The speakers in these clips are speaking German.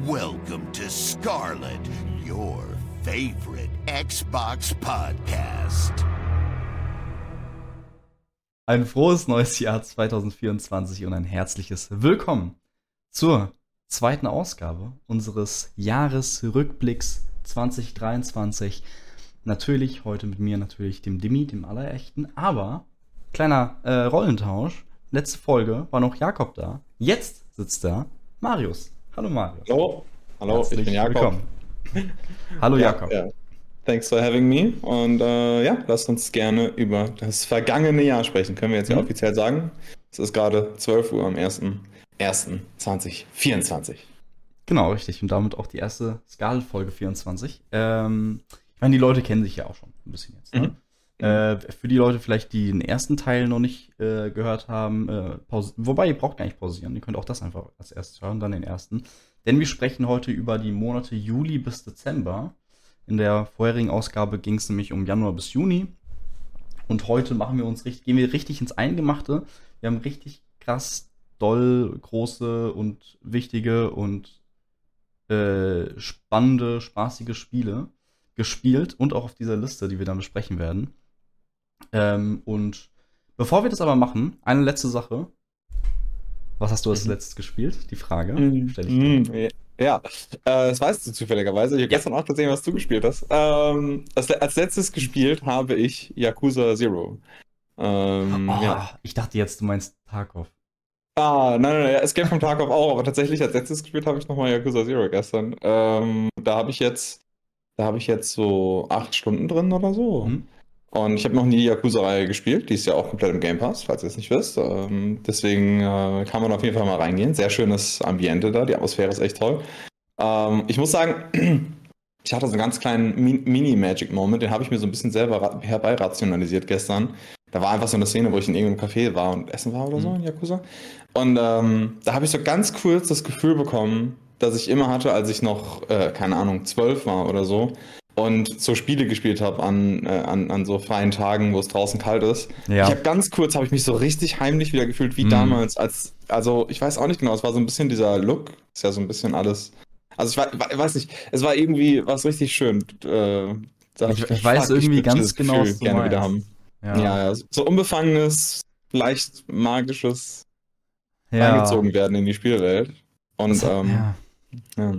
Welcome to Scarlet, your favorite Xbox podcast. Ein frohes neues Jahr 2024 und ein herzliches Willkommen zur zweiten Ausgabe unseres Jahresrückblicks 2023. Natürlich heute mit mir natürlich dem Demi, dem Allerechten, aber kleiner äh, Rollentausch. Letzte Folge war noch Jakob da. Jetzt sitzt da Marius. Hallo Marius. Hallo, hallo, Herzlich ich bin Jakob. willkommen. Hallo Jakob. Ja, ja. Thanks for having me. Und äh, ja, lasst uns gerne über das vergangene Jahr sprechen. Können wir jetzt ja Mhm. offiziell sagen. Es ist gerade 12 Uhr am 1.1.2024. Genau, richtig. Und damit auch die erste Skal-Folge 24. Ähm, ich meine, die Leute kennen sich ja auch schon ein bisschen jetzt. Ne? Äh, für die Leute vielleicht, die den ersten Teil noch nicht äh, gehört haben, äh, wobei ihr braucht gar nicht pausieren. Ihr könnt auch das einfach als erstes hören, dann den ersten. Denn wir sprechen heute über die Monate Juli bis Dezember. In der vorherigen Ausgabe ging es nämlich um Januar bis Juni. Und heute machen wir uns richtig, gehen wir richtig ins Eingemachte. Wir haben richtig krass doll große und wichtige und äh, spannende, spaßige Spiele gespielt und auch auf dieser Liste, die wir dann besprechen werden. Ähm, und bevor wir das aber machen, eine letzte Sache. Was hast du als Mhm. letztes gespielt? Die Frage Mhm. stelle ich dir. Mhm. Ja, äh, das weißt du zufälligerweise. Ich habe Ja. gestern auch gesehen, was du gespielt hast. Ähm, als, als letztes gespielt habe ich Yakuza Zero. Ähm, Ah, ja. Ich dachte jetzt, du meinst Tarkov. Ah, nein, nein, nein, Escape from Tarkov auch, aber tatsächlich als letztes gespielt habe ich nochmal Yakuza Zero gestern. Ähm, da habe ich jetzt, da habe ich jetzt so acht Stunden drin oder so. Mhm. Und ich habe noch nie die Yakuza-Reihe gespielt, die ist ja auch komplett im Game Pass, falls ihr es nicht wisst. Ähm, deswegen äh, kann man auf jeden Fall mal reingehen. Sehr schönes Ambiente da, die Atmosphäre ist echt toll. Ähm, ich muss sagen, ich hatte so einen ganz kleinen Mi- Mini-Magic-Moment, den habe ich mir so ein bisschen selber ra- herbeirationalisiert gestern. Da war einfach so eine Szene, wo ich in irgendeinem Café war und essen war oder so Mhm. in Yakuza. Und ähm, da habe ich so ganz kurz das Gefühl bekommen, das ich immer hatte, als ich noch, äh, keine Ahnung, zwölf war oder so und so Spiele gespielt habe an, äh, an, an so freien Tagen, wo es draußen kalt ist. Ja. Ich habe ganz kurz, habe ich mich so richtig heimlich wieder gefühlt, wie Mhm. damals, als, also ich weiß auch nicht genau, es war so ein bisschen dieser Look, ist ja so ein bisschen alles, also ich wei- weiß nicht, es war irgendwie was richtig schön. Äh, Ich- ich weiß irgendwie würd ganz genau, Gefühl was du gerne wieder haben. Ja, ja, so unbefangenes, leicht magisches eingezogen werden in die Spielwelt. Und Das, ähm, ja. ja.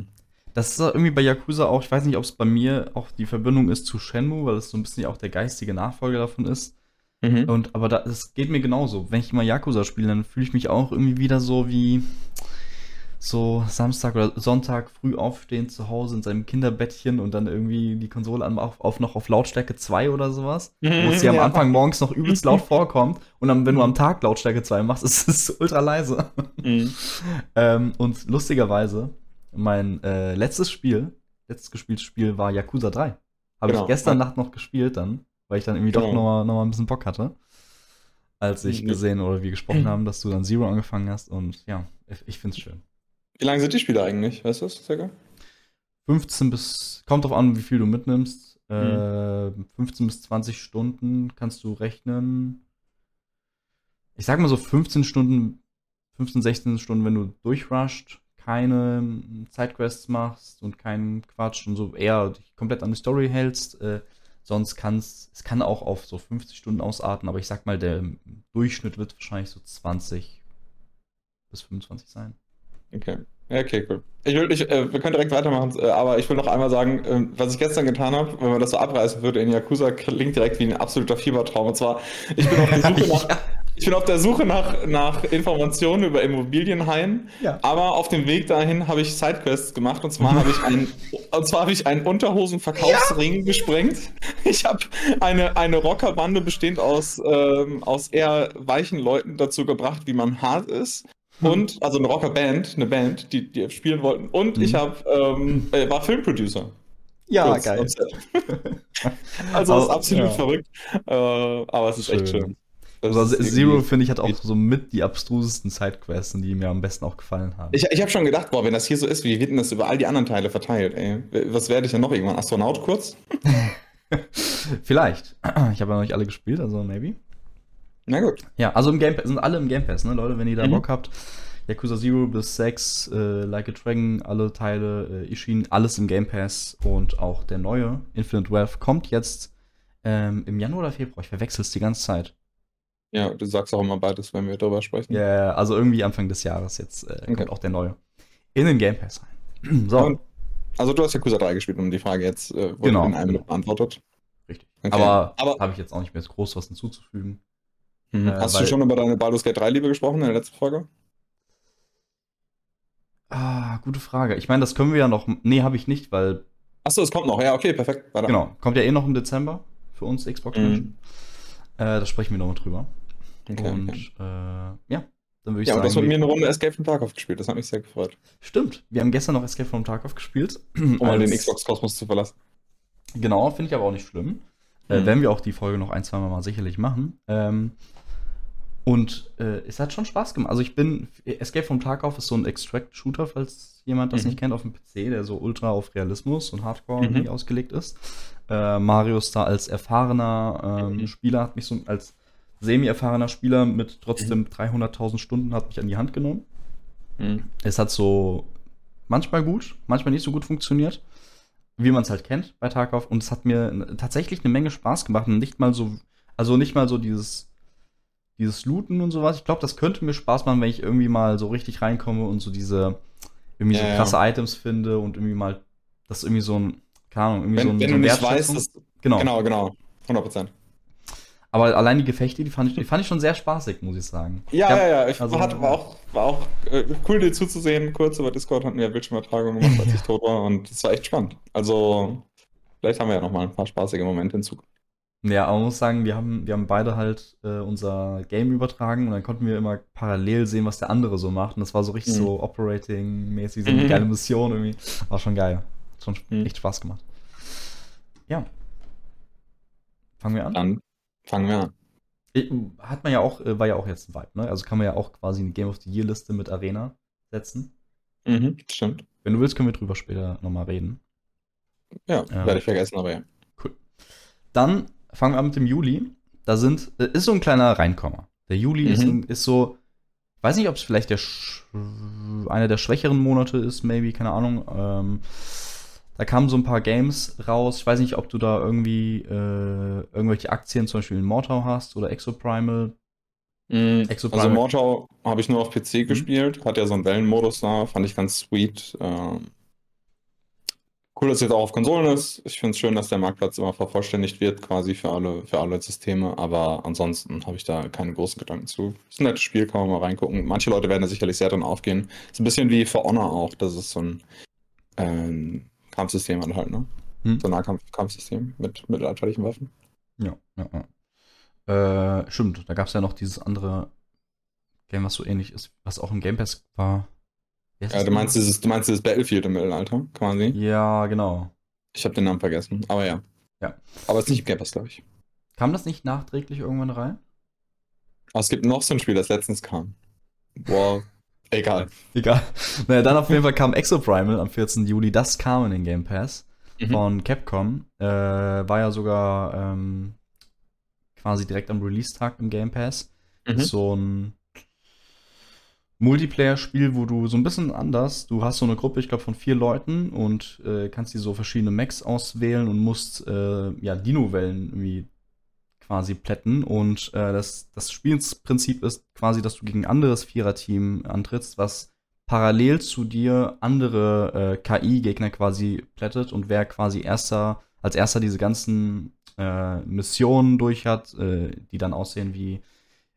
Das ist irgendwie bei Yakuza auch, ich weiß nicht, ob es bei mir auch die Verbindung ist zu Shenmue, weil es so ein bisschen auch der geistige Nachfolger davon ist. Mhm. Und aber da, es geht mir genauso. Wenn ich mal Yakuza spiele, dann fühle ich mich auch irgendwie wieder so wie so Samstag oder Sonntag früh aufstehen zu Hause in seinem Kinderbettchen und dann irgendwie die Konsole an, auf, auf noch auf Lautstärke 2 oder sowas. Wo es dir am Ja. Anfang morgens noch übelst laut vorkommt und dann, wenn du am Tag Lautstärke 2 machst, ist es ultra leise. Mhm. ähm, und lustigerweise, mein äh, letztes Spiel, letztes gespieltes Spiel war Yakuza 3. Habe Genau, ich gestern ja. Nacht noch gespielt dann, weil ich dann irgendwie doch Genau. noch mal, noch mal ein bisschen Bock hatte. Als ich Mhm. gesehen oder wir gesprochen haben, dass du dann Zero angefangen hast und ja, ich, ich find's schön. Wie lange sind die Spiele eigentlich? Weißt du das, circa? 15 bis, kommt drauf an, wie viel du mitnimmst. Mhm. Äh, 15 bis 20 Stunden kannst du rechnen. Ich sag mal so 15 Stunden, 15, 16 Stunden, wenn du durchrusht, keine ähm, Sidequests machst und keinen Quatsch und so eher dich komplett an die Story hältst. Äh, sonst kann es, es kann auch auf so 50 Stunden ausarten, aber ich sag mal, der Durchschnitt wird wahrscheinlich so 20 bis 25 sein. Okay. Okay, cool. Ich will, ich, äh, wir können direkt weitermachen, äh, aber ich will noch einmal sagen, äh, was ich gestern getan habe, wenn man das so abreißen würde in Yakuza, klingt direkt wie ein absoluter Fiebertraum. Und zwar, ich bin auf der Suche nach, ich bin auf der Suche nach, nach Informationen über Immobilienhaien, Ja. aber auf dem Weg dahin habe ich Sidequests gemacht und zwar habe ich einen, und zwar habe ich einen Unterhosenverkaufsring gesprengt. Ich habe eine, eine Rockerbande bestehend aus, ähm, aus eher weichen Leuten dazu gebracht, wie man hart ist. Und, also eine Rockerband, eine Band, die, die spielen wollten. Und ich Mhm. hab, ähm, äh, war Filmproducer. Ja, Kurz am Set. also ist absolut ja. verrückt. Äh, aber es ist echt Schön. Also ist Zero, finde ich, hat auch so mit die abstrusesten Sidequests, die mir am besten auch gefallen haben. Ich, ich habe schon gedacht, boah, wenn das hier so ist, wie wird denn das über all die anderen Teile verteilt, ey? Was werde ich denn noch irgendwann? Astronaut kurz? Vielleicht. Ich habe ja noch nicht alle gespielt, also maybe. Na gut. Ja, also im Game Pass, sind alle im Game Pass, ne, Leute, wenn ihr da Mhm. Bock habt. Yakuza 0 bis 6, äh, Like a Dragon, alle Teile, äh, Ishin, alles im Game Pass und auch der neue Infinite Wealth kommt jetzt ähm, im Januar oder Februar. Ich verwechsel es die ganze Zeit. Ja, du sagst auch immer beides, wenn wir darüber sprechen. Ja, yeah, also irgendwie Anfang des Jahres jetzt äh, kommt okay. auch der neue in den Game Pass rein. so. Und, also du hast Yakuza 3 gespielt um die Frage jetzt äh, wurde genau, in einem genau. beantwortet. Richtig. Okay. Aber, Aber habe ich jetzt auch nicht mehr groß was hinzuzufügen. Mhm. Äh, hast du schon über deine Baldur's Gate 3 Liebe gesprochen in der letzten Folge? Ah, gute Frage. Ich meine, das können wir ja noch. Nee, habe ich nicht, weil. Achso, es kommt noch. Ja, okay, perfekt. Weiter. Genau. Kommt ja eh noch im Dezember für uns Xbox-Menschen. Mhm. Äh, da sprechen wir nochmal drüber. Okay, und okay. Äh, ja, dann würde ich ja, sagen. Ja, du hast mit mir eine Runde Escape from Tarkov gespielt. Das hat mich sehr gefreut. Stimmt. Wir haben gestern noch Escape from Tarkov gespielt. Um mal den Xbox-Kosmos zu verlassen. Genau, finde ich aber auch nicht schlimm. Mhm. Äh, werden wir auch die Folge noch ein, zwei Mal sicherlich machen. Ähm, und äh, es hat schon Spaß gemacht. Also ich bin, Escape vom Tarkov ist so ein Extract-Shooter, falls jemand das mhm. nicht kennt, auf dem PC, der so ultra auf Realismus und Hardcore mhm. ausgelegt ist. Äh, Marius da als erfahrener ähm, mhm. Spieler hat mich so als semi-erfahrener Spieler mit trotzdem 300.000 mhm. Stunden hat mich an die Hand genommen. Mhm. Es hat so manchmal gut, manchmal nicht so gut funktioniert, wie man es halt kennt bei Tarkov. Und es hat mir tatsächlich eine Menge Spaß gemacht und nicht mal so, also nicht mal so dieses dieses Looten und sowas. Ich glaube, das könnte mir Spaß machen, wenn ich irgendwie mal so richtig reinkomme und so diese irgendwie ja, so krasse ja. Items finde und irgendwie mal das irgendwie so ein, keine Ahnung, irgendwie wenn, so ein Wenn so du nicht weißt, genau. genau, genau, 100 Aber allein die Gefechte, die fand ich, die fand ich schon sehr spaßig, muss ich sagen. Ja, ja, ja. Ich also, hatte, war auch, war auch äh, cool, dir zuzusehen. Kurz über Discord hatten wir Bildschirmübertragung gemacht, als ich tot war. Und es war echt spannend. Also, vielleicht haben wir ja noch mal ein paar spaßige Momente in Zukunft. Ja, aber man muss sagen, wir haben, wir haben beide halt äh, unser Game übertragen und dann konnten wir immer parallel sehen, was der andere so macht. Und das war so richtig mhm. so Operating-mäßig, so eine mhm. geile Mission irgendwie. War schon geil. Hat schon mhm. echt Spaß gemacht. Ja. Fangen wir an? Dann fangen wir an. Hat man ja auch, äh, war ja auch jetzt ein Vibe, ne? Also kann man ja auch quasi eine Game of the Year-Liste mit Arena setzen. Mhm, stimmt. Wenn du willst, können wir drüber später nochmal reden. Ja, ähm, werde ich vergessen, aber ja. Cool. Dann fangen wir an mit dem Juli. Da sind, äh, ist so ein kleiner Reinkommer. Der Juli mhm. ist, ist so, weiß nicht, ob es vielleicht der einer der schwächeren Monate ist, maybe, keine Ahnung. Ähm, da kamen so ein paar Games raus. Ich weiß nicht, ob du da irgendwie äh, irgendwelche Aktien zum Beispiel in Mortau hast oder Exoprimal. Mhm. Exoprimal. Also Mortau habe ich nur auf PC mhm. gespielt, hat ja so einen Wellenmodus da, fand ich ganz sweet. Ähm, Cool, dass es jetzt auch auf Konsolen ist. Ich finde es schön, dass der Marktplatz immer vervollständigt wird, quasi für alle, für alle Systeme. Aber ansonsten habe ich da keine großen Gedanken zu. Ist ein nettes Spiel, kann man mal reingucken. Manche Leute werden da sicherlich sehr drin aufgehen. Ist ein bisschen wie For Honor auch. Das ist so ein ähm, Kampfsystem halt, ne? Hm. So ein Nahkampfsystem mit mittelalterlichen Waffen. Ja, ja, ja. Äh, stimmt, da gab es ja noch dieses andere Game, was so ähnlich ist, was auch im Game Pass war. Ja, du meinst, dieses, du meinst dieses Battlefield im Mittelalter, quasi? Ja, genau. Ich habe den Namen vergessen, aber ja. Ja. Aber es ist nicht im Game Pass, glaube ich. Kam das nicht nachträglich irgendwann rein? Aber es gibt noch so ein Spiel, das letztens kam. Boah, egal. Egal. Naja, dann auf jeden Fall kam Exoprimal am 14. Juli. Das kam in den Game Pass mhm. von Capcom. Äh, war ja sogar ähm, quasi direkt am Release-Tag im Game Pass. Mhm. so ein Multiplayer-Spiel, wo du so ein bisschen anders, du hast so eine Gruppe, ich glaube, von vier Leuten und äh, kannst dir so verschiedene Mechs auswählen und musst äh, ja Dino-Wellen irgendwie quasi plätten. Und äh, das, das Spielprinzip ist quasi, dass du gegen ein anderes Viererteam antrittst, was parallel zu dir andere äh, KI-Gegner quasi plättet und wer quasi erster, als erster diese ganzen äh, Missionen durch hat, äh, die dann aussehen wie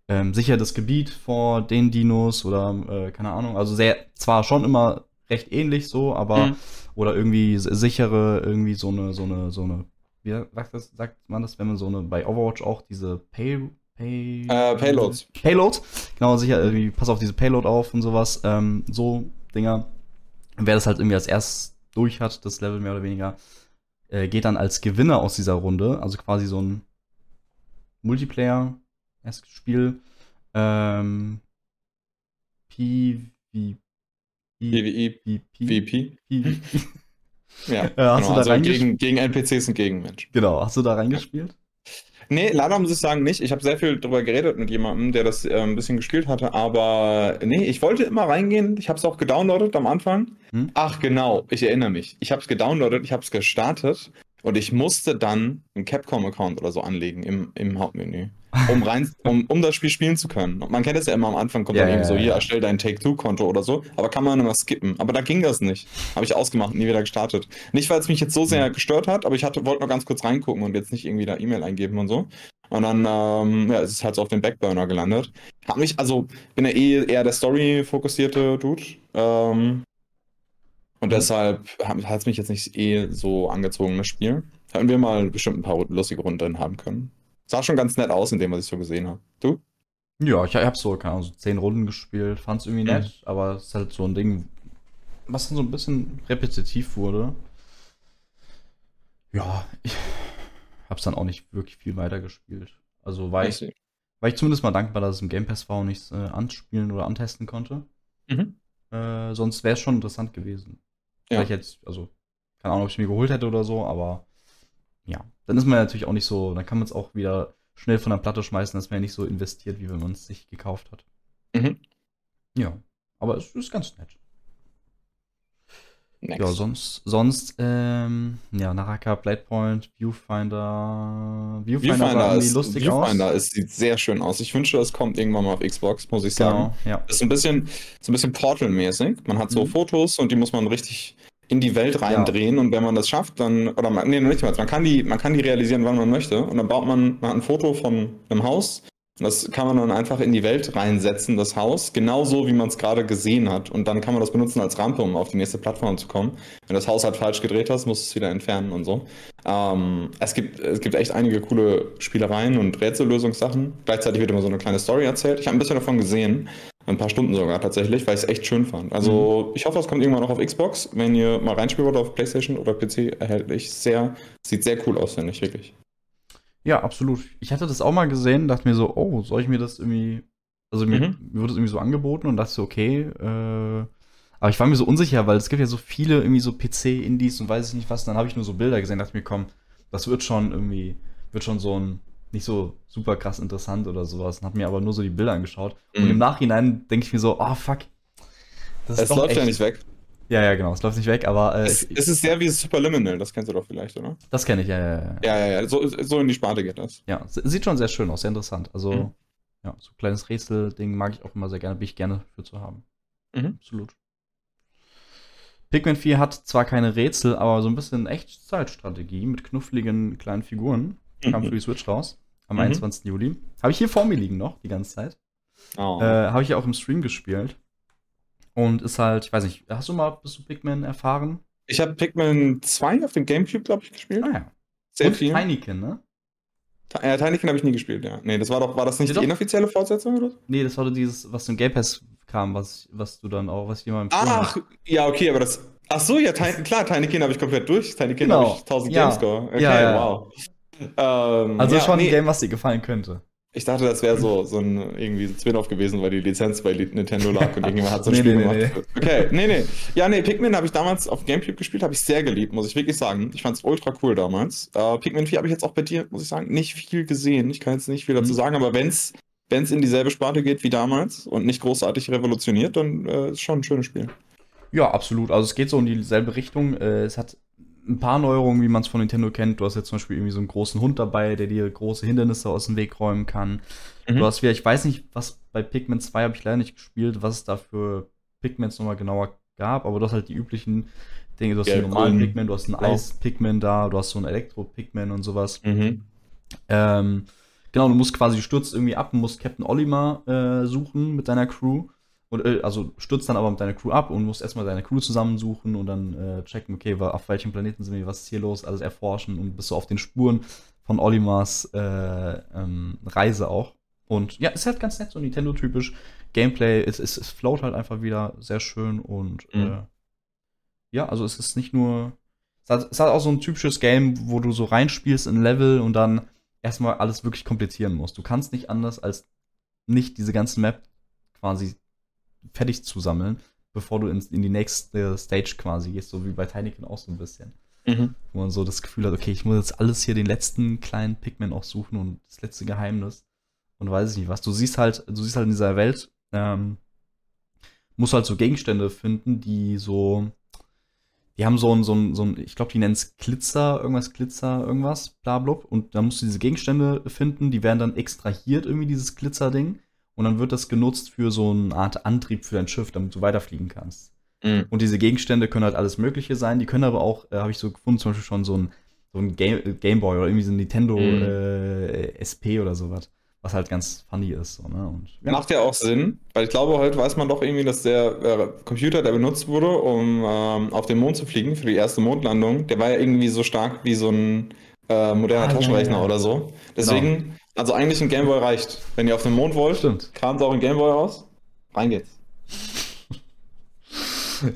ähm, sicher das Gebiet vor den Dinos oder äh, keine Ahnung. Also sehr, zwar schon immer recht ähnlich so, aber mhm. oder irgendwie sichere, irgendwie so eine, so eine, so eine, wie sagt, das, sagt man das, wenn man so eine bei Overwatch auch diese Pay, Pay äh, Payloads. Payloads, genau, sicher, irgendwie, pass auf diese Payload auf und sowas, ähm, so Dinger. Wer das halt irgendwie als erst durch hat, das Level mehr oder weniger, äh, geht dann als Gewinner aus dieser Runde, also quasi so ein Multiplayer erstes Spiel. Ähm, P wie PvE PvP. Ja, äh, hast genau, du da also gegen, gegen NPCs und gegen Menschen. Genau, hast du da reingespielt? Nee, leider muss ich sagen nicht. Ich habe sehr viel darüber geredet mit jemandem, der das äh, ein bisschen gespielt hatte, aber nee, ich wollte immer reingehen. Ich habe es auch gedownloadet am Anfang. Hm? Ach genau, ich erinnere mich. Ich habe es gedownloadet, ich habe es gestartet und ich musste dann einen Capcom-Account oder so anlegen im, im Hauptmenü, um, rein, um, um das Spiel spielen zu können. Und man kennt es ja immer am Anfang, kommt ja, dann ja, irgendwie so, hier, erstell dein Take-Two-Konto oder so, aber kann man immer skippen. Aber da ging das nicht. Habe ich ausgemacht, nie wieder gestartet. Nicht, weil es mich jetzt so sehr gestört hat, aber ich hatte, wollte noch ganz kurz reingucken und jetzt nicht irgendwie da E-Mail eingeben und so. Und dann ähm, ja, ist es halt so auf den Backburner gelandet. Hab mich, also bin ja eh eher der Story-fokussierte Dude. Ähm, und mhm. deshalb hat es mich jetzt nicht eh so angezogen, das Spiel. Hätten wir mal bestimmt ein paar lustige Runden drin haben können. Sah schon ganz nett aus in dem, was ich so gesehen habe. Du? Ja, ich habe so, keine Ahnung, so zehn Runden gespielt, fand es irgendwie ja. nett, aber es ist halt so ein Ding, was dann so ein bisschen repetitiv wurde. Ja, ich habe es dann auch nicht wirklich viel weiter gespielt. Also war ich, war ich zumindest mal dankbar, dass es im Game Pass war und ich es äh, anspielen oder antesten konnte. Mhm. Äh, sonst wäre es schon interessant gewesen. Ja. Ich jetzt, also, keine Ahnung, ob ich mir geholt hätte oder so, aber ja, dann ist man natürlich auch nicht so, dann kann man es auch wieder schnell von der Platte schmeißen, dass man ja nicht so investiert, wie wenn man es sich gekauft hat. Mhm. Ja, aber es ist ganz nett. Next. Ja, sonst, sonst, ähm, ja, Naraka, Bladepoint, Viewfinder. Viewfinder, Viewfinder sah irgendwie lustig Viewfinder aus. Ist, sieht sehr schön aus. Ich wünsche, es kommt irgendwann mal auf Xbox, muss ich genau, sagen. Ja. Ist ein bisschen, ist ein bisschen Portal-mäßig. Man hat so mhm. Fotos und die muss man richtig in die Welt reindrehen ja. und wenn man das schafft, dann, oder man, nee, nicht mal, man kann die, man kann die realisieren, wann man möchte und dann baut man, man hat ein Foto von einem Haus das kann man dann einfach in die Welt reinsetzen, das Haus, genauso wie man es gerade gesehen hat. Und dann kann man das benutzen als Rampe, um auf die nächste Plattform zu kommen. Wenn das Haus halt falsch gedreht hast, musst du es wieder entfernen und so. Ähm, es, gibt, es gibt echt einige coole Spielereien und Rätsellösungssachen. Gleichzeitig wird immer so eine kleine Story erzählt. Ich habe ein bisschen davon gesehen, ein paar Stunden sogar tatsächlich, weil ich es echt schön fand. Also mhm. ich hoffe, es kommt irgendwann noch auf Xbox. Wenn ihr mal reinspielen wollt auf PlayStation oder PC, erhältlich. Sehr, sieht sehr cool aus, finde ich, wirklich. Ja, absolut. Ich hatte das auch mal gesehen, dachte mir so, oh, soll ich mir das irgendwie. Also mir, mhm. mir wurde es irgendwie so angeboten und dachte so, okay, äh, aber ich war mir so unsicher, weil es gibt ja so viele irgendwie so PC-Indies und weiß ich nicht was. Und dann habe ich nur so Bilder gesehen, dachte mir, komm, das wird schon irgendwie, wird schon so ein nicht so super krass interessant oder sowas. Und habe mir aber nur so die Bilder angeschaut. Mhm. Und im Nachhinein denke ich mir so, oh fuck. Das es läuft echt, ja nicht weg. Ja, ja, genau. Es läuft nicht weg, aber. Äh, es, es, ist sehr wie Superliminal, das kennst du doch vielleicht, oder? Das kenne ich, ja, ja, ja. Ja, ja, ja. So, so in die Sparte geht das. Ja, sieht schon sehr schön aus, sehr interessant. Also, mhm. ja, so ein kleines Rätsel-Ding mag ich auch immer sehr gerne, bin ich gerne für zu haben. Mhm. Absolut. Pikmin 4 hat zwar keine Rätsel, aber so ein bisschen Echtzeitstrategie mit knuffligen kleinen Figuren. Kam mhm. für die Switch raus am mhm. 21. Juli. Habe ich hier vor mir liegen noch, die ganze Zeit. Oh. Äh, Habe ich ja auch im Stream gespielt. Und ist halt, ich weiß nicht, hast du mal, bist du Pikmin erfahren? Ich habe Pikmin 2 auf dem Gamecube, glaube ich, gespielt. Ah ja. Sehr Und viel. Tinykin, ne? Ja, Tinykin habe ich nie gespielt, ja. Nee, das war doch, war das nicht nee, die doch. inoffizielle Fortsetzung, oder? Nee, das war doch dieses, was im Game Pass kam, was, was du dann auch, was jemand Ach, ja, okay, aber das. Ach so, ja, Tiny, klar, Tinykin habe ich komplett durch. Tinykin genau. habe ich 1000 ja. Gamescore. Okay, ja, ja. wow. Ähm, also schon nee. ein Game, was dir gefallen könnte. Ich dachte, das wäre so, so ein irgendwie Spin-off gewesen, weil die Lizenz bei Nintendo lag und irgendjemand hat so ein nee, Spiel nee, gemacht. Nee. Okay, nee, nee. Ja, nee, Pikmin habe ich damals auf Gamecube gespielt, habe ich sehr geliebt, muss ich wirklich sagen. Ich fand es ultra cool damals. Uh, Pikmin 4 habe ich jetzt auch bei dir, muss ich sagen, nicht viel gesehen. Ich kann jetzt nicht viel dazu mhm. sagen, aber wenn es in dieselbe Sparte geht wie damals und nicht großartig revolutioniert, dann äh, ist schon ein schönes Spiel. Ja, absolut. Also es geht so in dieselbe Richtung. Äh, es hat ein paar Neuerungen, wie man es von Nintendo kennt. Du hast jetzt zum Beispiel irgendwie so einen großen Hund dabei, der dir große Hindernisse aus dem Weg räumen kann. Mhm. Du hast wieder, ich weiß nicht, was bei Pikmin 2 habe ich leider nicht gespielt, was es da für Pikmins nochmal genauer gab, aber du hast halt die üblichen Dinge. Du hast ja, den normalen cool. Pikmin, du hast einen. Eis-Pikmin da, du hast so einen Elektro-Pikmin und sowas. Mhm. Ähm, genau, du musst quasi, du stürzt irgendwie ab und musst Captain Olimar äh, suchen mit deiner Crew. Und, äh, also stürzt dann aber mit deiner Crew ab und musst erstmal deine Crew zusammensuchen und dann äh, checken, okay, auf welchem Planeten sind wir, was ist hier los, alles erforschen und bist du auf den Spuren von Olimars äh, ähm, Reise auch. Und ja, ist halt ganz nett, so Nintendo-typisch. Gameplay, es, es, es float halt einfach wieder sehr schön und mhm. äh, ja, also es ist nicht nur. Es hat, es hat auch so ein typisches Game, wo du so reinspielst in Level und dann erstmal alles wirklich komplizieren musst. Du kannst nicht anders als nicht diese ganze Map quasi fertig zu sammeln, bevor du in, in die nächste Stage quasi gehst, so wie bei Tinykin auch so ein bisschen. Mhm. Wo man so das Gefühl hat, okay, ich muss jetzt alles hier den letzten kleinen Pikmin auch suchen und das letzte Geheimnis. Und weiß ich nicht was. Du siehst halt, du siehst halt in dieser Welt, ähm, musst halt so Gegenstände finden, die so, die haben so ein, so ein, so ein ich glaube, die nennen es Glitzer, irgendwas Glitzer, irgendwas, bla, bla. Und dann musst du diese Gegenstände finden, die werden dann extrahiert, irgendwie dieses Glitzerding. Und dann wird das genutzt für so eine Art Antrieb für dein Schiff, damit du weiterfliegen kannst. Mhm. Und diese Gegenstände können halt alles Mögliche sein. Die können aber auch, äh, habe ich so gefunden, zum Beispiel schon so ein, so ein Game, Gameboy oder irgendwie so ein Nintendo mhm. äh, SP oder sowas was halt ganz funny ist. So, ne? Und, ja. Macht ja auch Sinn, weil ich glaube, heute weiß man doch irgendwie, dass der äh, Computer, der benutzt wurde, um ähm, auf den Mond zu fliegen, für die erste Mondlandung, der war ja irgendwie so stark wie so ein äh, moderner ah, Taschenrechner ja, ja. oder so. Deswegen, genau. Also eigentlich ein Gameboy reicht. Wenn ihr auf den Mond wollt, kramt auch ein Gameboy aus. Rein geht's.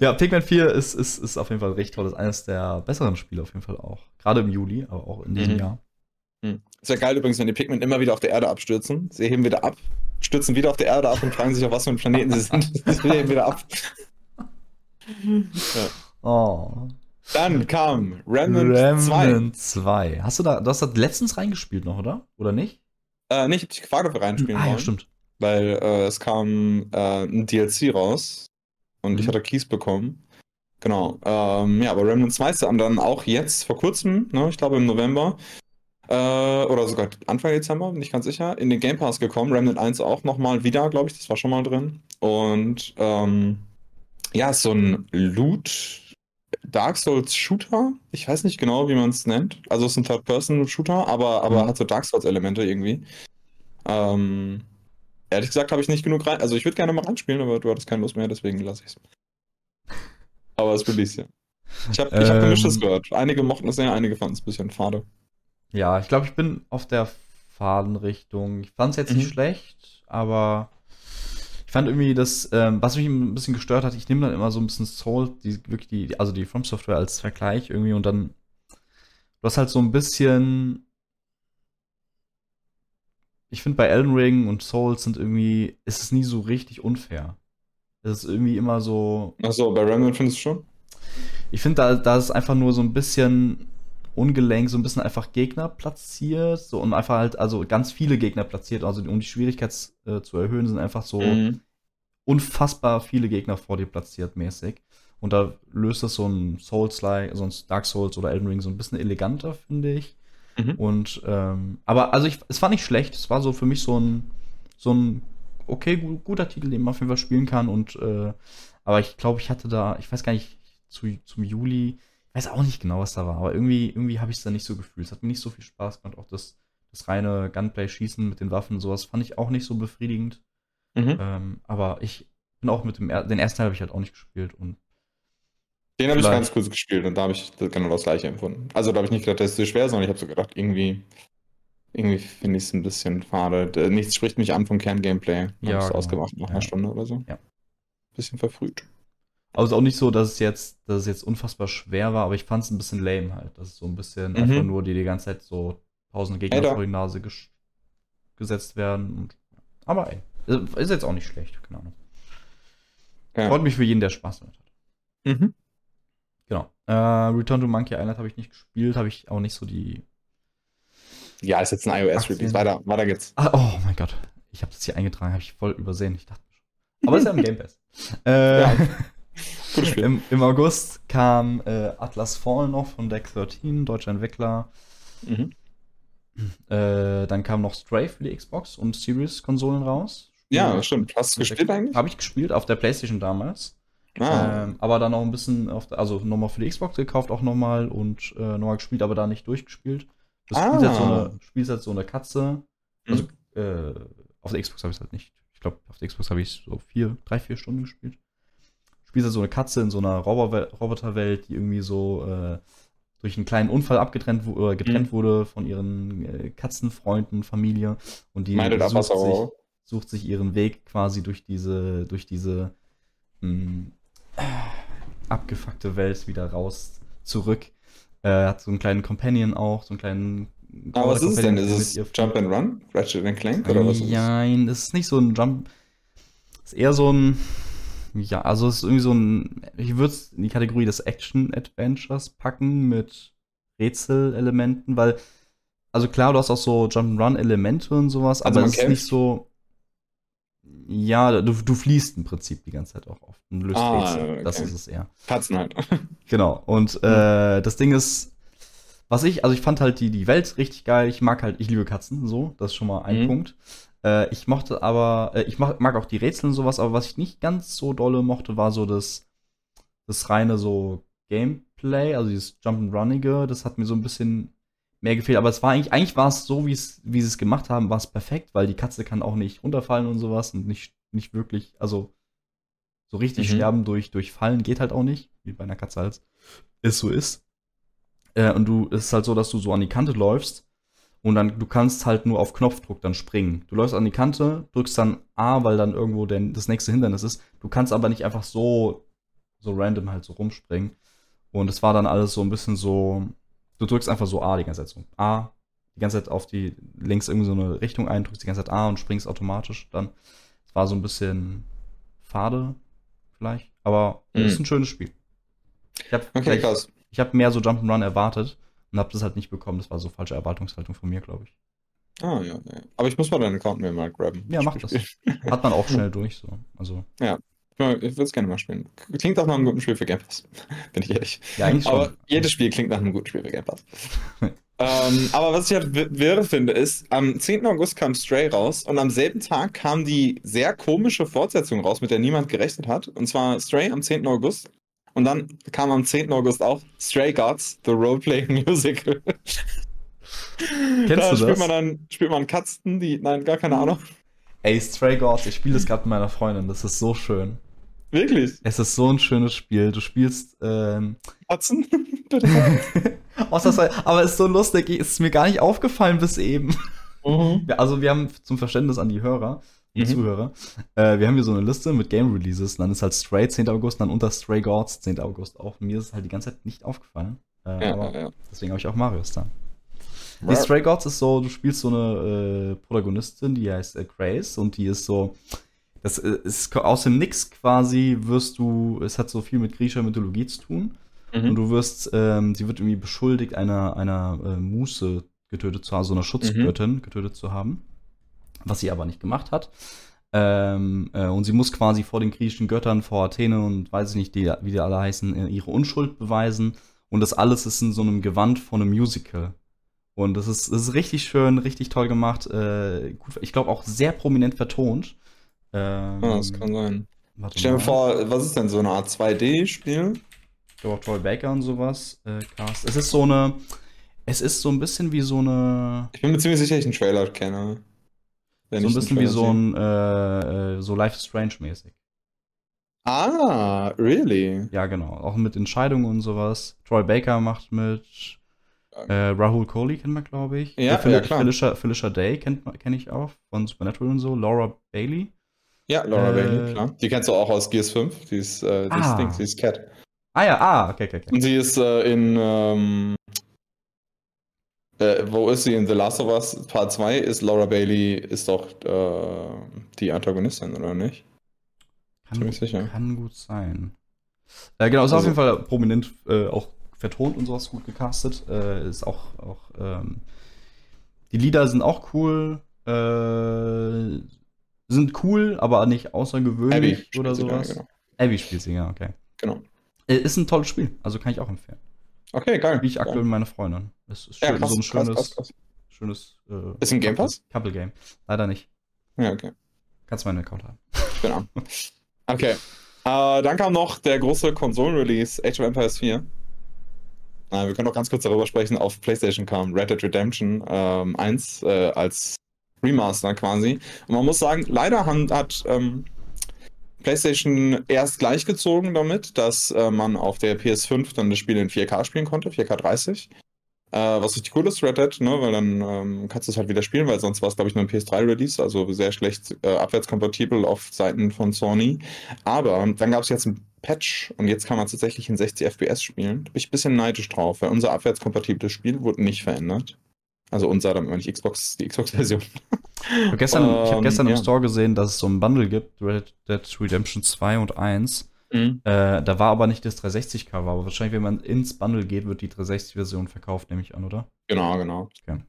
ja, Pikmin 4 ist, ist, ist auf jeden Fall richtig toll. Das ist eines der besseren Spiele auf jeden Fall auch. Gerade im Juli, aber auch in diesem mhm. Jahr. Hm. Ist ja geil übrigens, wenn die Pikmin immer wieder auf der Erde abstürzen. Sie heben wieder ab, stürzen wieder auf der Erde ab und fragen sich, auf was für einem Planeten sie sind. sie heben wieder ab. ja. Oh. Dann kam Remnant, Remnant 2. 2. Hast du da, du hast das letztens reingespielt noch, oder? Oder nicht? Äh, nee, ich hab dich gefragt, ob wir reinspielen ah, wollen. Ja, stimmt. Weil äh, es kam äh, ein DLC raus und mhm. ich hatte Keys bekommen. Genau. Ähm, ja, aber Remnant 2 ist dann auch jetzt vor kurzem, ne, ich glaube im November, äh, oder sogar Anfang Dezember, bin ich ganz sicher, in den Game Pass gekommen. Remnant 1 auch nochmal wieder, glaube ich, das war schon mal drin. Und ähm, ja, ist so ein Loot Dark Souls Shooter. Ich weiß nicht genau, wie man es nennt. Also es ist ein Third-Person-Shooter, aber, aber mhm. hat so Dark Souls-Elemente irgendwie. Ähm, ehrlich gesagt habe ich nicht genug rein. Also ich würde gerne mal reinspielen, aber du hattest keine Lust mehr, deswegen lasse ich es. Aber es release ja. Ich habe ich hab gemischtes ähm, gehört. Einige mochten es sehr, einige fanden es ein bisschen fade. Ja, ich glaube, ich bin auf der Fadenrichtung. Ich fand es jetzt mhm. nicht schlecht, aber ich fand irgendwie das, ähm, was mich ein bisschen gestört hat, ich nehme dann immer so ein bisschen Soul, die wirklich die, also die From Software als Vergleich irgendwie und dann, du hast halt so ein bisschen, ich finde bei Elden Ring und Souls sind irgendwie, ist es nie so richtig unfair. Es ist irgendwie immer so. Achso, bei Remnant findest du schon? Ich finde, da, da ist einfach nur so ein bisschen, ungelenk so ein bisschen einfach Gegner platziert, so und einfach halt, also ganz viele Gegner platziert, also um die Schwierigkeit äh, zu erhöhen, sind einfach so mhm. unfassbar viele Gegner vor dir platziert mäßig. Und da löst das so ein Souls-like, so ein Dark Souls oder Elden Ring so ein bisschen eleganter, finde ich. Mhm. Und, ähm, aber also ich, es war nicht schlecht, es war so für mich so ein, so ein okay, guter Titel, den man auf jeden Fall spielen kann. Und, äh, aber ich glaube, ich hatte da, ich weiß gar nicht, zu, zum Juli, weiß auch nicht genau, was da war, aber irgendwie, irgendwie habe ich es da nicht so gefühlt. Es hat mir nicht so viel Spaß gemacht. Auch das, das reine Gunplay-Schießen mit den Waffen, sowas fand ich auch nicht so befriedigend. Mhm. Ähm, aber ich bin auch mit dem den ersten Teil habe ich halt auch nicht gespielt und den habe ich ganz kurz gespielt und da habe ich genau das gleiche empfunden. Also da habe ich nicht gedacht, das ist so schwer, sondern ich habe so gedacht, irgendwie, irgendwie finde ich es ein bisschen fade. Nichts spricht mich an vom Kern-Gameplay. Ja, genau. ausgemacht nach ja. einer Stunde oder so. Ja. Bisschen verfrüht. Aber es ist auch nicht so, dass es jetzt, dass es jetzt unfassbar schwer war, aber ich fand es ein bisschen lame halt. Das ist so ein bisschen mhm. einfach nur, die die ganze Zeit so tausende Gegner hey, vor die Nase gesetzt werden. Und, aber ey, ist jetzt auch nicht schlecht, keine Ahnung. Ja. Freut mich für jeden, der Spaß damit hat. Mhm. Genau. Äh, Return to Monkey Island habe ich nicht gespielt, habe ich auch nicht so die. Ja, ist jetzt ein iOS-Release. Weiter, weiter geht's. Ah, oh mein Gott. Ich habe das hier eingetragen, habe ich voll übersehen. Ich dachte schon. Aber ist ja im Game Pass. äh, ja. Im, Im, August kam äh, Atlas Fall noch von Deck 13, deutscher Entwickler. Mhm. Äh, dann kam noch Stray für die Xbox und Series-Konsolen raus. Ja, stimmt. Hast du gespielt eigentlich? Habe ich gespielt, auf der Playstation damals. Ah. Ähm, aber dann noch ein bisschen, auf der, also nochmal für die Xbox gekauft, auch nochmal und äh, nochmal gespielt, aber da nicht durchgespielt. Das ah. spielt, halt so eine, halt so eine Katze. Also mhm. äh, auf der Xbox habe ich es halt nicht. Ich glaube, auf der Xbox habe ich so vier, drei, vier Stunden gespielt spielst du so eine Katze in so einer Roboterwelt, die irgendwie so äh, durch einen kleinen Unfall abgetrennt äh, getrennt mhm. wurde von ihren äh, Katzenfreunden, Familie und die sucht sich, sucht sich, ihren Weg quasi durch diese durch diese mh, hm, abgefuckte Welt wieder raus zurück. Äh, hat so einen kleinen Companion auch, so einen kleinen aber was ist es denn? Ist es Jump and Run? Ratchet and Clank oder was ist es? Nein, es ist nicht so ein Jump. Es ist eher so ein ja, also es ist irgendwie so ein, ich würde es in die Kategorie des Action-Adventures packen mit Rätselelementen, weil, also klar, du hast auch so Jump'n'Run-Elemente und sowas, Also aber es ist nicht so, ja, du, du fließt im Prinzip die ganze Zeit auch oft und löst Ah, Rätsel. Das okay. ist es eher. Katzen halt. Genau. Und äh, das Ding ist, was ich, also ich fand halt die, die Welt richtig geil. Ich mag halt, ich liebe Katzen, so. Das ist schon mal ein Mhm. Punkt. Äh, ich mochte aber, äh, ich mag, mag auch die Rätsel und sowas, aber was ich nicht ganz so dolle mochte, war so das, das reine so Gameplay, also dieses Jump'n'Runnige, das hat mir so ein bisschen mehr gefehlt. Aber es war eigentlich, eigentlich war es so, wie sie es gemacht haben, war es perfekt, weil die Katze kann auch nicht runterfallen und sowas und nicht, nicht wirklich, also so richtig Mhm. sterben durch, durch Fallen geht halt auch nicht, wie bei einer Katze halt es so ist. Äh, und du, es ist halt so, dass du so an die Kante läufst und dann, du kannst halt nur auf Knopfdruck dann springen. Du läufst an die Kante, drückst dann A, weil dann irgendwo denn das nächste Hindernis ist. Du kannst aber nicht einfach so, so random halt so rumspringen. Und es war dann alles so ein bisschen so, du drückst einfach so A die ganze Zeit so. A, die ganze Zeit auf die, links irgendwie so eine Richtung ein, drückst die ganze Zeit A und springst automatisch dann. Es war so ein bisschen fade, vielleicht. Aber es Mhm. ist ein schönes Spiel. Ich habe Okay, ich hab mehr so Jump'n'Run erwartet und habe das halt nicht bekommen. Das war so falsche Erwartungshaltung von mir, glaube ich. Ah, ja, ja. Aber ich muss mal deinen Account mir mal grabben. Ja, mach das. Hat man auch schnell durch so. Also, Ja, ich würde es gerne mal spielen. Klingt auch nach einem guten Spiel für Game Pass. Bin ich ehrlich. ja, eigentlich schon. Aber jedes Spiel klingt nach einem guten Spiel für Game Pass. ähm, aber was ich halt wi- wirre finde, ist, am 10. August kam Stray raus und am selben Tag kam die sehr komische Fortsetzung raus, mit der niemand gerechnet hat. Und zwar Stray am 10. August. Und dann kam am 10. August auch Stray Gods, The Roleplaying Musical. Kennst da du spielt das? man dann spielt man Katzen, die. Nein, gar keine Ahnung. Ey, Stray Gods, ich spiele das gerade mit meiner Freundin. Das ist so schön. Wirklich? Es ist so ein schönes Spiel. Du spielst, ähm, Katzen? Aber es ist so lustig. Es ist mir gar nicht aufgefallen bis eben. Mhm. Ja, also wir haben zum Verständnis an die Hörer, Mhm. Zuhörer, äh, wir haben hier so eine Liste mit Game Releases. Und dann ist halt Stray 10. August, dann unter Stray Gods 10. August auch. Mir ist es halt die ganze Zeit nicht aufgefallen. Äh, Ja, aber ja, deswegen habe ich auch Marius da. Die Stray Gods ist so, du spielst so eine äh, Protagonistin, die heißt äh, Grace und die ist so, das äh, ist aus dem Nix quasi wirst du, es hat so viel mit griechischer Mythologie zu tun und Mhm. du wirst, ähm, sie wird irgendwie beschuldigt, einer, einer äh, Muse getötet zu haben, so einer Schutzgöttin getötet zu haben, was sie aber nicht gemacht hat. Ähm, äh, und sie muss quasi vor den griechischen Göttern, vor Athene und weiß ich nicht, die, wie die alle heißen, äh, ihre Unschuld beweisen. Und das alles ist in so einem Gewand von einem Musical. Und das ist, das ist richtig schön, richtig toll gemacht. Äh, gut, ich glaube auch sehr prominent vertont. Ähm, Ja, das kann sein. Stell dir vor, was ist denn so eine Art 2D-Spiel? Ich glaube auch Troy Baker und sowas. Äh, Cast. Es ist so eine. Es ist so ein bisschen wie so eine. Ich bin mir ziemlich sicher, ich einen Trailer kenne. Wenn So ein bisschen wie so ein. Äh, äh, so Life is Strange mäßig. Ah, really? Ja, genau. Auch mit Entscheidungen und sowas. Troy Baker macht mit. Äh, Rahul Kohli kennt man, glaube ich. Ja, Phil ja, klar. Felicia, Felicia Day kenne ich auch von Supernatural und so. Laura Bailey. Ja, Laura Äh, Bailey, klar. Die kennst du auch aus Gears 5. Die ist, äh, die Ah. ist Dings, die ist Cat. Ah ja, ah, okay, okay, okay. Und sie ist äh, in, ähm, äh, wo ist sie? In The Last of Us Part 2 ist Laura Bailey, ist doch äh, die Antagonistin, oder nicht? Kann, ziemlich sicher. kann gut sein. Äh, genau, ist auf Also- jeden Fall prominent äh, auch vertont und sowas gut gecastet. Äh, ist auch, auch ähm, die Lieder sind auch cool. Äh, sind cool, aber nicht außergewöhnlich spielt oder sowas. genau. Abby spielt sie, ja, okay. Genau. Ist ein tolles Spiel, also kann ich auch empfehlen. Okay, geil. Wie ich aktuell mit meiner Freundin. Es ist Ja, schön, krass, so ein krass, schönes, krass, krass. schönes äh, Ist ein Game Pass? Couple Game. Leider nicht. Ja, okay. Kannst meinen Account haben. An. Okay. Äh, dann kam noch der große Konsolen-Release Age of Empires 4. Äh, wir können noch ganz kurz darüber sprechen. Auf PlayStation kam Red Dead Redemption ähm, 1 äh, als Remaster quasi. Und man muss sagen, leider haben, hat ähm, PlayStation erst gleichgezogen damit, dass äh, man auf der PS5 dann das Spiel in 4K spielen konnte, 4K 30. Äh, was richtig cool ist, Red Dead, ne? weil dann ähm, kannst du es halt wieder spielen, weil sonst war es, glaube ich, nur ein PS3-Release, also sehr schlecht äh, abwärtskompatibel auf Seiten von Sony. Aber dann gab es jetzt ein Patch und jetzt kann man tatsächlich in 60 FPS spielen. Da bin ich ein bisschen neidisch drauf, weil unser abwärtskompatibles Spiel wurde nicht verändert. Also unser, damit meine ich Xbox, die Xbox-Version. Ich gestern, ich habe Ähm, gestern im ja. Store gesehen, dass es so ein Bundle gibt, Red Dead Redemption 2 und 1. Mhm. Äh, da war aber nicht das 360-Cover, aber wahrscheinlich, wenn man ins Bundle geht, wird die 360-Version verkauft, nehme ich an, oder? Genau, genau. Okay.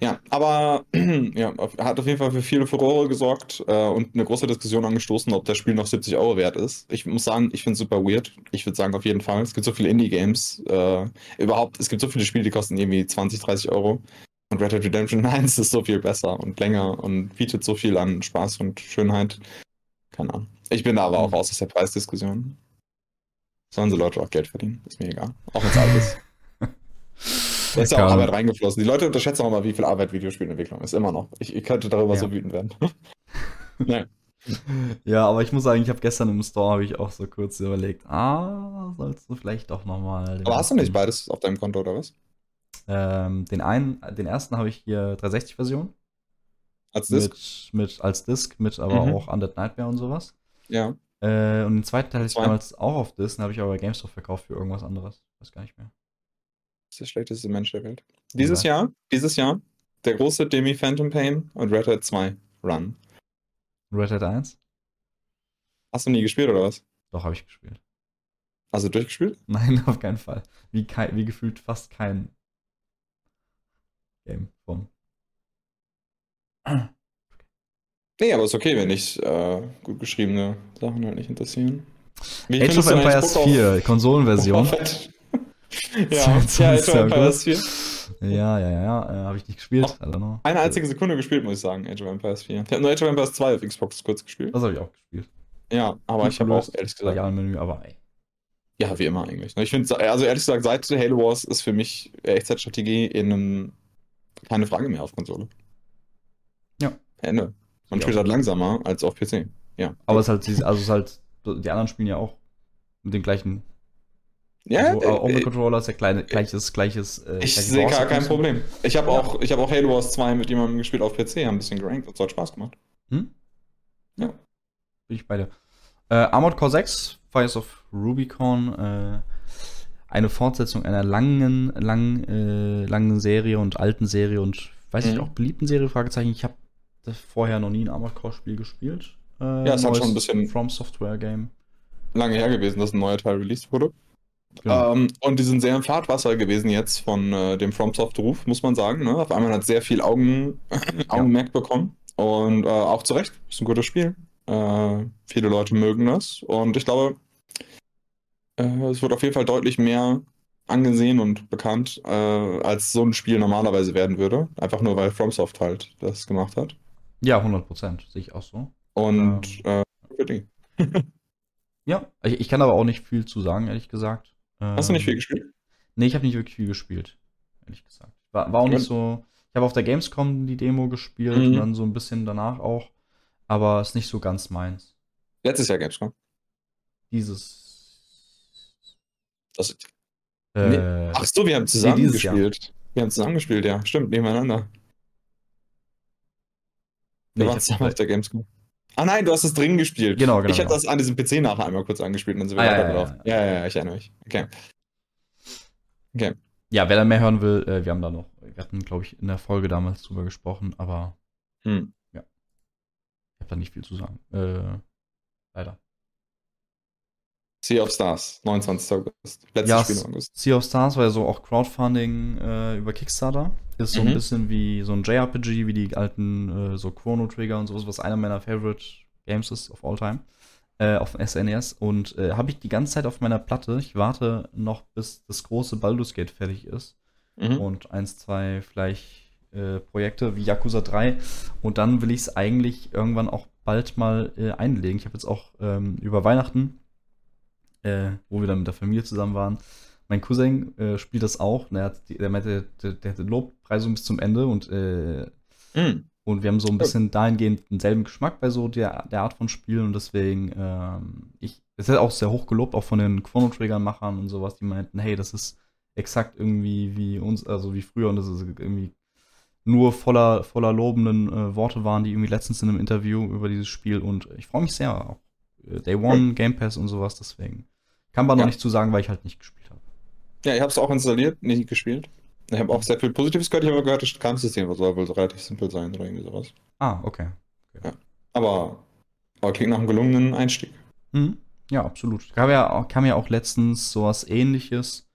Ja, aber ja, hat auf jeden Fall für viele Furore gesorgt äh, und eine große Diskussion angestoßen, ob das Spiel noch 70 Euro wert ist. Ich muss sagen, ich finde es super weird. Ich würde sagen, auf jeden Fall. Es gibt so viele Indie-Games. Äh, überhaupt, es gibt so viele Spiele, die kosten irgendwie 20, 30 Euro. Und Red Dead Redemption 1 ist so viel besser und länger und bietet so viel an Spaß und Schönheit. Keine Ahnung. Ich bin da aber auch raus aus der Preisdiskussion. Sollen sie Leute auch Geld verdienen? Ist mir egal. Auch wenn es alt ist. Da ist ja auch Arbeit reingeflossen. Die Leute unterschätzen auch mal, wie viel Arbeit Videospielentwicklung ist. Immer noch. Ich, ich könnte darüber Ja. so wütend werden. Nein. Ja, aber ich muss sagen, ich habe gestern im Store habe ich auch so kurz überlegt, ah, sollst du vielleicht doch noch mal. den Aber hast du nicht beides auf deinem Konto oder was? Ähm, den einen, den ersten habe ich hier 360-Version Als Disc? mit, mit als Disc, mit aber Mhm. auch Undead Nightmare und sowas. Ja. Äh, und den zweiten Teil hatte ich damals auch auf Disc, den habe ich aber bei GameStop verkauft für irgendwas anderes. Weiß gar nicht mehr. Ist der schlechteste Mensch der Welt. Dieses Jahr, dieses Jahr, der große Demi Phantom Pain und Red Dead 2 Run. Red Dead 1? Hast du nie gespielt oder was? Doch, habe ich gespielt. Also durchgespielt? Nein, auf keinen Fall. Wie, kei- wie gefühlt fast kein Game von. Nee, aber ist okay, wenn dich äh, gut geschriebene Sachen halt nicht interessieren. Wie Age of Empires Book of- 4, Konsolenversion. Ja, ja, Age of Empires Circus. 4. Ja, ja, ja, ja. Äh, habe ich nicht gespielt. Eine einzige Sekunde gespielt, muss ich sagen, Age of Empires 4. Ich habe nur Age of Empires 2 auf Xbox kurz gespielt. Das habe ich auch gespielt. Ja, aber ich habe auch ehrlich gesagt. Ja, Menü, aber ey. Ja, wie immer eigentlich. Ich finde, also ehrlich gesagt, seit Halo Wars ist für mich Echtzeitstrategie in einem keine Frage mehr auf Konsole. Ja. Ende. Man Ja. spielt halt langsamer als auf PC. Ja. Aber es ist halt, also es ist halt, die anderen spielen ja auch mit dem gleichen. Ja, also, auch mit äh, Controller ist ja kleine, gleiches, gleiches. Äh, ich sehe gar kein. Problem. Ich habe Ja. auch, ich habe auch Halo Wars 2 mit jemandem gespielt auf PC, haben ein bisschen gerankt, das hat Spaß gemacht. Hm? Ja. Bin ich beide. Äh, Armored Core 6, Fires of Rubicon, äh, eine Fortsetzung einer langen, langen, äh, langen Serie und alten Serie und weiß ich Mhm. auch beliebten Serie, Fragezeichen. Ich habe vorher noch nie ein Armored Core Spiel gespielt. Äh, Ja, es hat schon ein bisschen- From Software Game. Lange her gewesen, dass ein neuer Teil released wurde. Genau. Ähm, und die sind sehr im Fahrtwasser gewesen jetzt von äh, dem FromSoft-Ruf, muss man sagen. Ne? Auf einmal hat sehr viel Augen, Augenmerk bekommen. Und äh, auch zu Recht, ist ein gutes Spiel. Äh, viele Leute mögen das. Und ich glaube, äh, es wird auf jeden Fall deutlich mehr angesehen und bekannt, äh, als so ein Spiel normalerweise werden würde. Einfach nur, weil FromSoft halt das gemacht hat. Ja, 100 Prozent, sehe ich auch so. Und äh, für die. Ja, ich, ich kann aber auch nicht viel zu sagen, ehrlich gesagt. Hast du nicht viel Ähm, gespielt? Nee, ich habe nicht wirklich viel gespielt, ehrlich gesagt. War, war auch nicht so. Ich habe auf der Gamescom die Demo gespielt Mhm. und dann so ein bisschen danach auch, aber ist nicht so ganz meins. Letztes Jahr Gamescom. Dieses. Das, Äh, Ach so, wir haben zusammen Jahr. gespielt. Wir haben zusammen gespielt, ja. Stimmt, nebeneinander. nee, Wir ich waren zusammen auf der Gamescom. Ah nein, du hast es drin gespielt. Genau, genau, Ich habe genau. das an diesem PC nachher einmal kurz angespielt und dann sind wir Ah, ja, weitergelaufen. ja, Ja ja, ja, ich erinnere mich. Okay. Okay. ja, wer da mehr hören will, äh, wir haben da noch. Wir hatten, glaube ich, in der Folge damals drüber gesprochen, aber Hm. ich habe da nicht viel zu sagen. Äh, leider. Sea of Stars, 29. August. Letztes Ja, Spiel im August. Sea of Stars war ja so auch Crowdfunding äh, über Kickstarter. Ist so ein Mhm. bisschen wie so ein JRPG, wie die alten äh, so Chrono Trigger und sowas, was einer meiner Favorite Games ist of all time. Äh, auf dem SNES. Und äh, habe ich die ganze Zeit auf meiner Platte. Ich warte noch, bis das große Baldur's Gate fertig ist. Mhm. Und eins, zwei vielleicht äh, Projekte wie Yakuza 3. Und dann will ich es eigentlich irgendwann auch bald mal äh, einlegen. Ich habe jetzt auch ähm, über Weihnachten, äh, wo wir dann mit der Familie zusammen waren, mein Cousin äh, spielt das auch. Und hat die, der meinte, der, der hatte Lobpreisung bis zum Ende und, äh, Hm. und wir haben so ein bisschen dahingehend denselben Geschmack bei so der, der Art von Spielen und deswegen, ähm, ich, es ist auch sehr hoch gelobt, auch von den Chrono Trigger-Machern und sowas, die meinten, hey, das ist exakt irgendwie wie uns, also wie früher und das ist irgendwie nur voller, voller lobenden äh, Worte waren, die irgendwie letztens in einem Interview über dieses Spiel und ich freue mich sehr auch. Äh, Day One, Game Pass und sowas, deswegen. Kann man noch Ja. nicht zu sagen, weil ich halt nicht gespielt habe. Ja, ich habe es auch installiert, nicht gespielt. Ich habe auch sehr viel Positives gehört. Ich habe gehört, das Kampfsystem soll wohl relativ simpel sein oder irgendwie sowas. Ah, okay. Aber, aber klingt nach einem gelungenen Einstieg. Mhm. Ja, absolut. Kam ja, auch- kam ja auch letztens sowas ähnliches.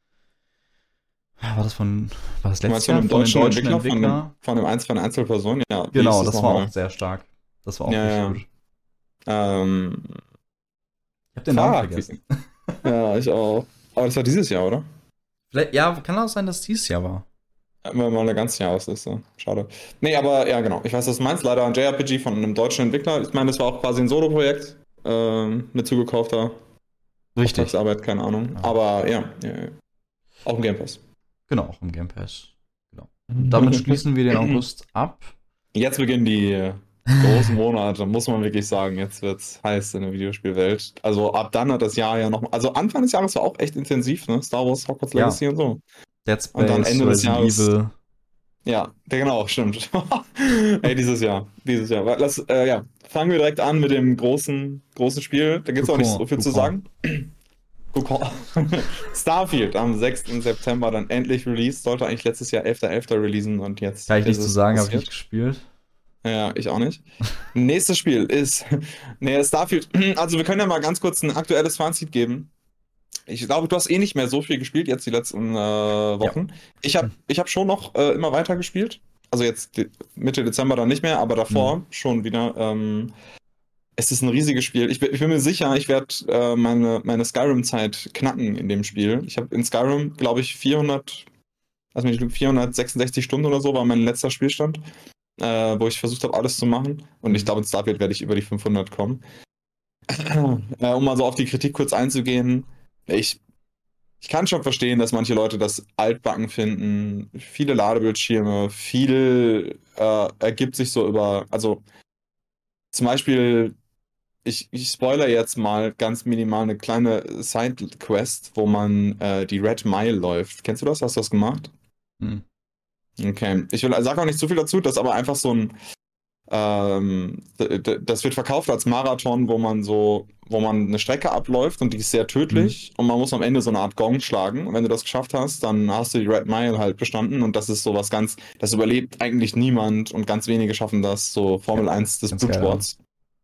War das von, war das letztes von Jahr einem von den deutschen deutschen Entwickler, von einem, von Einz von einer Einzelperson? Ja. Genau, ist das war nochmal? auch sehr stark. Das war auch Ja, ja. richtig gut. Ähm, Ich hab den Namen vergessen. ja, ich auch. Aber das war dieses Jahr, oder? Vielleicht, ja, kann auch sein, dass es dieses Jahr war. Immer mal eine ganze Jahresliste. Schade. Nee, aber ja, genau. Ich weiß, was du meinst. Leider ein JRPG von einem deutschen Entwickler. Ich meine, das war auch quasi ein Solo-Projekt. Ähm, mit zugekaufter Richtig. Auftragsarbeit, keine Ahnung. Ja. Aber ja, ja, ja. Auch im Game Pass. Genau, auch im Game Pass. Damit schließen wir den August ab. Jetzt beginnen die äh, großen Monate, muss man wirklich sagen. Jetzt wird's heiß in der Videospielwelt. Also ab dann hat das Jahr ja noch. Also Anfang des Jahres war auch echt intensiv, ne? Star Wars, Hogwarts Ja. Legacy und so. Dead Und Space, dann Ende des Jahres- Evil. Ja, genau, stimmt. Ey, dieses Jahr. Dieses Jahr. Lass, äh, ja, fangen wir direkt an mit dem großen, großen Spiel. Da gibt's auch nicht so viel zu sagen. Starfield am 6. September dann endlich released. Sollte eigentlich letztes Jahr 11.11. releasen und jetzt. Kann ich ist nicht zu sagen, habe ich nicht gespielt. Ja, ich auch nicht. Nächstes Spiel ist. Nee, Starfield. Also, wir können ja mal ganz kurz ein aktuelles Fazit geben. Ich glaube, du hast eh nicht mehr so viel gespielt jetzt die letzten äh, Wochen. Ich habe ich hab schon noch äh, immer weiter gespielt. Also jetzt Mitte Dezember dann nicht mehr, aber davor Mhm. schon wieder. Ähm, es ist ein riesiges Spiel. Ich, bin- ich bin mir sicher, ich werde äh, meine, meine Skyrim-Zeit knacken in dem Spiel. Ich habe in Skyrim, glaube ich, 400, also mich lügen, 466 Stunden oder so war mein letzter Spielstand, äh, wo ich versucht habe, alles zu machen. Und ich glaube, in Starfield werde ich über die 500 kommen. äh, um mal so auf die Kritik kurz einzugehen. Ich, ich kann schon verstehen, dass manche Leute das altbacken finden. Viele Ladebildschirme, viel äh, ergibt sich so über, also zum Beispiel, ich, ich spoiler jetzt mal ganz minimal eine kleine Side-Quest, wo man äh, die Red Mile läuft. Kennst du das? Hast du das gemacht? Hm. Okay. Ich will, sag auch nicht zu viel dazu, das ist aber einfach so ein, ähm, das wird verkauft als Marathon, wo man so, wo man eine Strecke abläuft und die ist sehr tödlich und man muss am Ende so eine Art Gong schlagen. Und wenn du das geschafft hast, dann hast du die Red Mile halt bestanden und das ist so was ganz, das überlebt eigentlich niemand und ganz wenige schaffen das, so Formel 1 des Blutsports.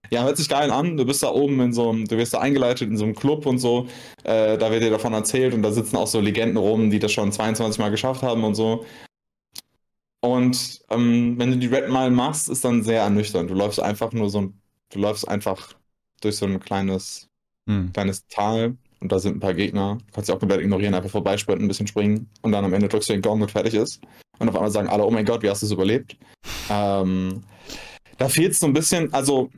Ja, hört sich geil an. Du bist da oben in so einem, du wirst da eingeleitet in so einem Club und so. Äh, da wird dir davon erzählt und da sitzen auch so Legenden rum, die das schon 22 Mal geschafft haben und so. Und ähm, wenn du die Red Mile machst, ist dann sehr ernüchternd. Du läufst einfach nur so ein, du läufst einfach durch so ein kleines, Hm. kleines Tal und da sind ein paar Gegner. Du kannst sie auch komplett ignorieren, einfach vorbeisprinten, ein bisschen springen und dann am Ende drückst du den Gong und fertig ist. Und auf einmal sagen alle, oh mein Gott, wie hast du es überlebt? Ähm, da fehlt es so ein bisschen, also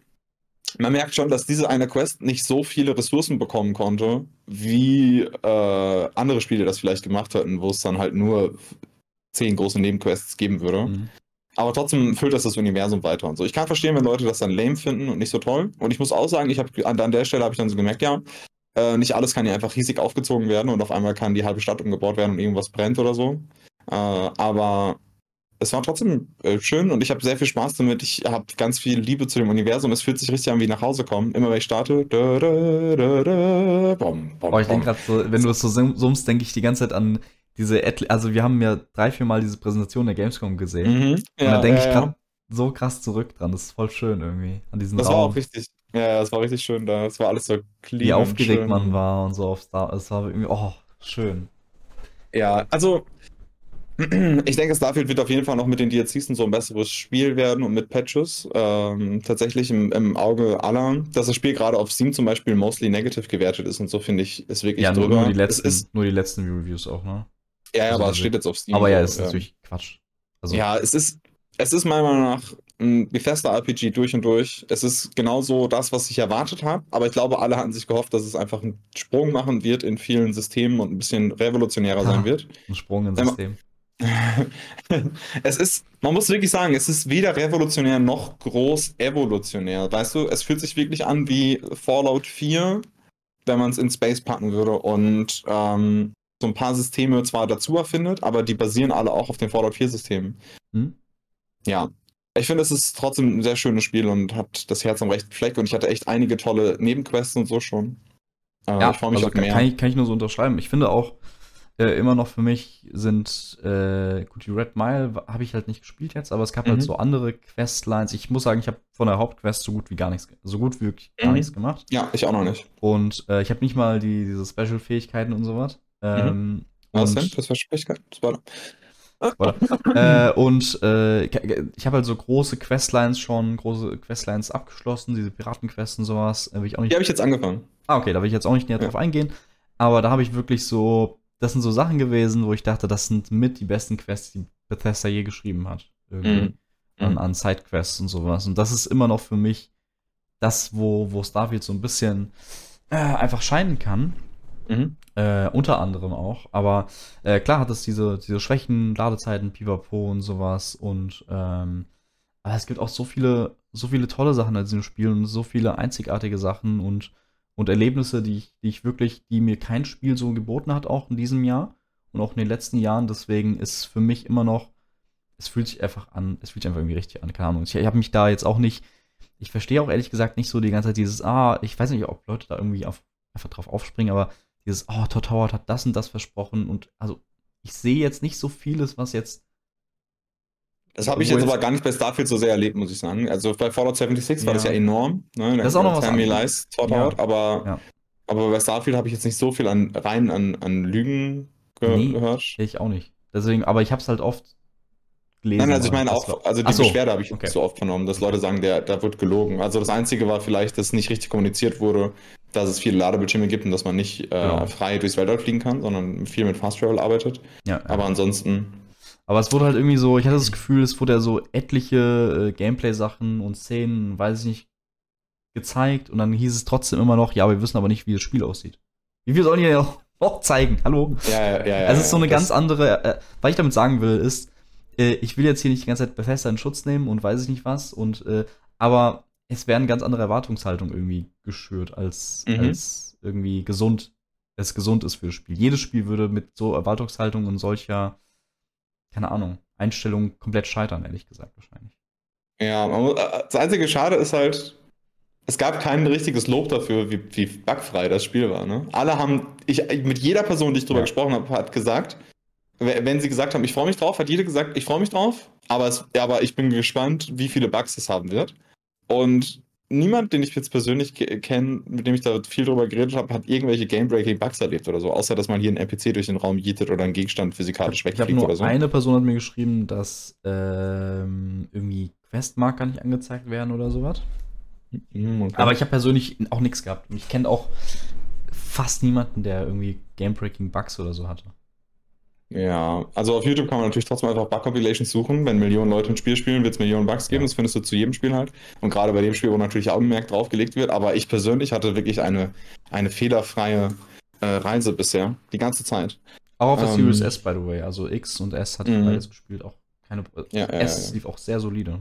man merkt schon, dass diese eine Quest nicht so viele Ressourcen bekommen konnte, wie äh, andere Spiele das vielleicht gemacht hätten, wo es dann halt nur zehn große Nebenquests geben würde. Hm. Aber trotzdem füllt das das Universum weiter und so. Ich kann verstehen, wenn Leute das dann lame finden und nicht so toll. Und ich muss auch sagen, ich habe an, der Stelle habe ich dann so gemerkt, ja, äh, nicht alles kann ja einfach riesig aufgezogen werden und auf einmal kann die halbe Stadt umgebaut werden und irgendwas brennt oder so. Äh, aber es war trotzdem äh, schön und ich habe sehr viel Spaß damit. Ich habe ganz viel Liebe zu dem Universum. Es fühlt sich richtig an wie nach Hause kommen. Immer wenn ich starte. Da, da, da, da, bom, bom, Oh, ich denke gerade so, wenn du es so sum- summst, denke ich die ganze Zeit an diese, also wir haben ja drei, vier Mal diese Präsentation der Gamescom gesehen. Mhm. Und da denke ja, ich ja. gerade so krass zurück dran. Das ist voll schön irgendwie. An diesen Das war Raum. auch richtig. Ja, ja, das war richtig schön da. Es war alles so clean. wie aufgeregt schön. man war und so auf Star. Es war irgendwie, oh, schön. Ja, also ich denke, Starfield wird auf jeden Fall noch mit den DLCs so ein besseres Spiel werden und mit Patches. Ähm, tatsächlich im, im Auge aller, dass das Spiel gerade auf Steam zum Beispiel mostly negative gewertet ist und so finde ich, ist wirklich Ja, nur, drüber. nur, die letzten, ist, nur die letzten Reviews auch, ne? Ja, ja, also aber es steht jetzt auf Steam. Aber ja, ist natürlich Quatsch. Also, Ja, es ist, es ist meiner Meinung nach ein Bethesda RPG durch und durch. Es ist genauso das, was ich erwartet habe, aber ich glaube, alle hatten sich gehofft, dass es einfach einen Sprung machen wird in vielen Systemen und ein bisschen revolutionärer Ah. sein wird. ein Sprung mal- System. es ist, man muss wirklich sagen, es ist weder revolutionär noch groß evolutionär. Weißt du, es fühlt sich wirklich an wie Fallout 4, wenn man es in Space packen würde und ähm, so ein paar Systeme zwar dazu erfindet, aber die basieren alle auch auf den Fallout 4 Systemen. Hm? Ja. Ich finde, es ist trotzdem ein sehr schönes Spiel und hat das Herz am rechten Fleck und ich hatte echt einige tolle Nebenquests und so schon. Äh, Ja, ich freue mich also auf mehr. kann, ich, kann ich nur so unterschreiben. Ich finde auch, äh, immer noch für mich sind, äh, gut, die Red Mile habe ich halt nicht gespielt jetzt, aber es gab halt Mhm. so andere Questlines. Ich muss sagen, ich habe von der Hauptquest so gut wie gar nichts, so gut wie wirklich gar Mhm. nichts gemacht. Ja, ich auch noch nicht. Und äh, ich habe nicht mal die, diese Special-Fähigkeiten und sowas. Ähm, Was und, denn? Das war Schwierigkeit. Spoiler. äh, und äh, ich habe halt so große Questlines schon, große Questlines abgeschlossen, diese Piratenquests und sowas. Äh, will ich auch nicht Die habe ich jetzt angefangen. Ah, okay, da will ich jetzt auch nicht näher Ja. drauf eingehen. Aber da habe ich wirklich so, das sind so Sachen gewesen, wo ich dachte, das sind mit die besten Quests, die Bethesda je geschrieben hat. Irgendwie. Mhm. An, an Sidequests und sowas. Und das ist immer noch für mich das, wo, wo Starfield so ein bisschen äh, einfach scheinen kann. Mhm. Äh, unter anderem auch. Aber äh, klar hat es diese, diese Schwächen, Ladezeiten, Pipapo und sowas. Und ähm, aber es gibt auch so viele, so viele tolle Sachen in diesem Spiel und so viele einzigartige Sachen und, und Erlebnisse, die ich, die ich wirklich, die mir kein Spiel so geboten hat, auch in diesem Jahr und auch in den letzten Jahren. Deswegen ist für mich immer noch, es fühlt sich einfach an, es fühlt sich einfach irgendwie richtig an, keine Ahnung. Ich, ich habe mich da jetzt auch nicht, ich verstehe auch ehrlich gesagt nicht so die ganze Zeit dieses, ah, ich weiß nicht, ob Leute da irgendwie auf, einfach drauf aufspringen, aber dieses, oh, Todd Howard hat das und das versprochen und also ich sehe jetzt nicht so vieles, was jetzt. Das habe ich jetzt aber gar nicht bei Starfield so sehr erlebt, muss ich sagen. Also bei Fallout 76 war Ja. das ja enorm. Ne? Das ist auch noch was anderes. lies, Todd Ja. Howard, aber, Ja. aber bei Starfield habe ich jetzt nicht so viel an rein an, an Lügen ge Nee. gehört. Ich auch nicht. Deswegen, aber ich habe es halt oft gelesen. Nein, also ich meine auch, also die so, Beschwerde habe ich okay. so oft vernommen, dass Leute sagen, der, da wird gelogen. Also das Einzige war vielleicht, dass nicht richtig kommuniziert wurde, dass es viele Ladebildschirme gibt und dass man nicht äh, Genau. frei durchs Weltall fliegen kann, sondern viel mit Fast Travel arbeitet. Ja, ja. Aber ansonsten, Aber es wurde halt irgendwie so, ich hatte das Gefühl, es wurde ja so etliche äh, Gameplay-Sachen und Szenen, weiß ich nicht, gezeigt und dann hieß es trotzdem immer noch, ja, wir wissen aber nicht, wie das Spiel aussieht. Wie viel sollen noch- noch zeigen? Hallo? ja, ja, ja. ja Also es ist so eine ganz andere, äh, was ich damit sagen will, ist, äh, ich will jetzt hier nicht die ganze Zeit Bethesda in Schutz nehmen und weiß ich nicht was und, äh, aber es werden ganz andere Erwartungshaltungen irgendwie geschürt, als, Mhm. als irgendwie gesund, es gesund ist für das Spiel. Jedes Spiel würde mit so Erwartungshaltung und solcher, keine Ahnung, Einstellung komplett scheitern, ehrlich gesagt, wahrscheinlich. Ja, muss, äh, das einzige Schade ist halt, es gab kein richtiges Lob dafür, wie, wie bugfrei das Spiel war. Ne? Alle haben, ich, mit jeder Person, die ich drüber Ja. gesprochen habe, hat gesagt, we- wenn sie gesagt haben, ich freue mich drauf, hat jeder gesagt, ich freue mich drauf, aber, es, aber ich bin gespannt, wie viele Bugs es haben wird. Und niemand, den ich jetzt persönlich ke- kenne, mit dem ich da viel drüber geredet habe, hat irgendwelche Game-Breaking Bugs erlebt oder so, außer dass man hier einen NPC durch den Raum jietet oder ein Gegenstand physikalisch wegfliegt nur oder so. eine Person hat mir geschrieben, dass ähm, irgendwie Questmarker nicht angezeigt werden oder sowas. Mhm, okay. Aber ich habe persönlich auch nichts gehabt. Und ich kenne auch fast niemanden, der irgendwie Game-Breaking Bugs oder so hatte. Ja, also auf YouTube kann man natürlich trotzdem einfach Bug-Compilations suchen. Wenn Millionen Leute ein Spiel spielen, wird es Millionen Bugs geben. Das findest du zu jedem Spiel halt. Und gerade bei dem Spiel, wo natürlich Augenmerk draufgelegt wird. Aber ich persönlich hatte wirklich eine, eine fehlerfreie äh, Reise bisher. Die ganze Zeit. Auch auf der Ähm, Series S, by the way. Also X und S hatte ich Mhm. beides gespielt. Auch keine. Ja, ja, S ja. lief auch sehr solide.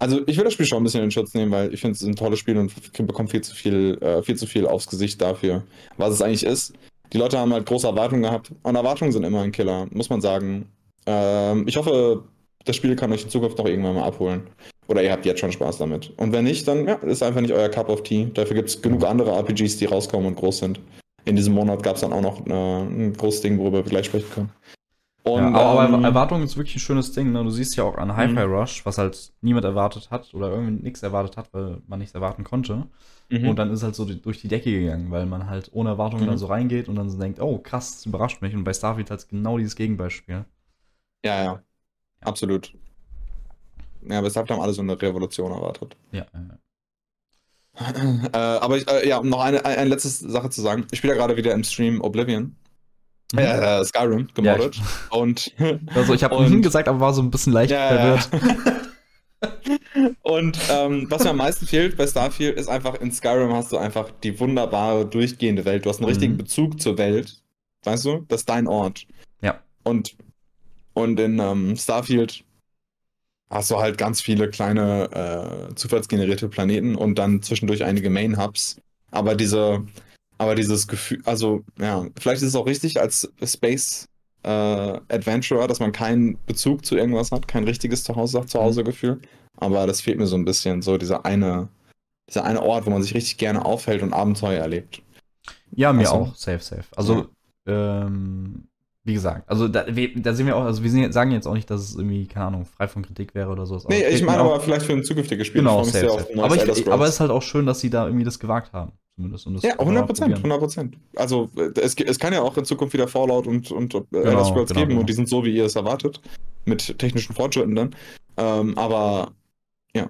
Also ich will das Spiel schon ein bisschen in Schutz nehmen, weil ich finde es ein tolles Spiel und bekommt viel zu viel, äh, viel zu viel aufs Gesicht dafür, was es eigentlich ist. Die Leute haben halt große Erwartungen gehabt und Erwartungen sind immer ein Killer, muss man sagen. Ähm, ich hoffe, das Spiel kann euch in Zukunft noch irgendwann mal abholen. Oder ihr habt jetzt schon Spaß damit. Und wenn nicht, dann ja, ist einfach nicht euer Cup of Tea. Dafür gibt es genug andere RPGs, die rauskommen und groß sind. In diesem Monat gab es dann auch noch äh, ein großes Ding, worüber wir gleich sprechen können. Und, ja, aber, ähm, aber Erwartung ist wirklich ein schönes Ding. Ne? Du siehst ja auch an Hi-Fi Mhm. Rush, was halt niemand erwartet hat oder irgendwie nichts erwartet hat, weil man nichts erwarten konnte. Mhm. Und dann ist halt so durch die Decke gegangen, weil man halt ohne Erwartungen Mhm. dann so reingeht und dann so denkt, oh krass, das überrascht mich. Und bei Starfield hat es genau dieses Gegenbeispiel. Ja, ja. Absolut. Ja, weshalb haben alle so eine Revolution erwartet. Ja, äh, äh, aber ich, äh, ja, um noch eine, eine letzte Sache zu sagen. Ich spiele ja gerade wieder im Stream Oblivion. Mhm. Äh, Skyrim, gemoddet. Ja, und Also ich habe mhm gesagt, aber war so ein bisschen leicht Ja, ja, verwirrt. und ähm, was mir am meisten fehlt bei Starfield ist einfach, in Skyrim hast du einfach die wunderbare, durchgehende Welt. Du hast einen Mhm. richtigen Bezug zur Welt. Weißt du? Das ist dein Ort. Ja. Und, und in ähm, Starfield hast du halt ganz viele kleine äh, zufallsgenerierte Planeten und dann zwischendurch einige Main-Hubs. Aber diese, aber dieses Gefühl, also ja, vielleicht ist es auch richtig als Space äh, Adventurer, dass man keinen Bezug zu irgendwas hat, kein richtiges Zuhause, Zuhause-Gefühl. Aber das fehlt mir so ein bisschen, so dieser eine, dieser eine Ort, wo man sich richtig gerne aufhält und Abenteuer erlebt. Ja, mir Also- auch. Safe, safe. Also, ähm, wie gesagt, also da, da sind wir auch, also wir sagen jetzt auch nicht, dass es irgendwie, keine Ahnung, frei von Kritik wäre oder so. Nee, ich meine aber vielleicht für ein zukünftiges Spiel. Genau, safe, safe. Aber, ich, aber es ist halt auch schön, dass sie da irgendwie das gewagt haben. Zumindest. Und das ja, 100 Prozent, 100 Prozent. Also es, es kann ja auch in Zukunft wieder Fallout und, und äh, genau, Elder Scrolls genau, geben genau. und die sind so, wie ihr es erwartet. Mit technischen Fortschritten dann. Ähm, aber ja.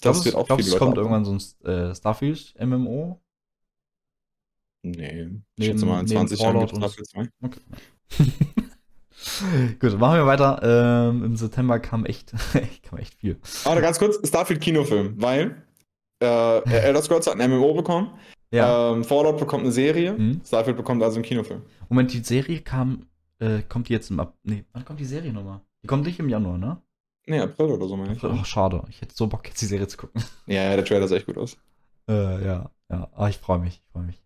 Das glaub, wird auch glaub, viele es kommt haben. irgendwann so ein äh, Starfield MMO. Nee, ich schätze mal in 20 Jahren gibt Starfield 2. Okay. Gut, machen wir weiter. Ähm, Im September kam echt, kam echt viel. Aber ganz kurz, Starfield Kinofilm, weil äh, Elder Scrolls hat ein MMO bekommen. Ja. Ähm, Fallout bekommt eine Serie. Mhm. Starfield bekommt also einen Kinofilm. Moment, die Serie kam, äh, kommt die jetzt im Ab. Nee, wann kommt die Serie nochmal? Die kommt nicht im Januar, ne? Nee, April oder so, meine ich. Ach, schade. Ich hätte so Bock, jetzt die Serie zu gucken. Ja, ja, der Trailer sah echt gut aus. Äh, ja, ja. Ah, ich freue mich, ich freue mich.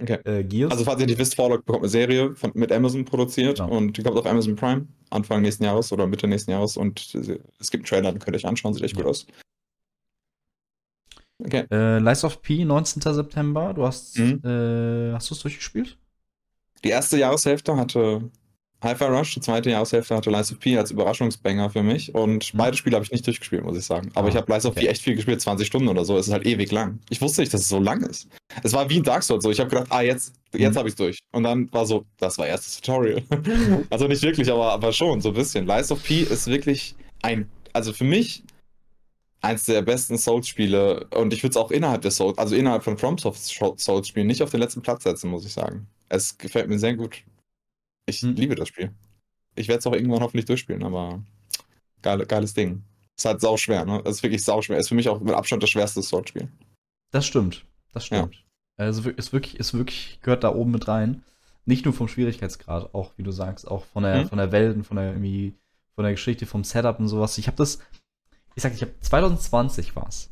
Okay. Äh, Gears? Also, falls ihr nicht wisst, Fallout bekommt eine Serie von, mit Amazon produziert genau. und die kommt auf Amazon Prime Anfang nächsten Jahres oder Mitte nächsten Jahres und es gibt einen Trailer, den könnt ihr euch anschauen, sieht echt ja. gut aus. Okay. Äh, Lies of P, 19. September. Du hast, mhm. äh, hast du es durchgespielt? Die erste Jahreshälfte hatte Hi-Fi Rush, die zweite Jahreshälfte hatte Lies of P als Überraschungsbanger für mich. Und mhm. beide Spiele habe ich nicht durchgespielt, muss ich sagen. Aber ah, ich habe Lies of okay. P echt viel gespielt, 20 Stunden oder so. Es ist halt ewig lang. Ich wusste nicht, dass es so lang ist. Es war wie ein Dark Souls so. Ich habe gedacht, ah, jetzt, jetzt mhm. habe ich es durch. Und dann war so, das war erstes Tutorial. also nicht wirklich, aber, aber schon, so ein bisschen. Lies of P ist wirklich ein, also für mich eins der besten Souls-Spiele und ich würde es auch innerhalb der Souls, also innerhalb von FromSoft Souls-Spielen nicht auf den letzten Platz setzen, muss ich sagen. Es gefällt mir sehr gut. Ich hm. liebe das Spiel. Ich werde es auch irgendwann hoffentlich durchspielen, aber geil, geiles Ding. Ist halt sau schwer, ne? Es ist wirklich sau schwer. Ist für mich auch mit Abstand das schwerste Souls-Spiel. Das stimmt. Das stimmt. Ja. Also ist wirklich, ist wirklich, gehört da oben mit rein. Nicht nur vom Schwierigkeitsgrad, auch wie du sagst, auch von der, hm. von der Welt und von der irgendwie, von der Geschichte, vom Setup und sowas. Ich habe das, ich sag, ich habe 2020 war's.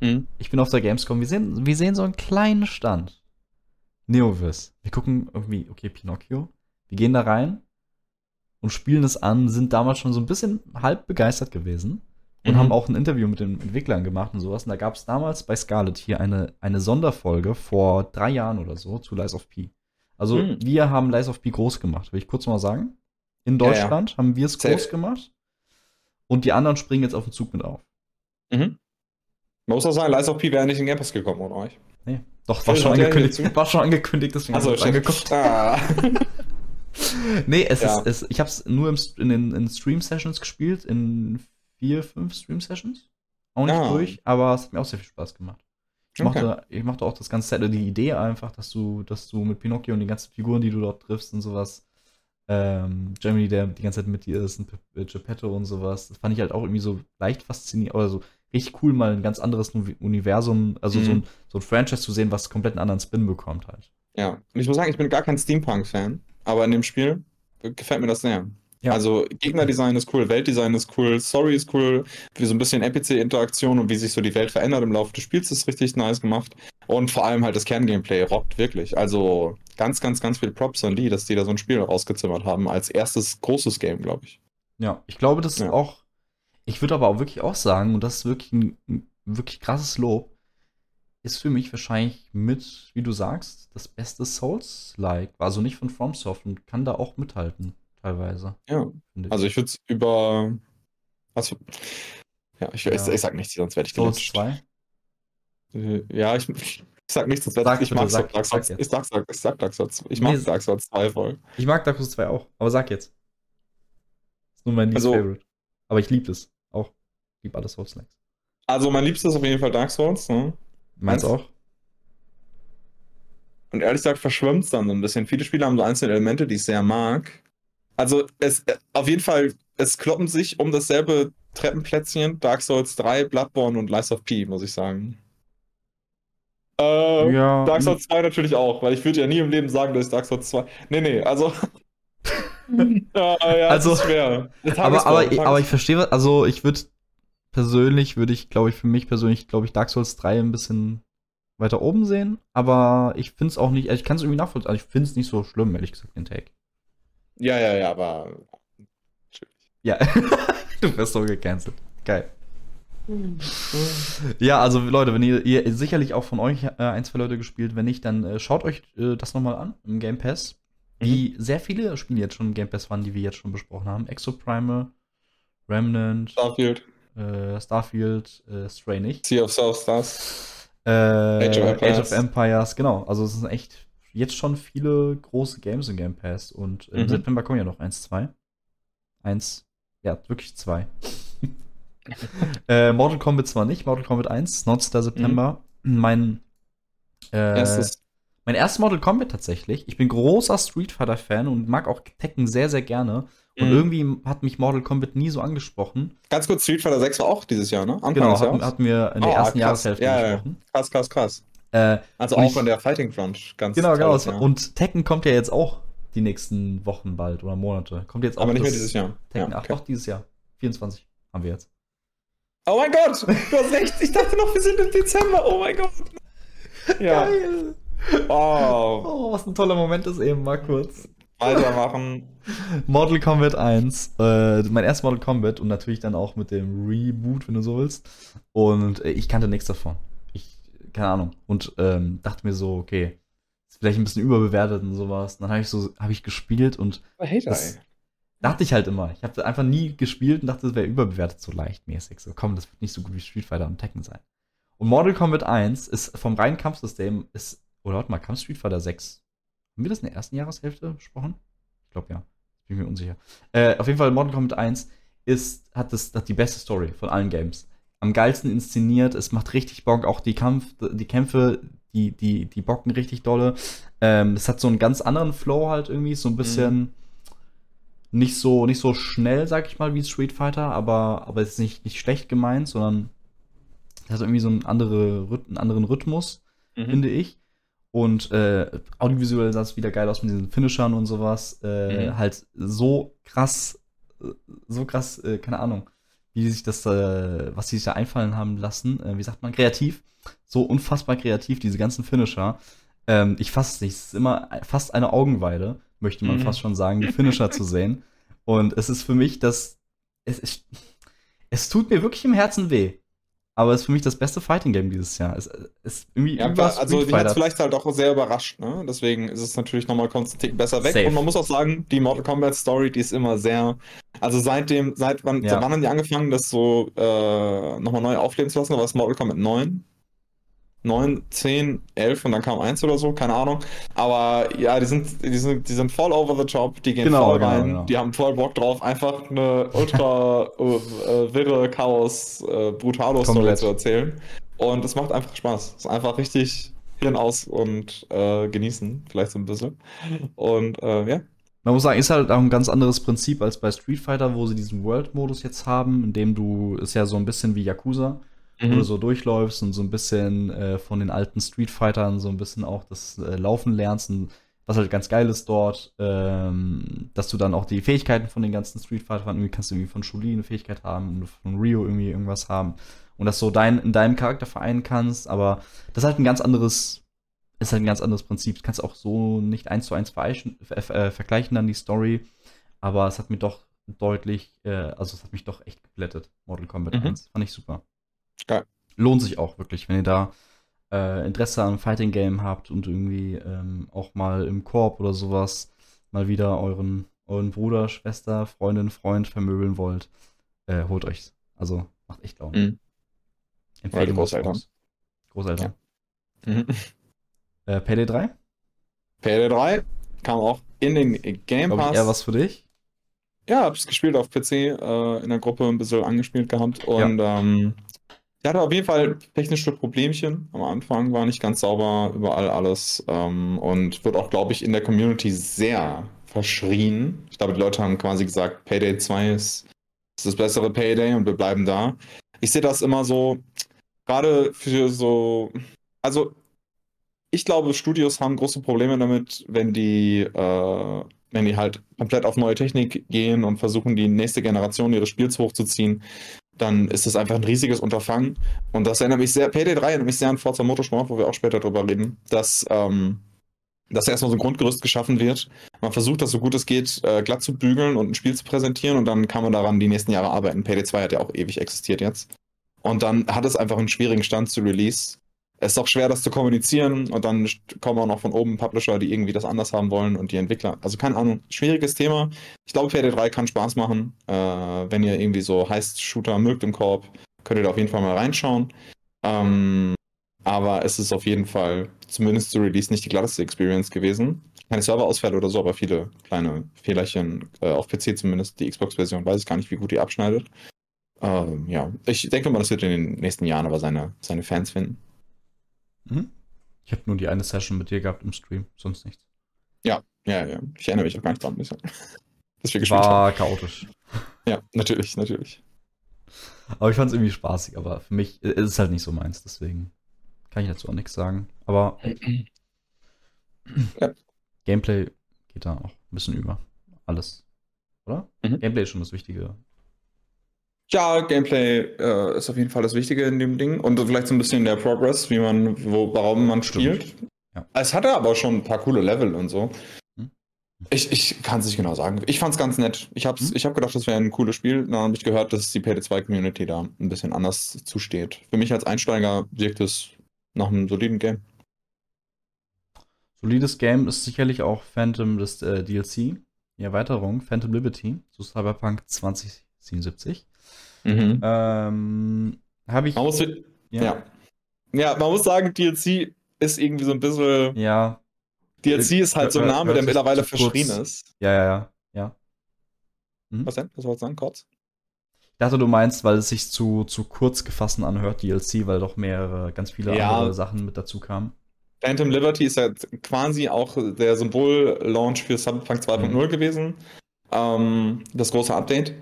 Mhm. Ich bin auf der Gamescom. Wir sehen, wir sehen so einen kleinen Stand. Neovis. Wir gucken irgendwie, okay, Pinocchio. Wir gehen da rein und spielen es an, sind damals schon so ein bisschen halb begeistert gewesen und mhm. haben auch ein Interview mit den Entwicklern gemacht und sowas. Und da gab es damals bei Scarlet hier eine, eine Sonderfolge vor drei Jahren oder so zu Lies of P. Also mhm. wir haben Lies of P groß gemacht, will ich kurz mal sagen. In Deutschland ja, ja. haben wir es groß gemacht. Und die anderen springen jetzt auf den Zug mit auf. Mhm. Man muss auch sagen, Lies of P wäre nicht in Game Pass gekommen ohne euch. Nee. Doch, war schon, angekündigt, war schon angekündigt, deswegen also, ich angeguckt. Ah. nee, es ja. ist, es, ich habe es nur im, in den in Stream-Sessions gespielt, in vier, fünf Stream-Sessions. Auch nicht ah. durch, aber es hat mir auch sehr viel Spaß gemacht. Ich, okay. mochte, ich mochte auch das ganze Set, die Idee einfach, dass du, dass du mit Pinocchio und den ganzen Figuren, die du dort triffst und sowas, ähm, Germany, der die ganze Zeit mit dir ist, und Geppetto und sowas. Das fand ich halt auch irgendwie so leicht faszinierend, oder so richtig cool, mal ein ganz anderes Universum, also mhm. so, ein, so ein Franchise zu sehen, was komplett einen anderen Spin bekommt halt. Ja, und ich muss sagen, ich bin gar kein Steampunk-Fan, aber in dem Spiel gefällt mir das sehr. Ja. Also Gegnerdesign ist cool, Weltdesign ist cool, Story ist cool, wie so ein bisschen NPC-Interaktion und wie sich so die Welt verändert im Laufe des Spiels ist richtig nice gemacht. Und vor allem halt das Kerngameplay rockt wirklich. Also ganz, ganz, ganz viel Props an die, dass die da so ein Spiel rausgezimmert haben als erstes großes Game, glaube ich. Ja, ich glaube, das ist ja. auch. Ich würde aber auch wirklich auch sagen, und das ist wirklich ein, ein wirklich krasses Lob, ist für mich wahrscheinlich mit, wie du sagst, das beste Souls-like. Also nicht von FromSoft und kann da auch mithalten, teilweise. Ja. Ich. Also ich würde es über. Was, ja, ich, ja. Ich, ich, sag nichts, sonst werde ich Souls 2? Äh, ja, ich, ich sag nichts, sonst werde ich, ich mag sag, Dark Souls. Ich sag, sag, ich sag Dark Souls. Ich mag nee, Dark Souls 2 voll. Ich mag Dark Souls 2 auch, aber sag jetzt. Das ist nur mein Least also, Favorite. Aber ich liebe es auch. Ich liebe alle Souls-Likes. Also mein liebstes ist auf jeden Fall Dark Souls, ne? Meins auch. Und ehrlich gesagt verschwimmt es dann so ein bisschen. Viele Spiele haben so einzelne Elemente, die ich sehr mag. Also es äh, auf jeden Fall, es kloppen sich um dasselbe Treppenplätzchen, Dark Souls 3, Bloodborne und Lies of P, muss ich sagen. Äh, ja. Dark Souls 2 natürlich auch, weil ich würde ja nie im Leben sagen, dass ich Dark Souls 2. Nee, nee, also. ja, ja, also, schwer. Aber, aber, aber ich verstehe, also ich würde persönlich, würde ich, glaube ich, für mich persönlich, glaube ich, Dark Souls 3 ein bisschen weiter oben sehen, aber ich finde es auch nicht, ich kann es irgendwie nachvollziehen, also ich finde es nicht so schlimm, ehrlich gesagt, den Take. Ja, ja, ja, aber. Ja, du wirst so gecancelt. Geil. ja, also Leute, wenn ihr, ihr sicherlich auch von euch äh, ein, zwei Leute gespielt, wenn nicht, dann äh, schaut euch äh, das nochmal an im Game Pass. die sehr viele Spiele jetzt schon im Game Pass waren, die wir jetzt schon besprochen haben. Exoprimal, Remnant, Starfield, äh, Starfield, äh, Stray nicht. Sea of South Stars. Äh, Age of Empires. Age of Empires, genau. Also es sind echt jetzt schon viele große Games im Game Pass und im Mhm. September kommen ja noch eins, zwei. Eins, ja, wirklich zwei. äh, Mortal Kombat zwar nicht, Mortal Kombat 1, 19. September. Mein, äh, Erstes. mein erstes Mortal Kombat tatsächlich. Ich bin großer Street Fighter Fan und mag auch Tekken sehr, sehr gerne. Und Mhm. irgendwie hat mich Mortal Kombat nie so angesprochen. Ganz kurz, Street Fighter 6 war auch dieses Jahr, ne? Anfang Genau, des hatten, Jahres. hatten wir in der Oh, ersten krass. Jahreshälfte Ja, ja. gesprochen. Krass, krass, krass. Äh, Also auch ich- an der Fighting Front. Ganz Genau, genau. Jahr. Und Tekken kommt ja jetzt auch die nächsten Wochen bald oder Monate. Kommt jetzt auch Aber nicht mehr dieses Jahr. Tekken Ja, 8, okay. doch dieses Jahr. 24 haben wir jetzt. Oh mein Gott, du hast recht. Ich dachte noch, wir sind im Dezember. Oh mein Gott. Ja. Geil. Oh, Oh, was ein toller Moment ist eben mal kurz. weitermachen. Mortal Kombat 1, äh, mein erstes Mortal Kombat und natürlich dann auch mit dem Reboot, wenn du so willst. Und äh, ich kannte nichts davon. Keine Ahnung. Und ähm, dachte mir so, okay, ist vielleicht ein bisschen überbewertet und sowas. Und dann habe ich so, habe ich gespielt und Hater, Das- ey. Dachte ich halt immer. Ich habe einfach nie gespielt und dachte, das wäre überbewertet, so leichtmäßig. So, komm, das wird nicht so gut wie Street Fighter und Tekken sein. Und Mortal Kombat 1 ist vom reinen Kampfsystem, ist, oder warte mal, kam Street Fighter 6? Haben wir das in der ersten Jahreshälfte besprochen? Ich glaube ja. Bin mir unsicher. Äh, auf jeden Fall, Mortal Kombat 1 ist, hat, das, hat die beste Story von allen Games. Am geilsten inszeniert, es macht richtig Bock, auch die, Kampf, die Kämpfe, die, die, die bocken richtig dolle. Ähm, es hat so einen ganz anderen Flow halt irgendwie, so ein bisschen nicht so, nicht so schnell, sag ich mal, wie Street Fighter, aber, aber es ist nicht, nicht schlecht gemeint, sondern es hat irgendwie so einen, andere, einen anderen Rhythmus, Mhm. finde ich. Und äh, audiovisuell sah es wieder geil aus mit diesen Finishern und sowas. Äh, Mhm. Halt so krass, so krass, äh, keine Ahnung, wie sich das, äh, was sie sich da einfallen haben lassen. Äh, wie sagt man, kreativ. So unfassbar kreativ, diese ganzen Finisher. Ähm, ich fasse es nicht. Es ist immer fast eine Augenweide, möchte man Mhm. fast schon sagen, die Finisher zu sehen. Und es ist für mich das. Es, ist, es tut mir wirklich im Herzen weh. Aber es ist für mich das beste Fighting Game dieses Jahr. Es ist irgendwie Ja, über also die hat Fighter. vielleicht halt auch sehr überrascht, ne? Deswegen ist es natürlich nochmal Tick besser weg. Safe. Und man muss auch sagen, die Mortal Kombat Story, die ist immer sehr. Also seitdem, seit wann, Ja. seit wann haben die angefangen, das so äh, nochmal neu aufleben zu lassen? Da war es Mortal Kombat 9? 9, 10, 11 und dann kam 1 oder so, keine Ahnung. Aber ja, die sind, die sind, die sind voll over the top, die gehen Genau, voll genau, rein, genau. die haben voll Bock drauf, einfach eine ultra äh, äh, wirre Chaos, äh, brutalo Story zu erzählen. Und es macht einfach Spaß. Es ist einfach richtig Hirn aus und äh, genießen, vielleicht so ein bisschen. Und äh, ja. Man muss sagen, ist halt auch ein ganz anderes Prinzip als bei Street Fighter, wo sie diesen World-Modus jetzt haben, in dem du, ist ja so ein bisschen wie Yakuza, wo Mhm. du so durchläufst und so ein bisschen äh, von den alten Street Fightern so ein bisschen auch das äh, Laufen lernst und was halt ganz geil ist dort, ähm, dass du dann auch die Fähigkeiten von den ganzen Street Fightern, irgendwie kannst du irgendwie von Chun-Li eine Fähigkeit haben und von Rio irgendwie irgendwas haben und das so dein, in deinem Charakter vereinen kannst, aber das ist halt ein ganz anderes, ist halt ein ganz anderes Prinzip. Du kannst auch so nicht eins zu eins vereichen, ver, äh, vergleichen dann die Story, aber es hat mir doch deutlich, äh, also es hat mich doch echt geblättet, Mortal Kombat Mhm. 1. Fand ich super. Geil. Lohnt sich auch wirklich, wenn ihr da äh, Interesse am Fighting Game habt und irgendwie ähm, auch mal im Korb oder sowas mal wieder euren, euren Bruder, Schwester, Freundin, Freund vermöbeln wollt, äh, holt euch's. Also macht echt Laune. Mhm. Empfehlung Monats. Großeltern. Mhm. Äh, Payday 3? Payday 3 kam auch in den Game Glaube ich Pass. eher was für dich. Ja, hab's gespielt auf PC, äh, in der Gruppe ein bisschen angespielt gehabt und ähm, ich hatte auf jeden Fall technische Problemchen. Am Anfang war nicht ganz sauber überall alles ähm, und wird auch, glaube ich, in der Community sehr verschrien. Ich glaube, die Leute haben quasi gesagt, Payday 2 ist, ist das bessere Payday und wir bleiben da. Ich sehe das immer so, gerade für so, also ich glaube, Studios haben große Probleme damit, wenn die, äh, wenn die halt komplett auf neue Technik gehen und versuchen, die nächste Generation ihres Spiels hochzuziehen, dann ist das einfach ein riesiges Unterfangen. Und das erinnert mich sehr, Payday 3 erinnert mich sehr an Forza Motorsport, wo wir auch später drüber reden, dass, ähm, dass erstmal so ein Grundgerüst geschaffen wird. Man versucht, das so gut es geht, äh, glatt zu bügeln und ein Spiel zu präsentieren und dann kann man daran die nächsten Jahre arbeiten. Payday 2 hat ja auch ewig existiert jetzt. Und dann hat es einfach einen schwierigen Stand zu Release. Es ist auch schwer, das zu kommunizieren und dann kommen auch noch von oben Publisher, die irgendwie das anders haben wollen und die Entwickler. Also keine Ahnung, schwieriges Thema. Ich glaube, Payday 3 kann Spaß machen. Äh, wenn ihr irgendwie so Heist-Shooter mögt im Korb, könnt ihr da auf jeden Fall mal reinschauen. Ähm, aber es ist auf jeden Fall, zumindest zu Release, nicht die glatteste Experience gewesen. Keine Serverausfälle oder so, aber viele kleine Fehlerchen. Äh, auf PC zumindest. Die Xbox-Version weiß ich gar nicht, wie gut die abschneidet. Ähm, ja, ich denke mal, das wird in den nächsten Jahren aber seine, seine Fans finden. Mhm. Ich habe nur die eine Session mit dir gehabt im Stream, sonst nichts. Ja, ja, ja. Ich erinnere mich auch gar nicht dran, bisher. dass wir gespielt War haben. chaotisch. Ja, natürlich, natürlich. Aber ich fand es irgendwie spaßig, aber für mich ist es halt nicht so meins, deswegen kann ich dazu auch nichts sagen. Aber ja. Gameplay geht da auch ein bisschen über. Alles. Oder? Mhm. Gameplay ist schon das Wichtige ja, Gameplay äh, ist auf jeden Fall das Wichtige in dem Ding. Und vielleicht so ein bisschen der Progress, wie man, wo, warum man spielt. Ja. Es hatte aber schon ein paar coole Level und so. Hm? Ich, ich kann es nicht genau sagen. Ich fand es ganz nett. Ich habe hm? hab gedacht, das wäre ein cooles Spiel. Dann habe ich gehört, dass die PD2-Community da ein bisschen anders zusteht. Für mich als Einsteiger wirkt es nach einem soliden Game. Solides Game ist sicherlich auch Phantom, das äh, DLC, die Erweiterung, Phantom Liberty zu Cyberpunk 2077. Mhm. Ähm, Habe ich. Man muss, ja. ja. ja. man muss sagen, DLC ist irgendwie so ein bisschen. Ja. DLC ist halt so ein Name, der mittlerweile verschrien ist. Ja, ja, ja. ja. Mhm. Was denn? Was wolltest du sagen, kurz? Ich dachte, du meinst, weil es sich zu, zu kurz gefasst anhört, DLC, weil doch mehrere, ganz viele ja. andere Sachen mit dazu kamen. Phantom Liberty ist ja quasi auch der Symbol-Launch für Cyberpunk 2.0 mhm. gewesen. Ähm, das große Update.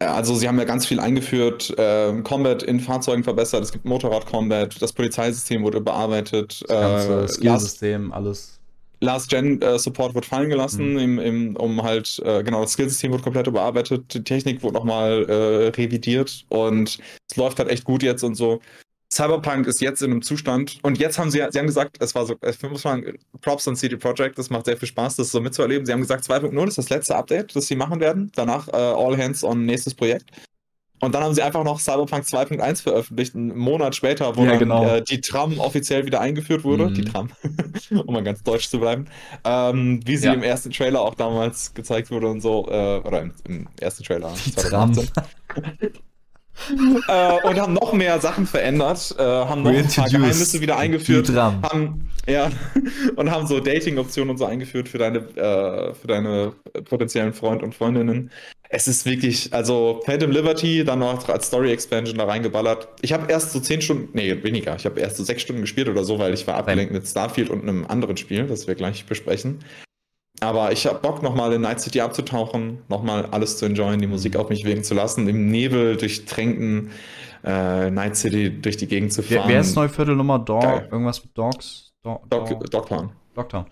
Also sie haben ja ganz viel eingeführt, äh, Combat in Fahrzeugen verbessert, es gibt Motorrad-Combat, das Polizeisystem wurde bearbeitet. Das ganze äh, Skillsystem, alles. Last-Gen-Support äh, wird fallen gelassen, mhm. im, im, um halt, äh, genau, das Skillsystem wurde komplett überarbeitet, die Technik wurde nochmal äh, revidiert und es läuft halt echt gut jetzt und so. Cyberpunk ist jetzt in einem Zustand und jetzt haben sie, sie haben gesagt, es war so, ich muss sagen, Props an CD Projekt, das macht sehr viel Spaß, das so mitzuerleben. Sie haben gesagt, 2.0 ist das letzte Update, das sie machen werden. Danach uh, All Hands on nächstes Projekt. Und dann haben sie einfach noch Cyberpunk 2.1 veröffentlicht, einen Monat später, wo ja, dann genau. äh, die Tram offiziell wieder eingeführt wurde. Mhm. Die Tram, um mal ganz deutsch zu bleiben. Ähm, wie sie ja. im ersten Trailer auch damals gezeigt wurde und so. Äh, oder im, im, ersten Trailer. Die 2018. Tram. äh, und haben noch mehr Sachen verändert, äh, haben noch ein paar Geheimnisse wieder eingeführt, haben, ja, und haben so Dating-Optionen und so eingeführt für deine, äh, für deine potenziellen Freund und Freundinnen. Es ist wirklich, also Phantom Liberty dann noch als Story-Expansion da reingeballert. Ich habe erst so zehn Stunden, nee, weniger, ich habe erst so sechs Stunden gespielt oder so, weil ich war abgelenkt mit Starfield und einem anderen Spiel, das wir gleich besprechen. Aber ich habe Bock, nochmal in Night City abzutauchen, nochmal alles zu enjoyen, die Musik auf mich wirken zu lassen, im Nebel durchtränkten äh, Night City durch die Gegend zu fahren. Wer, wer ist Neuviertel Nummer? Dog, irgendwas mit Dogs? Do, Dog, Dogtown. Dogtown.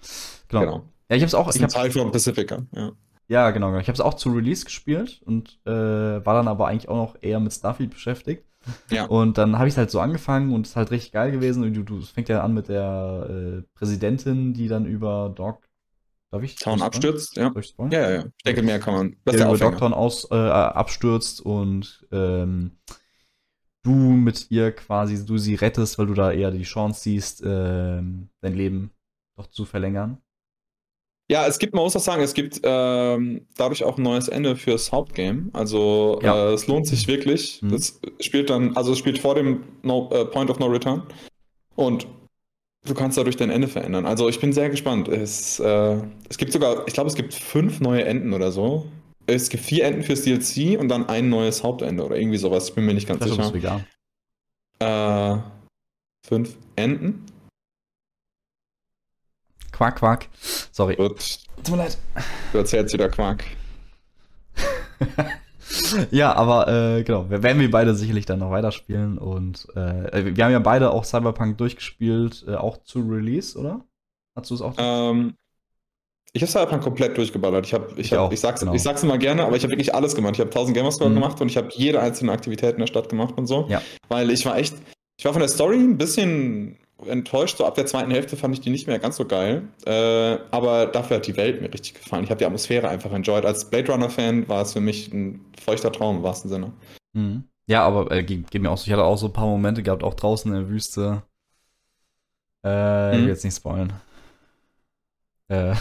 Genau. genau. Ja, ich hab's auch. Das ist ein Teil von Pacifica, ja. Ja, genau, genau. Ich habe es auch zu Release gespielt und äh, war dann aber eigentlich auch noch eher mit Starfield beschäftigt. Ja. Und dann habe ich es halt so angefangen und es ist halt richtig geil gewesen. Und du, du, es fängt ja an mit der äh, Präsidentin, die dann über Dog Darf ich? Town abstürzt, ja. ja. Ja, ja, Ich denke, mehr kann man. Das der, der Doktor aus, äh, abstürzt und ähm, du mit ihr quasi, du sie rettest, weil du da eher die Chance siehst, äh, dein Leben doch zu verlängern. Ja, es gibt, man muss auch sagen, es gibt ähm, dadurch auch ein neues Ende fürs Hauptgame. Also ja. äh, es lohnt sich wirklich. Mhm. Das spielt dann, also es spielt vor dem no, äh, Point of No Return. Und du kannst dadurch dein Ende verändern. Also ich bin sehr gespannt. Es, äh, es gibt sogar, ich glaube, es gibt fünf neue Enden oder so. Es gibt vier Enden fürs DLC und dann ein neues Hauptende oder irgendwie sowas. Ich bin mir nicht ganz das sicher. Ist vegan. Äh, fünf Enden? Quack, quack. Sorry. Gut. Tut mir leid. Du erzählst wieder Quack. ja, aber äh, genau, werden wir beide sicherlich dann noch weiterspielen und äh, wir haben ja beide auch Cyberpunk durchgespielt, äh, auch zu Release, oder? Hast du es auch? Ähm, ich habe Cyberpunk komplett durchgeballert. Ich, hab, ich, ich, hab, ich, sag's, genau. ich sag's immer gerne, aber ich habe wirklich alles gemacht. Ich habe 1000 Gamerscore mhm. gemacht und ich habe jede einzelne Aktivität in der Stadt gemacht und so. Ja. Weil ich war echt, ich war von der Story ein bisschen enttäuscht. So ab der zweiten Hälfte fand ich die nicht mehr ganz so geil. Äh, aber dafür hat die Welt mir richtig gefallen. Ich habe die Atmosphäre einfach enjoyed. Als Blade Runner-Fan war es für mich ein feuchter Traum im wahrsten Sinne. Mhm. Ja, aber äh, geht, geht, mir auch so. Ich hatte auch so ein paar Momente gehabt, auch draußen in der Wüste. Äh, Ich will jetzt nicht spoilen. Äh,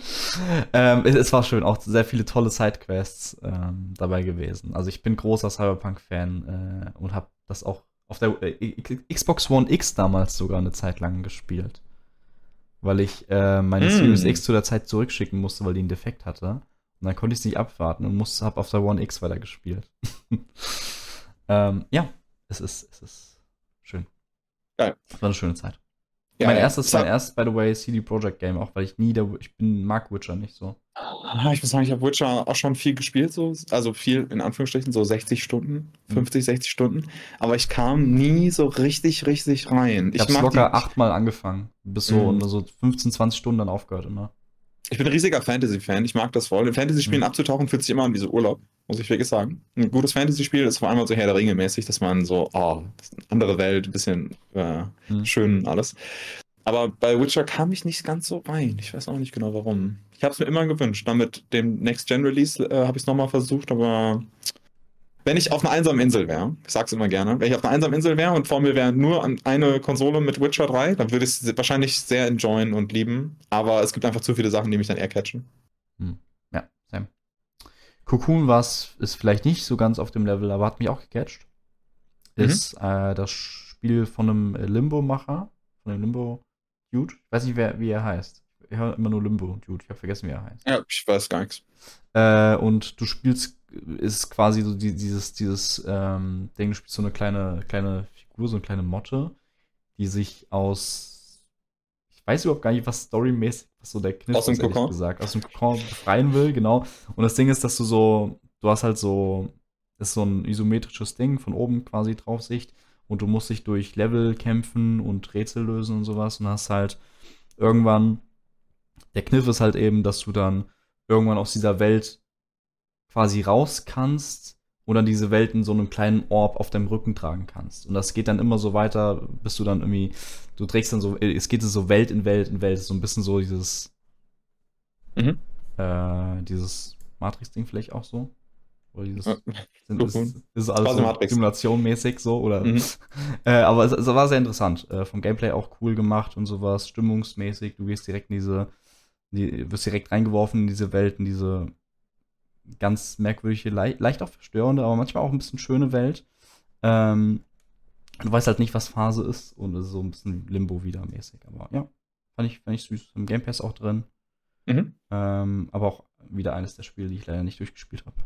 ähm, es, es, war schön, auch sehr viele tolle Sidequests ähm, dabei gewesen. Also ich bin großer Cyberpunk-Fan äh, und habe das auch auf der äh, Xbox One X damals sogar eine Zeit lang gespielt. Weil ich äh, meine mm. Series X zu der Zeit zurückschicken musste, weil die einen Defekt hatte. Und dann konnte ich es nicht abwarten und musste, hab auf der One X weitergespielt. ähm, ja, es ist, es ist schön. Geil. Es war eine schöne Zeit. Ja, mein ja. erstes, mein erstes, by the way, CD Projekt Game, auch weil ich nie der, ich bin, mag Witcher nicht so. Ah, ich muss sagen, ich habe Witcher auch schon viel gespielt, so, also viel in Anführungsstrichen, so 60 Stunden, 50, mhm. 60 Stunden, aber ich kam nie so richtig, richtig rein. Ich, ich habe locker achtmal angefangen, bis so, mhm. so 15, 20 Stunden dann aufgehört immer. Ich bin ein riesiger Fantasy-Fan, ich mag das voll. In Fantasy-Spielen mhm. abzutauchen fühlt sich immer an wie so Urlaub, muss ich wirklich sagen. Ein gutes Fantasy-Spiel ist vor allem so Herr der Ringe mäßig, dass man so, oh, andere Welt, ein bisschen äh, mhm. schön alles. Aber bei Witcher kam ich nicht ganz so rein. Ich weiß auch nicht genau warum. Ich habe es mir immer gewünscht. Dann mit dem Next-Gen-Release äh, habe ich es nochmal versucht, aber wenn ich auf einer einsamen Insel wäre, ich sag's immer gerne, wenn ich auf einer einsamen Insel wäre und vor mir wäre nur eine Konsole mit Witcher 3, dann würde ich es wahrscheinlich sehr enjoyen und lieben. Aber es gibt einfach zu viele Sachen, die mich dann eher catchen. Hm. Ja, Sam. Cocoon war's, ist vielleicht nicht so ganz auf dem Level, aber hat mich auch gecatcht. Mhm. Ist äh, das Spiel von einem Limbo-Macher, von einem Limbo Dude. Ich weiß nicht, wer, wie er heißt. Ich höre immer nur Limbo Dude. Ich habe vergessen, wie er heißt. Ja, ich weiß gar nichts. Äh, und du spielst, ist quasi so die, dieses, dieses ähm, Ding, du spielst so eine kleine, kleine Figur, so eine kleine Motte, die sich aus, ich weiß überhaupt gar nicht, was storymäßig, was so der Kniff aus dem Kokon gesagt, aus dem Kokon befreien will, genau. Und das Ding ist, dass du so, du hast halt so, das ist so ein isometrisches Ding, von oben quasi Draufsicht und du musst dich durch Level kämpfen und Rätsel lösen und sowas und hast halt irgendwann, der Kniff ist halt eben, dass du dann irgendwann aus dieser Welt quasi raus kannst und dann diese Welt in so einem kleinen Orb auf deinem Rücken tragen kannst. Und das geht dann immer so weiter, bis du dann irgendwie, du trägst dann so, es geht so Welt in Welt in Welt, so ein bisschen so dieses, mhm. äh, dieses Matrix-Ding vielleicht auch so. Oder dieses, ja. sind, ist, ist alles so simulationmäßig so, oder? Mhm. äh, aber es, es, war sehr interessant. Äh, vom Gameplay auch cool gemacht und sowas, stimmungsmäßig. Du gehst direkt in diese, die, wirst direkt reingeworfen in diese Welt, in diese ganz merkwürdige, le leicht auch verstörende, aber manchmal auch ein bisschen schöne Welt. Ähm, du weißt halt nicht, was Phase ist und es ist so ein bisschen Limbo wieder mäßig. Aber ja, fand ich, fand ich süß. Im Game Pass auch drin. Mhm. Ähm, aber auch wieder eines der Spiele, die ich leider nicht durchgespielt habe.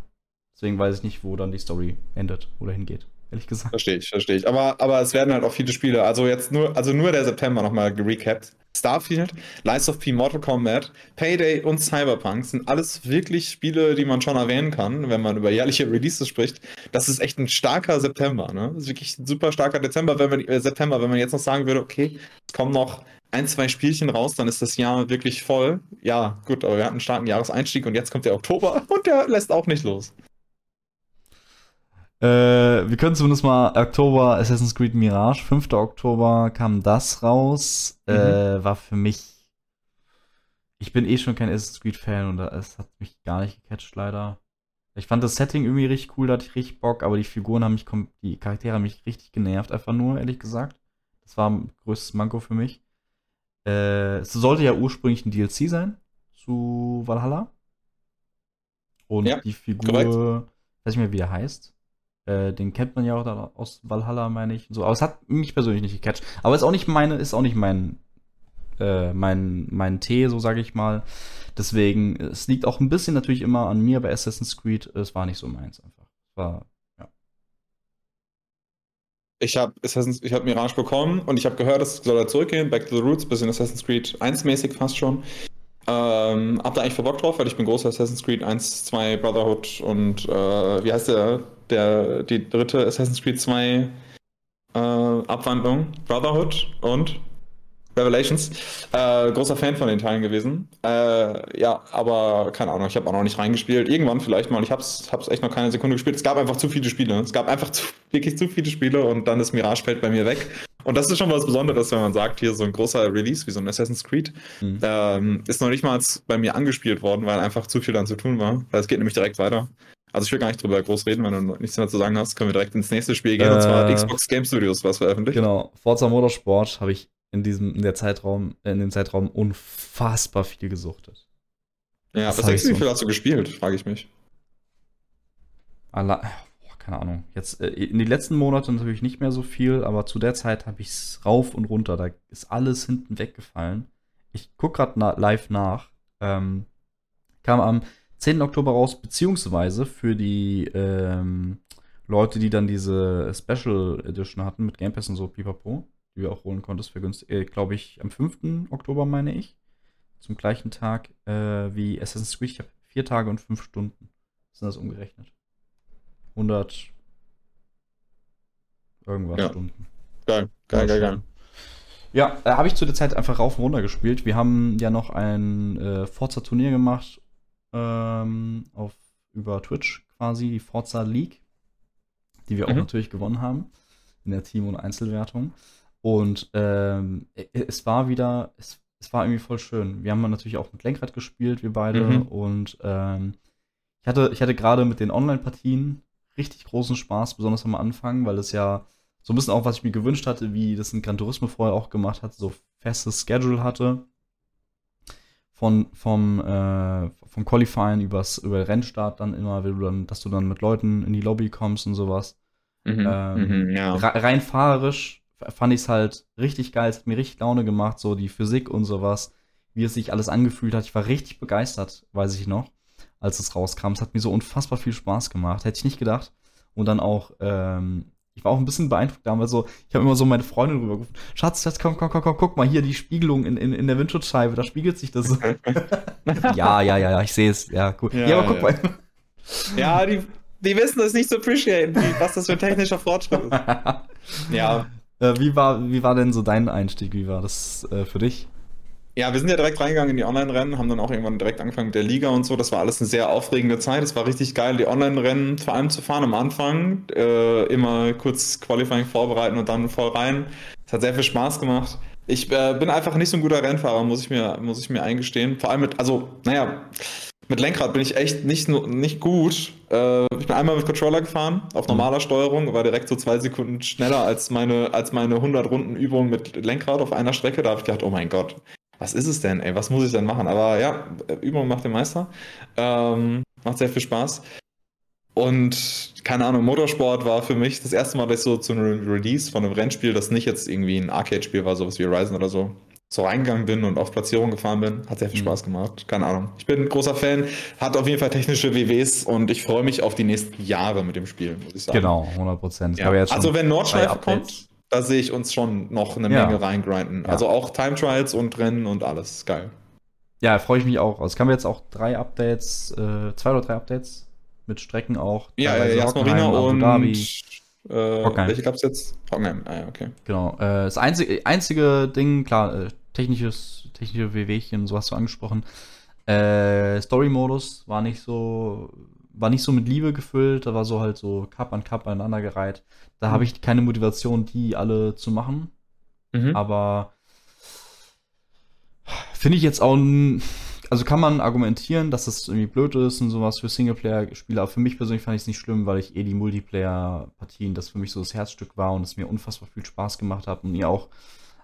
Deswegen weiß ich nicht, wo dann die Story endet oder hingeht. Ehrlich gesagt. Verstehe ich, verstehe ich. Aber, aber es werden halt auch viele Spiele. Also jetzt nur, also nur der September nochmal gerecapt. Starfield, Lies of P, Mortal Kombat, Payday und Cyberpunk sind alles wirklich Spiele, die man schon erwähnen kann, wenn man über jährliche Releases spricht. Das ist echt ein starker September, ne? Das ist wirklich ein super starker Dezember, wenn man, äh, September, wenn man jetzt noch sagen würde, okay, es kommen noch ein, zwei Spielchen raus, dann ist das Jahr wirklich voll. Ja, gut, aber wir hatten einen starken Jahreseinstieg und jetzt kommt der Oktober und der lässt auch nicht los. Äh, wir können zumindest mal Oktober Assassin's Creed Mirage, 5. Oktober kam das raus. Mhm. Äh, war für mich. Ich bin eh schon kein Assassin's Creed-Fan und es hat mich gar nicht gecatcht, leider. Ich fand das Setting irgendwie richtig cool, da hatte ich richtig Bock, aber die Figuren haben mich, die Charaktere haben mich richtig genervt, einfach nur, ehrlich gesagt. Das war ein größtes Manko für mich. Äh, es sollte ja ursprünglich ein DLC sein zu Valhalla. Und ja, die Figur, korrekt. weiß ich mehr, wie der heißt. Äh, den kennt man ja auch aus Valhalla, meine ich. So, aber es hat mich persönlich nicht gecatcht. Aber ist auch nicht meine, ist auch nicht mein, äh, mein, mein Tee, so sage ich mal. Deswegen, es liegt auch ein bisschen natürlich immer an mir bei Assassin's Creed. Es war nicht so meins einfach. War. Ich habe ich hab Mirage bekommen und ich habe gehört, es soll er zurückgehen, Back to the Roots, bisschen Assassin's Creed 1-mäßig fast schon. Ähm, hab da eigentlich voll Bock drauf, weil ich bin großer Assassin's Creed 1, 2, Brotherhood und äh, wie heißt der? Der, die dritte Assassin's Creed 2 äh, Abwandlung, Brotherhood und Revelations. Äh, großer Fan von den Teilen gewesen. Äh, ja, aber keine Ahnung, ich habe auch noch nicht reingespielt. Irgendwann vielleicht mal. Ich habe es echt noch keine Sekunde gespielt. Es gab einfach zu viele Spiele. Es gab einfach zu, wirklich zu viele Spiele und dann ist Mirage fällt bei mir weg. Und das ist schon was Besonderes, wenn man sagt, hier so ein großer Release wie so ein Assassin's Creed mhm. ähm, ist noch nicht mal bei mir angespielt worden, weil einfach zu viel dann zu tun war. Weil es geht nämlich direkt weiter. Also ich will gar nicht drüber groß reden, wenn du nichts mehr zu sagen hast, können wir direkt ins nächste Spiel gehen, äh, und zwar äh, Xbox Game Studios was veröffentlicht. Genau, Forza Motorsport habe ich in diesem, in der Zeitraum, in dem Zeitraum unfassbar viel gesuchtet. Ja, was denkst du, wie viel hast du gespielt, frage ich mich. Boah, keine Ahnung. Jetzt äh, in den letzten Monaten natürlich nicht mehr so viel, aber zu der Zeit habe ich es rauf und runter. Da ist alles hinten weggefallen. Ich gucke gerade na live nach. Ähm, kam am 10. Oktober raus, beziehungsweise für die ähm, Leute, die dann diese Special Edition hatten mit Game Pass und so, pipapo, die wir auch holen konntest, für günstig, äh, glaube ich, am 5. Oktober, meine ich. Zum gleichen Tag äh, wie Assassin's Creed. Ich habe vier Tage und fünf Stunden. Sind das umgerechnet? 100 irgendwas Ja. Stunden. Geil, geil, geil, geil. Ja, äh, habe ich zu der Zeit einfach rauf und runter gespielt. Wir haben ja noch ein äh, Forza-Turnier gemacht ähm, auf, über Twitch quasi, die Forza League, die wir auch Mhm. natürlich gewonnen haben in der Team- und Einzelwertung. Und ähm, es war wieder, es, es war irgendwie voll schön. Wir haben natürlich auch mit Lenkrad gespielt, wir beide. Mhm. Und ähm, ich hatte, ich hatte gerade mit den Online-Partien richtig großen Spaß, besonders am Anfang, weil es ja so ein bisschen auch, was ich mir gewünscht hatte, wie das in Gran Turismo vorher auch gemacht hat, so festes Schedule hatte. Von, vom, äh, vom Qualifying übers, über den Rennstart dann immer, du dann, dass du dann mit Leuten in die Lobby kommst und sowas. Mhm, Ähm, mhm, ja. Re- rein fahrerisch fand ich es halt richtig geil. Es hat mir richtig Laune gemacht, so die Physik und sowas, wie es sich alles angefühlt hat. Ich war richtig begeistert, weiß ich noch, als es rauskam. Es hat mir so unfassbar viel Spaß gemacht. Hätte ich nicht gedacht. Und dann auch, ähm, ich war auch ein bisschen beeindruckt damals so, ich habe immer so meine Freundin rübergerufen, Schatz, Schatz, komm, komm, komm, komm, guck mal hier, die Spiegelung in, in, in der Windschutzscheibe, da spiegelt sich das so. ja, ja, ja, ja, ich sehe es. Ja, cool. Ja, Ja, aber guck ja. mal. Ja, die, die wissen das nicht zu appreciaten, was das für ein technischer Fortschritt ist. Ja, Äh, wie, war, wie war denn so dein Einstieg? Wie war das äh, für dich? Ja, wir sind ja direkt reingegangen in die Online-Rennen, haben dann auch irgendwann direkt angefangen mit der Liga und so. Das war alles eine sehr aufregende Zeit. Es war richtig geil, die Online-Rennen vor allem zu fahren am Anfang. Äh, immer kurz Qualifying vorbereiten und dann voll rein. Es hat sehr viel Spaß gemacht. Ich äh, bin einfach nicht so ein guter Rennfahrer, muss ich mir, muss ich mir eingestehen. Vor allem mit, also, naja, mit Lenkrad bin ich echt nicht, nicht gut. Äh, ich bin einmal mit Controller gefahren, auf normaler Steuerung, war direkt so zwei Sekunden schneller als meine, als meine 100 Runden Übung mit Lenkrad auf einer Strecke. Da habe ich gedacht, oh mein Gott, was ist es denn, ey? Was muss ich denn machen? Aber ja, Übung macht den Meister. Ähm, macht sehr viel Spaß. Und keine Ahnung, Motorsport war für mich das erste Mal, dass ich so zu einem Release von einem Rennspiel, das nicht jetzt irgendwie ein Arcade-Spiel war, sowas wie Horizon oder so, so reingegangen bin und auf Platzierung gefahren bin. Hat sehr viel Mhm. Spaß gemacht. Keine Ahnung. Ich bin ein großer Fan, hat auf jeden Fall technische WWs und ich freue mich auf die nächsten Jahre mit dem Spiel, muss ich sagen. Genau, 100 Prozent. Ja. Also wenn Nordschleife kommt, da sehe ich uns schon noch eine Ja. Menge reingrinden. Ja. Also auch Time Trials und Rennen und alles. Geil. Ja, freue ich mich auch. Es kamen jetzt auch drei Updates, äh, zwei oder drei Updates mit Strecken auch. Ja, Jas Hockenheim, Marina und Dhabi. äh, Hockenheim. welche gab es jetzt? Hockenheim, ah ja, okay. Genau. Äh, das einzige, einzige Ding, klar, äh, technisches, technische WWchen, so hast du angesprochen. Äh, Story-Modus war nicht so, war nicht so mit Liebe gefüllt, da war so halt so Cup an Cup aneinandergereiht. Da Mhm. habe ich keine Motivation, die alle zu machen. Mhm. Aber finde ich jetzt auch, also kann man argumentieren, dass das irgendwie blöd ist und sowas für Singleplayer-Spieler. Aber für mich persönlich fand ich es nicht schlimm, weil ich eh die Multiplayer-Partien, das für mich so das Herzstück war und es mir unfassbar viel Spaß gemacht hat. Und ihr auch,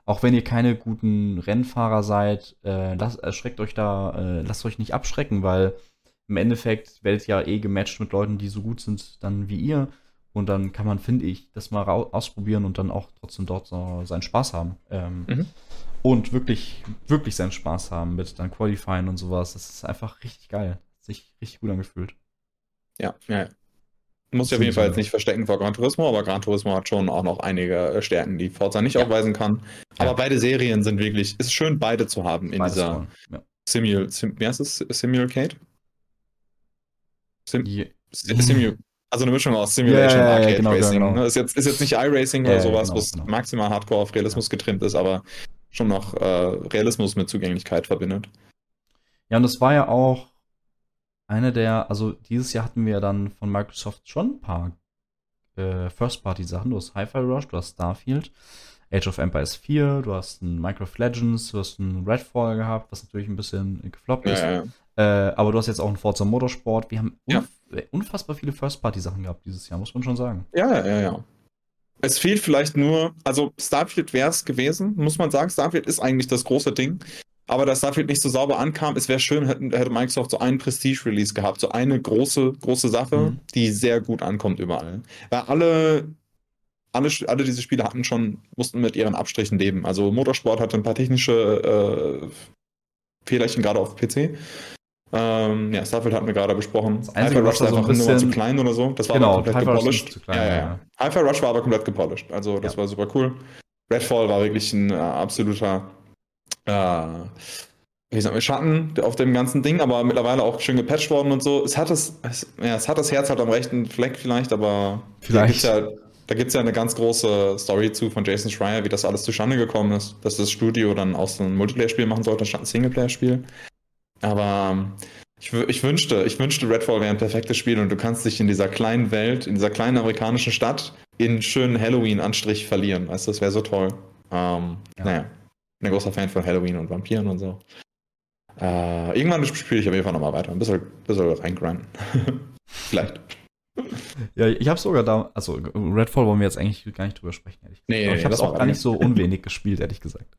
auch wenn ihr keine guten Rennfahrer seid, äh, lasst, erschreckt euch da, äh, lasst euch nicht abschrecken, weil im Endeffekt werdet ihr ja eh gematcht mit Leuten, die so gut sind dann wie ihr. Und dann kann man, finde ich, das mal ausprobieren und dann auch trotzdem dort so seinen Spaß haben. Ähm, Mhm. Und wirklich, wirklich seinen Spaß haben mit dann Qualifying und sowas. Das ist einfach richtig geil. Sich richtig gut angefühlt. Ja, ja. Muss ich auf jeden Fall jetzt nicht verstecken vor Gran Turismo, aber Gran Turismo hat schon auch noch einige äh, Stärken, die Forza nicht Ja. aufweisen kann. Aber Ja. beide Serien sind wirklich, ist schön, beide zu haben in Beides dieser. Ja. Simul, Sim, wie heißt es? Simulcade? Sim, Je- Simu, also eine Mischung aus Simulation und ja, Arcade genau, Racing. genau. Ne? Ist, jetzt, ist jetzt nicht iRacing Ja, oder sowas, genau, was genau. maximal Hardcore auf Realismus getrimmt ist, aber schon noch äh, Realismus mit Zugänglichkeit verbindet. Ja, und das war ja auch eine der, also dieses Jahr hatten wir dann von Microsoft schon ein paar äh, First-Party-Sachen. Du hast Hi-Fi Rush, du hast Starfield, Age of Empires 4, du hast ein Minecraft Legends, du hast ein Redfall gehabt, was natürlich ein bisschen gefloppt Ja, ist. ja, ja. Äh, aber du hast jetzt auch einen Forza Motorsport. Wir haben Ja. Äh, unfassbar viele First-Party-Sachen gehabt dieses Jahr, muss man schon sagen. Ja, ja, ja. es fehlt vielleicht nur, also Starfield wäre es gewesen, muss man sagen. Starfield ist eigentlich das große Ding. Aber da Starfield nicht so sauber ankam, es wäre schön, hätte, hätte Microsoft so einen Prestige-Release gehabt, so eine große, große Sache, mhm. die sehr gut ankommt überall. Weil alle, alle, alle diese Spiele hatten schon, mussten mit ihren Abstrichen leben. Also Motorsport hatte ein paar technische äh, Fehlerchen gerade auf PC. Ähm, ja, Starfield hatten wir gerade besprochen. Hi-Fi Rush war einfach nur mal zu klein oder so. Das war genau, komplett gepolished. Klein, ja, ja. ja. Hi-Fi Rush war aber komplett gepolished. Also das ja. war super cool. Redfall war wirklich ein äh, absoluter äh, wie sagen wir, Schatten auf dem ganzen Ding, aber mittlerweile auch schön gepatcht worden und so. Es hat das, es, ja, es hat das Herz halt am rechten Fleck vielleicht, aber vielleicht. Da gibt es ja, eine ganz große Story zu von Jason Schreier, wie das alles zustande gekommen ist, dass das Studio dann aus so ein Multiplayer-Spiel machen sollte, statt ein Singleplayer-Spiel. Aber ähm, ich, ich, wünschte, ich wünschte, Redfall wäre ein perfektes Spiel und du kannst dich in dieser kleinen Welt, in dieser kleinen amerikanischen Stadt in schönen Halloween-Anstrich verlieren. Weißt du, das wäre so toll. Ähm, ja. Naja, bin ein großer Fan von Halloween und Vampiren und so. Äh, irgendwann spiele ich auf jeden Fall nochmal weiter. Ein bisschen, bisschen reingrinden. Vielleicht. Ja, ich habe sogar da, also Redfall wollen wir jetzt eigentlich gar nicht drüber sprechen, ehrlich Nee, nee, ich habe es auch gar nicht so unwenig gespielt, ehrlich gesagt.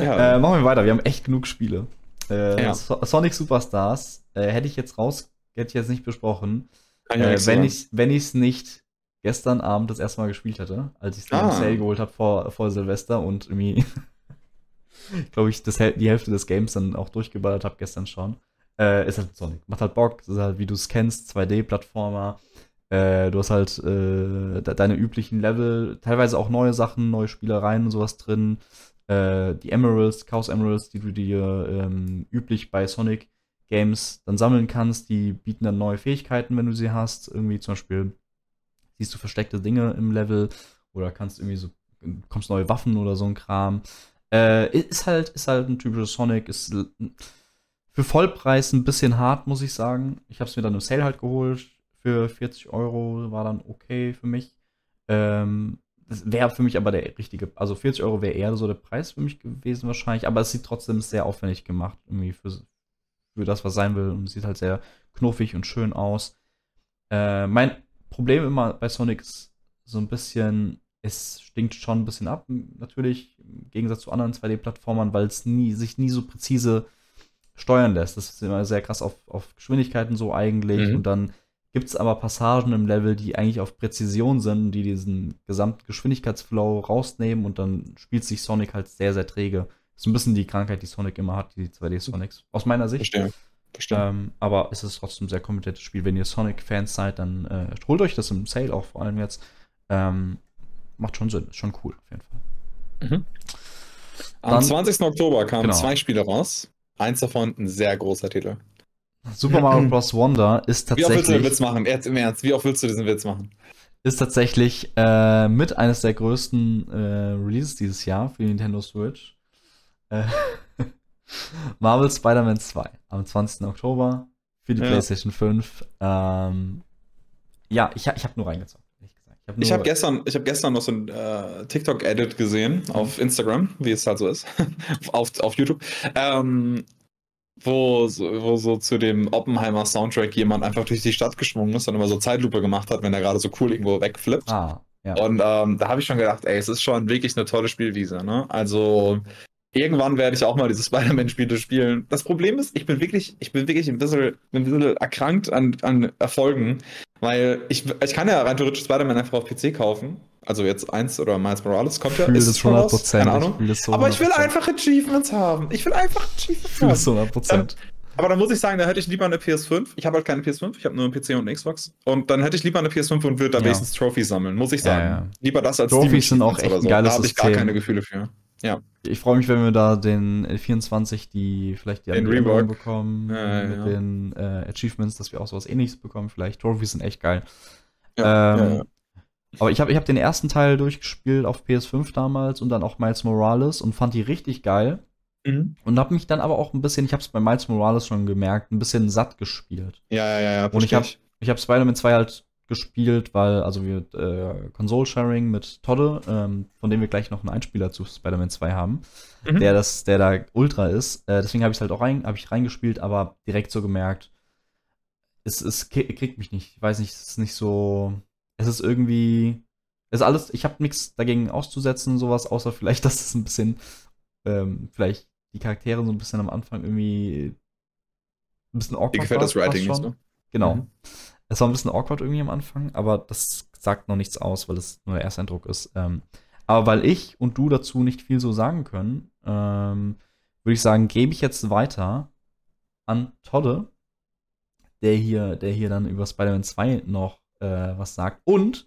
Ja. Äh, machen wir weiter, wir haben echt genug Spiele. Äh, ja. Sonic Superstars äh, hätte ich jetzt raus, hätte ich jetzt nicht besprochen, äh, wenn ich wenn ich es nicht gestern Abend das erste Mal gespielt hätte, als ich es ah. im Sale geholt habe vor, vor Silvester und irgendwie, glaube ich, das, die Hälfte des Games dann auch durchgeballert habe gestern schon. Äh, ist halt Sonic. Macht halt Bock, ist halt, wie du es kennst, 2D-Plattformer. Äh, du hast halt äh, deine üblichen Level, teilweise auch neue Sachen, neue Spielereien und sowas drin äh, die Emeralds, Chaos Emeralds, die du dir ähm, üblich bei Sonic Games dann sammeln kannst, die bieten dann neue Fähigkeiten, wenn du sie hast. Irgendwie zum Beispiel siehst du versteckte Dinge im Level oder kannst irgendwie so, kommst neue Waffen oder so ein Kram. Äh, ist halt, ist halt ein typisches Sonic, ist für Vollpreis ein bisschen hart, muss ich sagen. Ich habe es mir dann im Sale halt geholt. Für 40 Euro war dann okay für mich. Ähm, das wäre für mich aber der richtige, also 40 Euro wäre eher so der Preis für mich gewesen wahrscheinlich, aber es sieht trotzdem sehr aufwendig gemacht, irgendwie für, für das, was sein will und sieht halt sehr knuffig und schön aus. Äh, mein Problem immer bei Sonic ist so ein bisschen, es stinkt schon ein bisschen ab, natürlich, im Gegensatz zu anderen 2D-Plattformern, weil es nie, sich nie so präzise steuern lässt. Das ist immer sehr krass auf, auf Geschwindigkeiten so eigentlich mhm. und dann gibt es aber Passagen im Level, die eigentlich auf Präzision sind, die diesen gesamten Geschwindigkeitsflow rausnehmen und dann spielt sich Sonic halt sehr, sehr träge. Das ist ein bisschen die Krankheit, die Sonic immer hat, die 2D-Sonics. Aus meiner Sicht. Verstehe. Verstehe. Ähm, aber es ist trotzdem ein sehr kompetentes Spiel. Wenn ihr Sonic-Fans seid, dann äh, holt euch das im Sale auch vor allem jetzt. Ähm, macht schon Sinn, ist schon cool auf jeden Fall. Mhm. Am dann, 20. Oktober kamen genau. zwei Spiele raus. Eins davon ein sehr großer Titel. Super Mario Bros. Wonder ist tatsächlich. Wie oft willst du den Witz machen? Im Ernst, wie oft willst du diesen Witz machen? Ist tatsächlich äh, mit eines der größten äh, Releases dieses Jahr für die Nintendo Switch. Äh, Marvel Spider-Man 2 am 20. Oktober für die ja. PlayStation 5. Ähm, ja, ich, ich habe nur reingezogen. Ich habe hab gestern, hab gestern noch so ein äh, TikTok-Edit gesehen auf Instagram, wie es halt so ist, auf, auf YouTube. Ähm, wo, wo so zu dem Oppenheimer Soundtrack jemand einfach durch die Stadt geschwungen ist und immer so Zeitlupe gemacht hat, wenn er gerade so cool irgendwo wegflippt. Ah, ja. Und ähm, da habe ich schon gedacht, ey, es ist schon wirklich eine tolle Spielwiese. Ne? Also irgendwann werde ich auch mal diese Spider-Man-Spiele spielen. Das Problem ist, ich bin wirklich, ich bin wirklich ein bisschen, ein bisschen erkrankt an, an Erfolgen, weil ich, ich kann ja rein theoretisch Spider-Man einfach auf PC kaufen also jetzt eins oder Miles Morales kommt ja, ist es schon raus? Keine Ahnung. Ich aber ich will einfach Achievements haben. Ich will einfach Achievements haben. Ich 100 Prozent. Aber dann muss ich sagen, da hätte ich lieber eine PS5. Ich habe halt keine PS5, ich habe nur einen PC und eine Xbox. Und dann hätte ich lieber eine PS5 und würde da ja. wenigstens Trophies sammeln, muss ich sagen. Ja, ja. Lieber das als Trophies sind auch echt ein geiles Da habe ich gar keine Gefühle für. Ja. Ich freue mich, wenn wir da den L24, die vielleicht die Anwendung bekommen, mit den äh, Achievements, dass wir auch sowas ähnliches bekommen. Vielleicht Trophies sind echt geil. Ähm, aber ich habe ich hab den ersten Teil durchgespielt auf PS5 damals und dann auch Miles Morales und fand die richtig geil. Mhm. Und habe mich dann aber auch ein bisschen, ich habe es bei Miles Morales schon gemerkt, ein bisschen satt gespielt. Ja, ja, ja. Und ich habe ich hab Spider-Man 2 halt gespielt, weil, also wir äh, Console-Sharing mit Todde, ähm, von dem wir gleich noch einen Einspieler zu Spider-Man 2 haben, mhm. der das, der da ultra ist. Äh, deswegen habe ich halt auch rein, hab ich reingespielt, aber direkt so gemerkt, es, es kriegt mich nicht. Ich weiß nicht, es ist nicht so es ist irgendwie ist alles, ich habe nichts dagegen auszusetzen, sowas, außer vielleicht, dass es ein bisschen, ähm, vielleicht die Charaktere so ein bisschen am Anfang irgendwie ein bisschen awkward Dir gefällt das Writing nicht, ne? Genau. Mhm. Es war ein bisschen awkward irgendwie am Anfang, aber das sagt noch nichts aus, weil es nur der Ersteindruck ist. Ähm, aber weil ich und du dazu nicht viel so sagen können, ähm, würde ich sagen, gebe ich jetzt weiter an Todde, der hier, der hier dann über Spider-Man 2 noch äh, was sagt. Und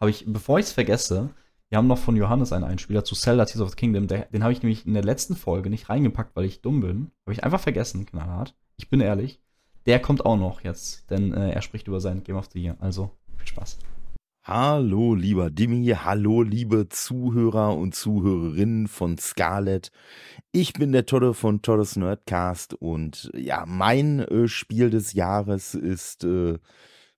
habe ich, bevor ich es vergesse, wir haben noch von Johannes einen Einspieler zu Zelda Tears of the Kingdom. Der, den habe ich nämlich in der letzten Folge nicht reingepackt, weil ich dumm bin. Habe ich einfach vergessen, knallhart. Ich bin ehrlich. Der kommt auch noch jetzt, denn äh, er spricht über sein Game of the Year. Also viel Spaß. Hallo, lieber Dimi, hallo, liebe Zuhörer und Zuhörerinnen von Scarlet. Ich bin der Todde von Toddes Nerdcast und ja, mein äh, Spiel des Jahres ist äh,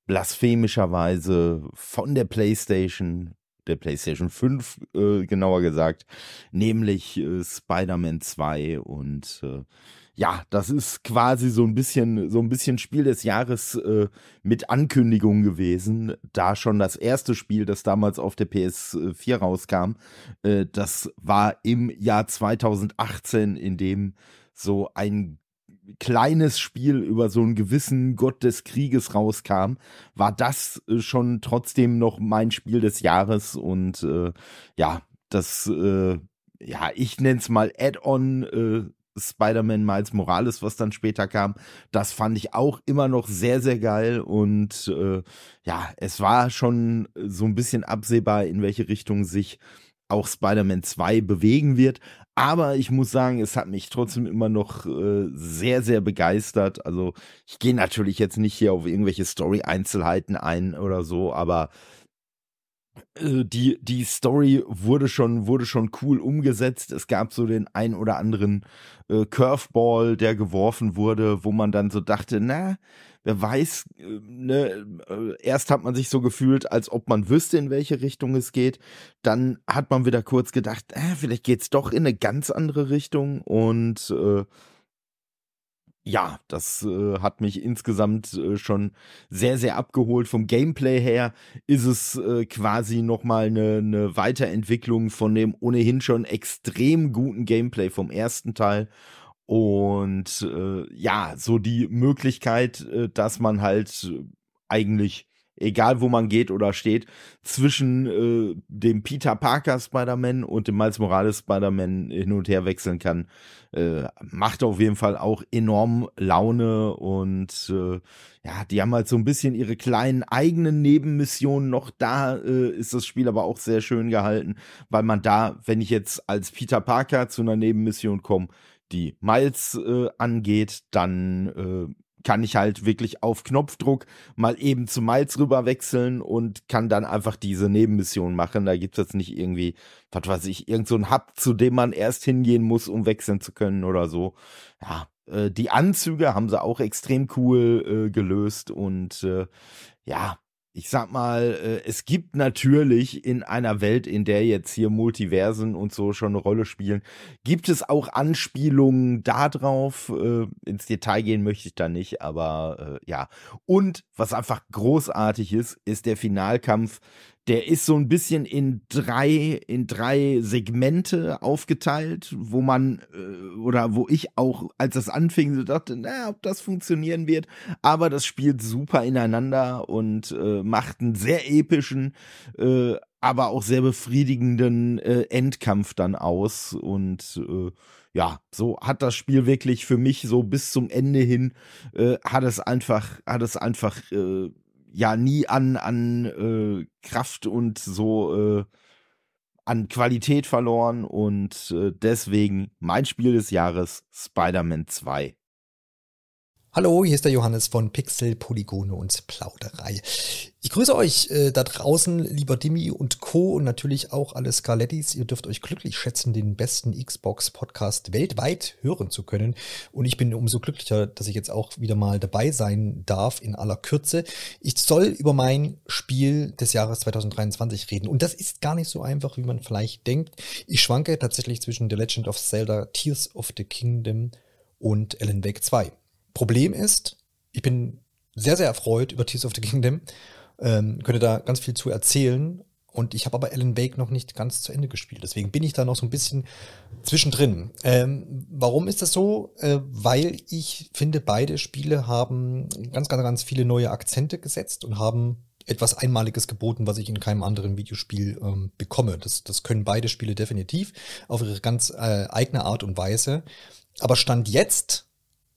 blasphemischerweise von der PlayStation, der PlayStation 5 äh, genauer gesagt, nämlich äh, Spider-Man 2 und äh, ja, das ist quasi so ein bisschen, so ein bisschen Spiel des Jahres äh, mit Ankündigung gewesen, da schon das erste Spiel, das damals auf der PS4 rauskam, äh, das war im Jahr 2018, in dem so ein kleines Spiel über so einen gewissen Gott des Krieges rauskam, war das äh, schon trotzdem noch mein Spiel des Jahres und äh, ja, das äh, ja, ich nenne es mal Add-on äh, Spider-Man Miles Morales, was dann später kam, das fand ich auch immer noch sehr, sehr geil. Und äh, ja, es war schon so ein bisschen absehbar, in welche Richtung sich auch Spider-Man 2 bewegen wird. Aber ich muss sagen, es hat mich trotzdem immer noch äh, sehr, sehr begeistert. Also ich gehe natürlich jetzt nicht hier auf irgendwelche Story-Einzelheiten ein oder so, aber äh, die, die Story wurde schon, wurde schon cool umgesetzt. Es gab so den ein oder anderen äh, Curveball, der geworfen wurde, wo man dann so dachte, na, wer weiß, äh, ne, äh, erst hat man sich so gefühlt, als ob man wüsste, in welche Richtung es geht. Dann hat man wieder kurz gedacht, äh, vielleicht geht's doch in eine ganz andere Richtung und äh, ja, das äh, hat mich insgesamt äh, schon sehr, sehr abgeholt. Vom Gameplay her ist es äh, quasi nochmal eine, eine Weiterentwicklung von dem ohnehin schon extrem guten Gameplay vom ersten Teil. Und äh, ja, so die Möglichkeit, äh, dass man halt äh, eigentlich egal wo man geht oder steht, zwischen äh, dem Peter Parker Spider-Man und dem Miles Morales Spider-Man hin und her wechseln kann, äh, macht auf jeden Fall auch enorm Laune und äh, ja, die haben halt so ein bisschen ihre kleinen eigenen Nebenmissionen noch. Da äh, ist das Spiel aber auch sehr schön gehalten, weil man da, wenn ich jetzt als Peter Parker zu einer Nebenmission komme, die Miles äh, angeht, dann äh, kann ich halt wirklich auf Knopfdruck mal eben zu Miles rüber wechseln und kann dann einfach diese Nebenmission machen. Da gibt es jetzt nicht irgendwie, was weiß ich, irgend so Hub, zu dem man erst hingehen muss, um wechseln zu können oder so. Ja, äh, die Anzüge haben sie auch extrem cool äh, gelöst und äh, ja, ich sag mal, äh, es gibt natürlich in einer Welt, in der jetzt hier Multiversen und so schon eine Rolle spielen, gibt es auch Anspielungen darauf. Äh, ins Detail gehen möchte ich da nicht, aber äh, ja. Und was einfach großartig ist, ist der Finalkampf der ist so ein bisschen in drei, in drei Segmente aufgeteilt, wo man, äh, oder wo ich auch, als das anfing, so dachte, na, ob das funktionieren wird. Aber das spielt super ineinander und äh, macht einen sehr epischen, äh, aber auch sehr befriedigenden äh, Endkampf dann aus. Und äh, ja, so hat das Spiel wirklich für mich so bis zum Ende hin, äh, hat es einfach, hat es einfach, ja nie an, an äh, Kraft und so äh, an Qualität verloren und äh, deswegen mein Spiel des Jahres Spider-Man 2. Hallo, hier ist der Johannes von Pixel, Polygone und Plauderei. Ich grüße euch äh, da draußen, lieber Dimi und Co. und natürlich auch alle Scarlettis. Ihr dürft euch glücklich schätzen, den besten Xbox-Podcast weltweit hören zu können. Und ich bin umso glücklicher, dass ich jetzt auch wieder mal dabei sein darf in aller Kürze. Ich soll über mein Spiel des Jahres 2023 reden. Und das ist gar nicht so einfach, wie man vielleicht denkt. Ich schwanke tatsächlich zwischen The Legend of Zelda, Tears of the Kingdom und Ellen Wake 2. Problem ist, ich bin sehr, sehr erfreut über Tears of the Kingdom, ähm, könnte da ganz viel zu erzählen und ich habe aber Alan Wake noch nicht ganz zu Ende gespielt. Deswegen bin ich da noch so ein bisschen zwischendrin. Ähm, warum ist das so? Äh, weil ich finde, beide Spiele haben ganz, ganz, ganz viele neue Akzente gesetzt und haben etwas Einmaliges geboten, was ich in keinem anderen Videospiel ähm, bekomme. Das, das können beide Spiele definitiv auf ihre ganz äh, eigene Art und Weise. Aber Stand jetzt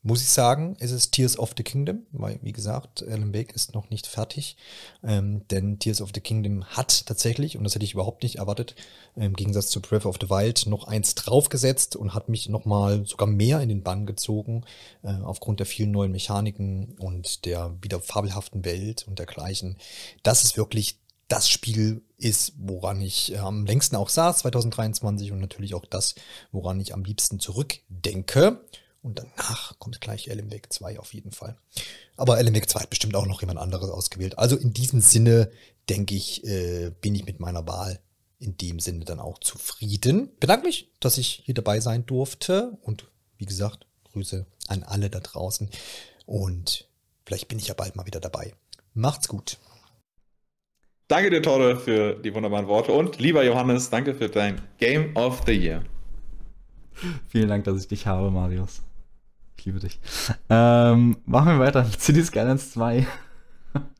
muss ich sagen, ist es Tears of the Kingdom, weil, wie gesagt, Alan Wake ist noch nicht fertig, ähm, denn Tears of the Kingdom hat tatsächlich, und das hätte ich überhaupt nicht erwartet, im Gegensatz zu Breath of the Wild, noch eins draufgesetzt und hat mich nochmal sogar mehr in den Bann gezogen, äh, aufgrund der vielen neuen Mechaniken und der wieder fabelhaften Welt und dergleichen. Das ist wirklich das Spiel ist, woran ich äh, am längsten auch saß, 2023 und natürlich auch das, woran ich am liebsten zurückdenke. Und danach kommt gleich LMWeg 2 auf jeden Fall. Aber LMWeg 2 hat bestimmt auch noch jemand anderes ausgewählt. Also in diesem Sinne, denke ich, äh, bin ich mit meiner Wahl in dem Sinne dann auch zufrieden. Bedanke mich, dass ich hier dabei sein durfte. Und wie gesagt, Grüße an alle da draußen. Und vielleicht bin ich ja bald mal wieder dabei. Macht's gut. Danke dir, Torde, für die wunderbaren Worte. Und lieber Johannes, danke für dein Game of the Year. Vielen Dank, dass ich dich habe, Marius. Ich liebe dich. Ähm, machen wir weiter. City Skylines 2.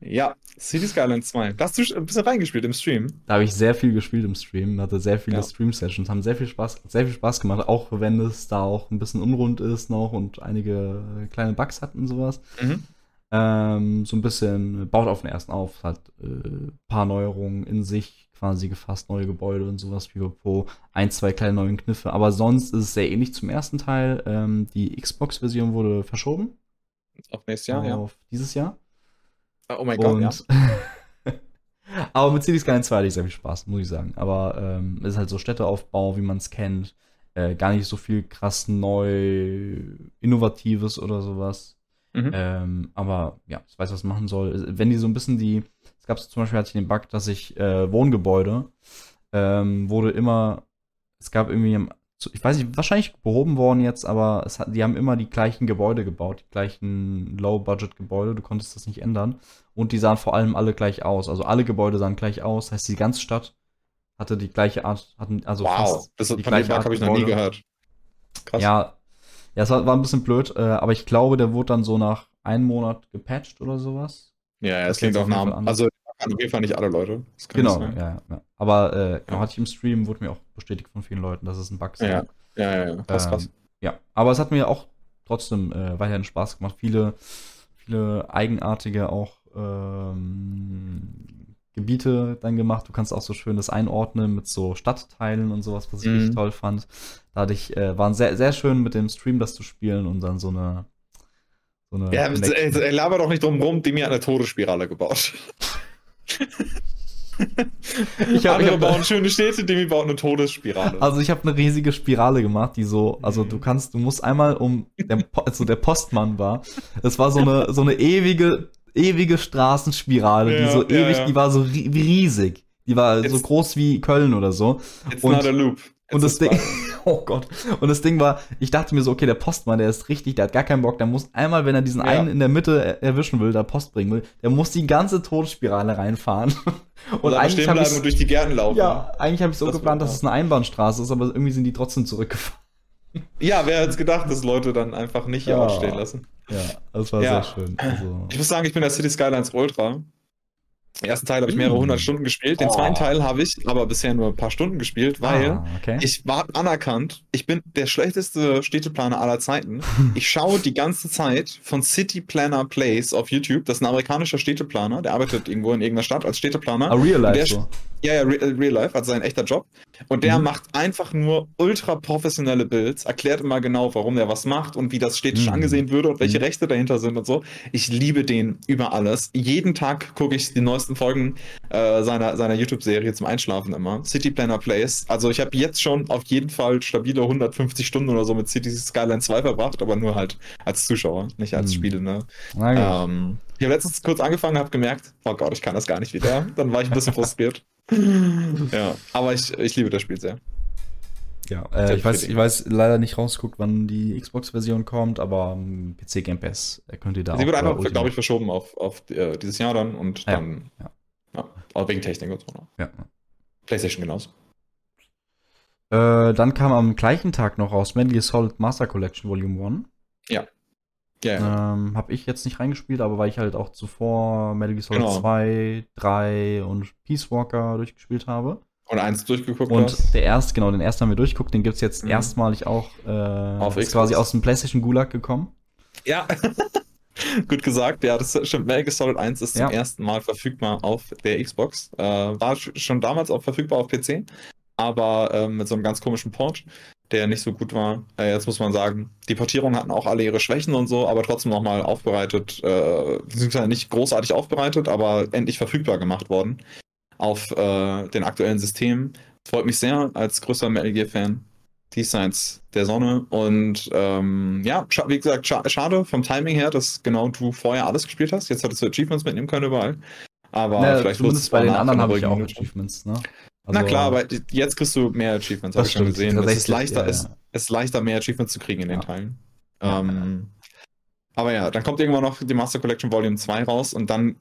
ja, City Skylines 2. Da hast du ein bisschen reingespielt im Stream. Da habe ich sehr viel gespielt im Stream, hatte sehr viele ja. Stream-Sessions, haben sehr viel Spaß, sehr viel Spaß gemacht, auch wenn es da auch ein bisschen unrund ist noch und einige kleine Bugs hat und sowas. Mhm. Ähm, so ein bisschen baut auf den ersten auf, hat ein äh, paar Neuerungen in sich quasi gefasst, neue Gebäude und sowas, Pro, ein, zwei kleine neue Kniffe. Aber sonst ist es sehr ähnlich zum ersten Teil. Ähm, die Xbox-Version wurde verschoben. Auf nächstes Jahr, auf ja. dieses Jahr. Ah, oh mein Gott, ja. aber mit City Skyline 2 hatte ich sehr viel Spaß, muss ich sagen. Aber ähm, es ist halt so Städteaufbau, wie man es kennt. Äh, gar nicht so viel krass neu, innovatives oder sowas. Mhm. Ähm, aber ja, ich weiß, was machen soll. Wenn die so ein bisschen die, es gab zum Beispiel hatte ich den Bug, dass ich äh, Wohngebäude ähm, wurde immer, es gab irgendwie, ich weiß nicht, wahrscheinlich behoben worden jetzt, aber es hat, die haben immer die gleichen Gebäude gebaut, die gleichen Low-Budget-Gebäude, du konntest das nicht ändern. Und die sahen vor allem alle gleich aus. Also alle Gebäude sahen gleich aus, das heißt die ganze Stadt hatte die gleiche Art, hatten also wow, fast das die gleiche Art habe ich noch nie gehört. Krass. Ja, ja, es war, war ein bisschen blöd, äh, aber ich glaube, der wurde dann so nach einem Monat gepatcht oder sowas. Ja, ja, das, das klingt auch nach. Also, auf jeden Fall nicht alle Leute. Genau, ja, ja. Aber äh, genau, hatte ich im Stream, wurde mir auch bestätigt von vielen Leuten, dass es ein Bug ist. Ja, ja, ja, ja. Krass, ähm, krass. Ja, aber es hat mir auch trotzdem äh, weiterhin Spaß gemacht. Viele, viele eigenartige auch ähm, Gebiete dann gemacht. Du kannst auch so schön das einordnen mit so Stadtteilen und sowas, was ich mhm. richtig toll fand. Da hatte ich, äh, waren sehr, sehr schön mit dem Stream das zu spielen und dann so eine. So eine ja, ey, laber doch nicht drum rum, die mir eine Todesspirale gebaut. ich hab, Andere ich bauen schöne Städte, Demi baut eine Todesspirale. Also ich habe eine riesige Spirale gemacht, die so, also du kannst, du musst einmal um, der, also der Postmann war, es war so eine, so eine ewige ewige Straßenspirale, ja, die so ja, ewig, ja. die war so riesig. Die war it's, so groß wie Köln oder so. It's und, not a loop. Und das Ding, oh Gott. Und das Ding war, ich dachte mir so, okay, der Postmann, der ist richtig, der hat gar keinen Bock, der muss einmal, wenn er diesen einen in der Mitte erwischen will, da Post bringen will, der muss die ganze Todesspirale reinfahren. Und eigentlich stehen bleiben und durch die Gärten laufen. Ja, eigentlich habe ich so das geplant, dass es eine Einbahnstraße ist, aber irgendwie sind die trotzdem zurückgefahren. Ja, wer hätte es gedacht, dass Leute dann einfach nicht hier ja. ausstehen lassen. Ja, das war ja. sehr schön. Also. Ich muss sagen, ich bin der City Skylines Ultra. Den ersten Teil habe ich mehrere hundert Stunden gespielt. Den oh. zweiten Teil habe ich aber bisher nur ein paar Stunden gespielt, weil ah, okay. ich war anerkannt. Ich bin der schlechteste Städteplaner aller Zeiten. ich schaue die ganze Zeit von City Planner Place auf YouTube. Das ist ein amerikanischer Städteplaner. Der arbeitet irgendwo in irgendeiner Stadt als Städteplaner. A ah, real life. Ja, ja, Real Life, also sein echter Job. Und der mhm. macht einfach nur ultra professionelle Builds, erklärt immer genau, warum der was macht und wie das städtisch mhm. angesehen würde und welche mhm. Rechte dahinter sind und so. Ich liebe den über alles. Jeden Tag gucke ich die neuesten Folgen äh, seiner, seiner YouTube-Serie zum Einschlafen immer. City Planner Plays. Also ich habe jetzt schon auf jeden Fall stabile 150 Stunden oder so mit City Skyline 2 verbracht, aber nur halt als Zuschauer, nicht als mhm. Spieler. Ne? Ähm, ich habe letztens kurz angefangen, habe gemerkt, oh Gott, ich kann das gar nicht wieder. Dann war ich ein bisschen frustriert. ja, aber ich, ich liebe das Spiel sehr. Ja, äh, ich, weiß, ich weiß leider nicht rausgeguckt, wann die Xbox-Version kommt, aber um, PC Game Pass äh, könnt ihr da Sie wird einfach, glaube ich, verschoben auf, auf äh, dieses Jahr dann und ja, dann. Ja. ja. Aber wegen Technik und so. Ja. PlayStation genauso. Äh, dann kam am gleichen Tag noch raus Metal Gear Solid Master Collection Volume 1. Ja. Ja. Ähm, hab ich jetzt nicht reingespielt, aber weil ich halt auch zuvor Metal Gear Solid Genau. 2, 3 und Peace Walker durchgespielt habe. Und eins durchgeguckt Und hast. der erste, genau, den ersten haben wir durchgeguckt, den gibt's jetzt Mhm. erstmalig auch äh, Auf ist Xbox. quasi aus dem PlayStation Gulag gekommen. Ja. Gut gesagt, ja, das stimmt. Metal Gear Solid 1 ist zum Ja. ersten Mal verfügbar auf der Xbox. Äh, war sch- schon damals auch verfügbar auf PC, aber ähm, mit so einem ganz komischen Port, der nicht so gut war. Äh, jetzt muss man sagen, die Portierungen hatten auch alle ihre Schwächen und so, aber trotzdem nochmal aufbereitet, äh, beziehungsweise nicht großartig aufbereitet, aber endlich verfügbar gemacht worden auf äh, den aktuellen Systemen. Freut mich sehr als größter Metal Gear-Fan diesseits der Sonne. Und ähm, ja, wie gesagt, scha schade vom Timing her, dass genau du vorher alles gespielt hast. Jetzt hättest du Achievements mitnehmen können überall. Aber Na, vielleicht zumindest bei den anderen habe ich auch. Achievements, ne? Na Also, klar, aber jetzt kriegst du mehr Achievements, habe ich schon gesehen. Es ist leichter, ja, Es, ja. es ist leichter, mehr Achievements zu kriegen in den Ja. Teilen. Ähm, Aber ja, dann kommt irgendwann noch die Master Collection Volume 2 raus und dann,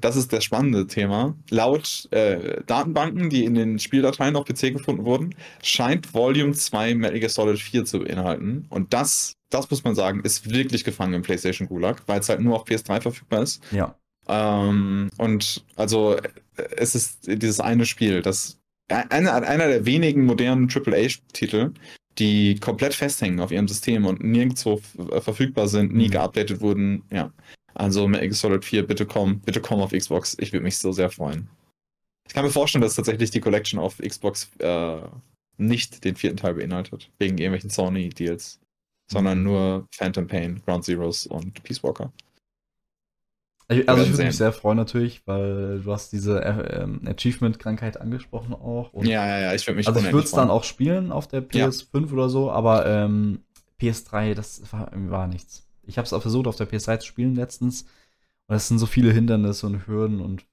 das ist das spannende Thema, laut äh, Datenbanken, die in den Spieldateien auf PC gefunden wurden, scheint Volume 2 Metal Gear Solid 4 zu beinhalten. Und das, das muss man sagen, ist wirklich gefangen im PlayStation Gulag, weil es halt nur auf PS3 verfügbar ist. Ja. Ähm, und also äh, es ist dieses eine Spiel, das einer, einer der wenigen modernen AAA-Titel, die komplett festhängen auf ihrem System und nirgendwo äh, verfügbar sind, nie Mhm. geupdatet wurden. Ja. Also Metal Solid 4, bitte komm, bitte komm auf Xbox. Ich würde mich so sehr freuen. Ich kann mir vorstellen, dass tatsächlich die Collection auf Xbox äh, nicht den vierten Teil beinhaltet, wegen irgendwelchen Sony-Deals, sondern nur Phantom Pain, Ground Zeroes und Peace Walker. Ich- Also ich würde mich sehr freuen natürlich, weil du hast diese äh, ähm, Achievement-Krankheit angesprochen auch. Ja, ja, ja, ich würde mich also ich würde es dann auch spielen auf der Ja. PS5 oder so, aber ähm, PS3, das war, war nichts. Ich habe es auch versucht auf der PS3 zu spielen letztens und es sind so viele Hindernisse und Hürden und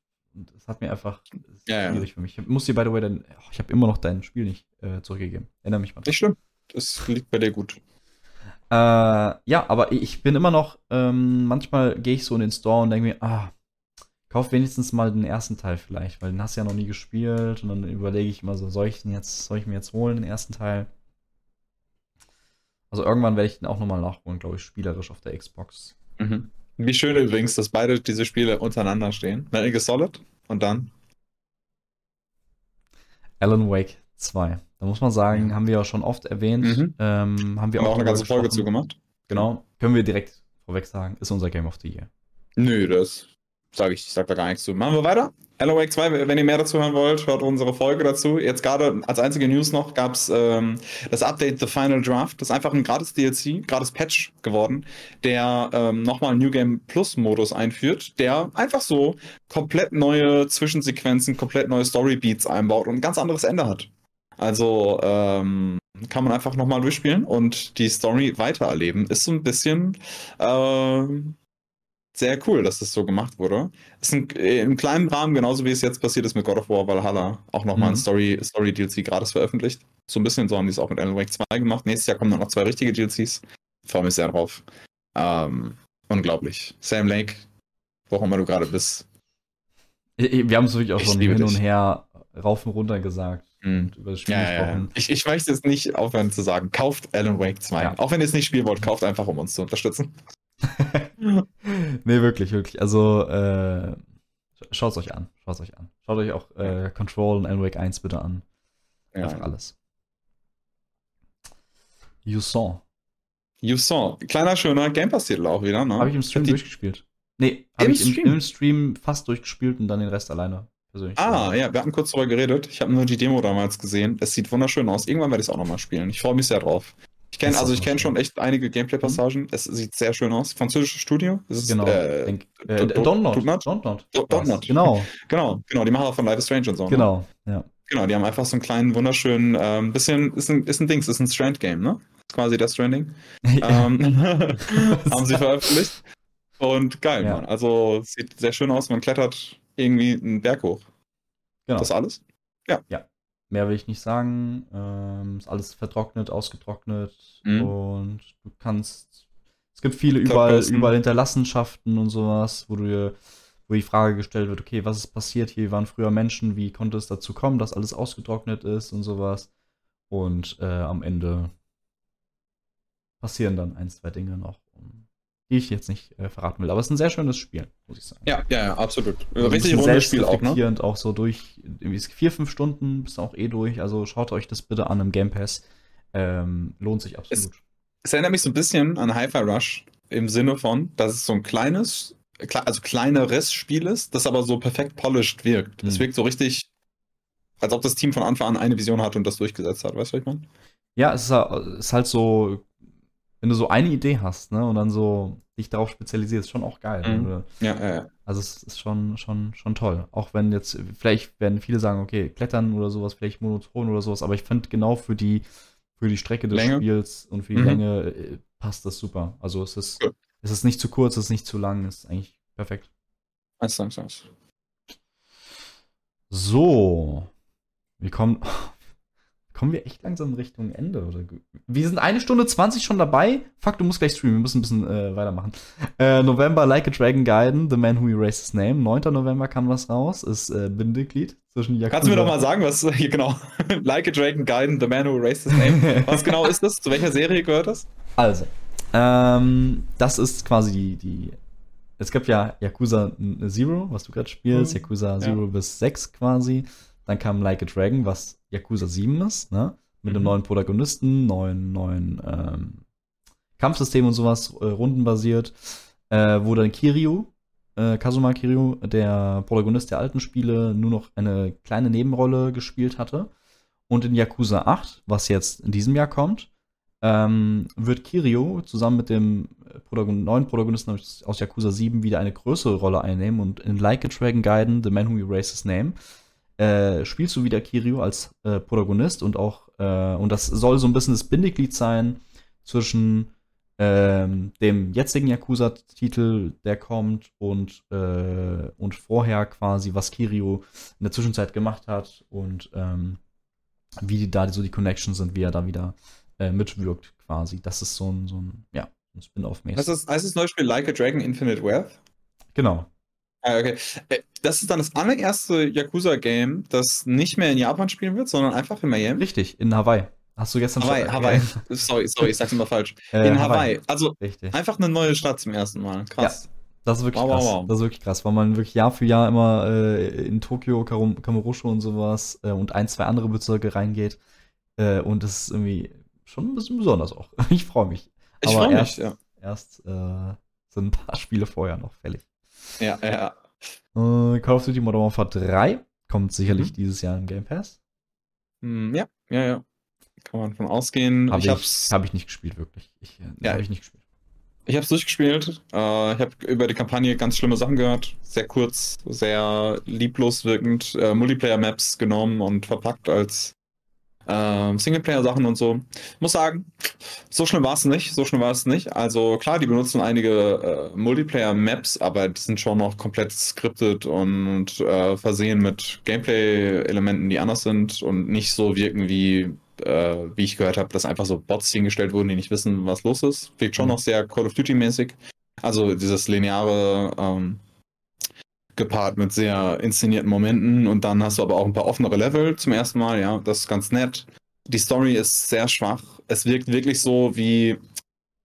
es hat mir einfach Ja, ja. schwierig für mich. Ich muss dir by the way dann, oh, ich habe immer noch dein Spiel nicht äh, zurückgegeben. Erinnere mich mal. Nicht schlimm. Das liegt bei dir gut. Äh, ja, aber ich bin immer noch, ähm, manchmal gehe ich so in den Store und denke mir, ah, kauf wenigstens mal den ersten Teil vielleicht, weil den hast du ja noch nie gespielt und dann überlege ich immer so, soll ich den jetzt, soll ich mir jetzt holen, den ersten Teil? Also irgendwann werde ich den auch nochmal nachholen, glaube ich, spielerisch auf der Xbox. Mhm. Wie schön übrigens, dass beide diese Spiele untereinander stehen. Metal Gear Solid und dann. Alan Wake 2. Da muss man sagen, haben wir ja schon oft erwähnt, Mhm. ähm, haben wir Haben auch drüber eine ganze Folge gesprochen. zu gemacht? Genau, können wir direkt vorweg sagen, ist unser Game of the Year. Nö, das sage ich, ich sag da gar nichts zu. Machen wir weiter. Alan Wake 2, wenn ihr mehr dazu hören wollt, hört unsere Folge dazu. Jetzt gerade als einzige News noch gab es ähm, das Update The Final Draft. Das ist einfach ein gratis DLC, gratis Patch geworden, der ähm, nochmal einen New Game Plus Modus einführt, der einfach so komplett neue Zwischensequenzen, komplett neue Storybeats einbaut und ein ganz anderes Ende hat. Also ähm, kann man einfach nochmal durchspielen und die Story weitererleben. Ist so ein bisschen ähm, sehr cool, dass das so gemacht wurde. Ist ein, äh, im kleinen Rahmen, genauso wie es jetzt passiert ist mit God of War Valhalla, auch nochmal Mhm. ein Story, Story DLC gratis veröffentlicht. So ein bisschen so haben die es auch mit Alan Wake 2 gemacht. Nächstes Jahr kommen dann noch zwei richtige DLCs. Freue mich sehr drauf. Ähm, unglaublich. Sam Lake, wo auch immer du gerade bist. Wir haben es wirklich auch Ich schon liebe hin und her rauf und runter gesagt Und über das Spiel Ja, ja, ja. gesprochen. Ich, ich möchte es nicht aufhören zu sagen. Kauft Alan Wake 2. Ja. Auch wenn ihr es nicht spielen wollt, kauft einfach, um uns zu unterstützen. nee, wirklich, wirklich. Also, äh, schaut es euch an. Schaut euch an. Schaut euch auch äh, Control und Alan Wake 1 bitte an. Einfach Ja. alles. You saw. You saw. Kleiner, schöner Game Pass-Titel auch wieder, ne? Habe ich im Stream die- durchgespielt. Nee, habe ich im? Stream? im Stream fast durchgespielt und dann den Rest alleine. Persönlich. Ah, ja, wir hatten kurz darüber geredet. Ich habe nur die Demo damals gesehen. Es sieht wunderschön aus. Irgendwann werde ich es auch nochmal spielen. Ich freue mich sehr drauf. Ich kenne Das also ich kenne schon echt einige Gameplay-Passagen. Es sieht sehr schön aus. Französisches Studio. Es ist, Genau. Äh, äh, Do- Download. Dontnod? Download. Do- Dontnod. Genau, genau, genau. Die Macher von Life is Strange und so. Ne? genau. Ja. Genau, die haben einfach so einen kleinen, wunderschönen, ähm, bisschen, ist ein, ist ein Dings, ist ein Strand-Game, ne? Ist quasi Death Stranding. ähm, haben sie veröffentlicht. Und geil, Ja. Mann. Also sieht sehr schön aus. Man klettert irgendwie einen Berg hoch. genau. Das alles? Mehr will ich nicht sagen. Ähm, ist alles vertrocknet, ausgetrocknet Mhm. und du kannst. Es gibt viele überall, überall Hinterlassenschaften und sowas, wo du dir wo die Frage gestellt wird, okay, was ist passiert hier? Waren früher Menschen? Wie konnte es dazu kommen, dass alles ausgetrocknet ist und sowas? Und äh, am Ende passieren dann ein, zwei Dinge noch, die ich jetzt nicht äh, verraten will. Aber es ist ein sehr schönes Spiel, muss ich sagen. Ja, ja, ja absolut. Also Richtig rundes Spiel auch, ne? auch so durch irgendwie vier, fünf Stunden bist du auch eh durch. Also schaut euch das bitte an im Game Pass. Ähm, lohnt sich absolut. Es, es erinnert mich so ein bisschen an Hi-Fi Rush im Sinne von, dass es so ein kleines, also kleineres Spiel ist, das aber so perfekt polished wirkt. Es mhm. wirkt so richtig, als ob das Team von Anfang an eine Vision hat und das durchgesetzt hat. Weißt du, was ich meine? Ja, es ist, halt so, wenn du so eine Idee hast, ne, und dann so dich darauf spezialisierst, ist schon auch geil. Mhm. Du, ja, ja, ja. Also es ist schon, schon, schon toll. Auch wenn jetzt, vielleicht werden viele sagen, okay, Klettern oder sowas, vielleicht monoton oder sowas, aber ich finde genau für die, für die Strecke des Länge. Spiels und für die mhm. Länge äh, passt das super. Also es ist, ja. es ist nicht zu kurz, es ist nicht zu lang, es ist eigentlich perfekt. Eins, eins, eins. So. Wir kommen, kommen wir echt langsam Richtung Ende. Oder? Wir sind eine Stunde 20 schon dabei. Fuck, du musst gleich streamen. Wir müssen ein bisschen äh, weitermachen. Äh, November, Like a Dragon Gaiden, The Man Who Erased His Name. 9. November kam was raus. Ist äh, Bindeglied zwischen Yakuza. Kannst du mir doch mal sagen, was, hier genau, Like a Dragon Gaiden, The Man Who Erased His Name. Was genau ist das? Zu welcher Serie gehört das? Also, ähm, das ist quasi die, die es gibt ja Yakuza Zero, was du gerade spielst, mhm. Yakuza Zero ja. bis 6 quasi. Dann kam Like a Dragon, was Yakuza 7 ist, ne? Mit mhm. einem neuen Protagonisten, neuen, neuen ähm, Kampfsystem und sowas, äh, rundenbasiert. Äh, wo dann Kiryu, äh, Kazuma Kiryu, der Protagonist der alten Spiele, nur noch eine kleine Nebenrolle gespielt hatte. Und in Yakuza 8, was jetzt in diesem Jahr kommt, ähm, wird Kiryu zusammen mit dem Protagon neuen Protagonisten aus Yakuza 7 wieder eine größere Rolle einnehmen und in Like a Dragon Gaiden, The Man Who Erased His Name, äh, spielst du wieder Kiryu als äh, Protagonist und auch, äh, und das soll so ein bisschen das Bindeglied sein zwischen ähm, dem jetzigen Yakuza-Titel, der kommt, und, äh, und vorher quasi, was Kiryu in der Zwischenzeit gemacht hat und ähm, wie da so die Connections sind, wie er da wieder äh, mitwirkt quasi. Das ist so ein, so ein ja, ein Spin-off-mäßig. Heißt das, heißt das neue Spiel Like a Dragon Infinite Wealth? Genau. Ah, okay. Äh, das ist dann das allererste Yakuza-Game, das nicht mehr in Japan spielen wird, sondern einfach in Miami. Richtig, in Hawaii. Hast du gestern Hawaii, schon Hawaii. sorry, sorry, ich sag's immer falsch. Äh, in Hawaii. Hawaii. Also Richtig. einfach eine neue Stadt zum ersten Mal. Krass. Ja, das ist wirklich wow, krass. Wow, wow. Das ist wirklich krass, weil man wirklich Jahr für Jahr immer äh, in Tokio, Kamurocho und sowas äh, und ein, zwei andere Bezirke reingeht. Äh, und das ist irgendwie schon ein bisschen besonders auch. Ich freue mich. Ich freue mich, ja. Erst äh, sind ein paar Spiele vorher noch fällig. Ja, ja. Äh, Call of Duty Modern Warfare 3 kommt sicherlich mhm. dieses Jahr im Game Pass. Hm, ja, ja, ja. Kann man von ausgehen. Hab ich, ich habe ich nicht gespielt, wirklich. Ich, äh, ja, habe ich nicht gespielt. Ich habe es durchgespielt. Äh, ich habe über die Kampagne ganz schlimme Sachen gehört. Sehr kurz, sehr lieblos wirkend. Äh, Multiplayer-Maps genommen und verpackt als ähm, Singleplayer-Sachen und so. Muss sagen, so schlimm war es nicht. So schlimm war es nicht. Also klar, die benutzen einige äh, Multiplayer-Maps, aber die sind schon noch komplett scripted und äh, versehen mit Gameplay-Elementen, die anders sind und nicht so wirken wie äh, wie ich gehört habe, dass einfach so Bots hingestellt wurden, die nicht wissen, was los ist. Wirkt schon mhm. noch sehr Call of Duty-mäßig. Also dieses lineare ähm, gepaart mit sehr inszenierten Momenten und dann hast du aber auch ein paar offenere Level zum ersten Mal, ja, das ist ganz nett. Die Story ist sehr schwach. Es wirkt wirklich so wie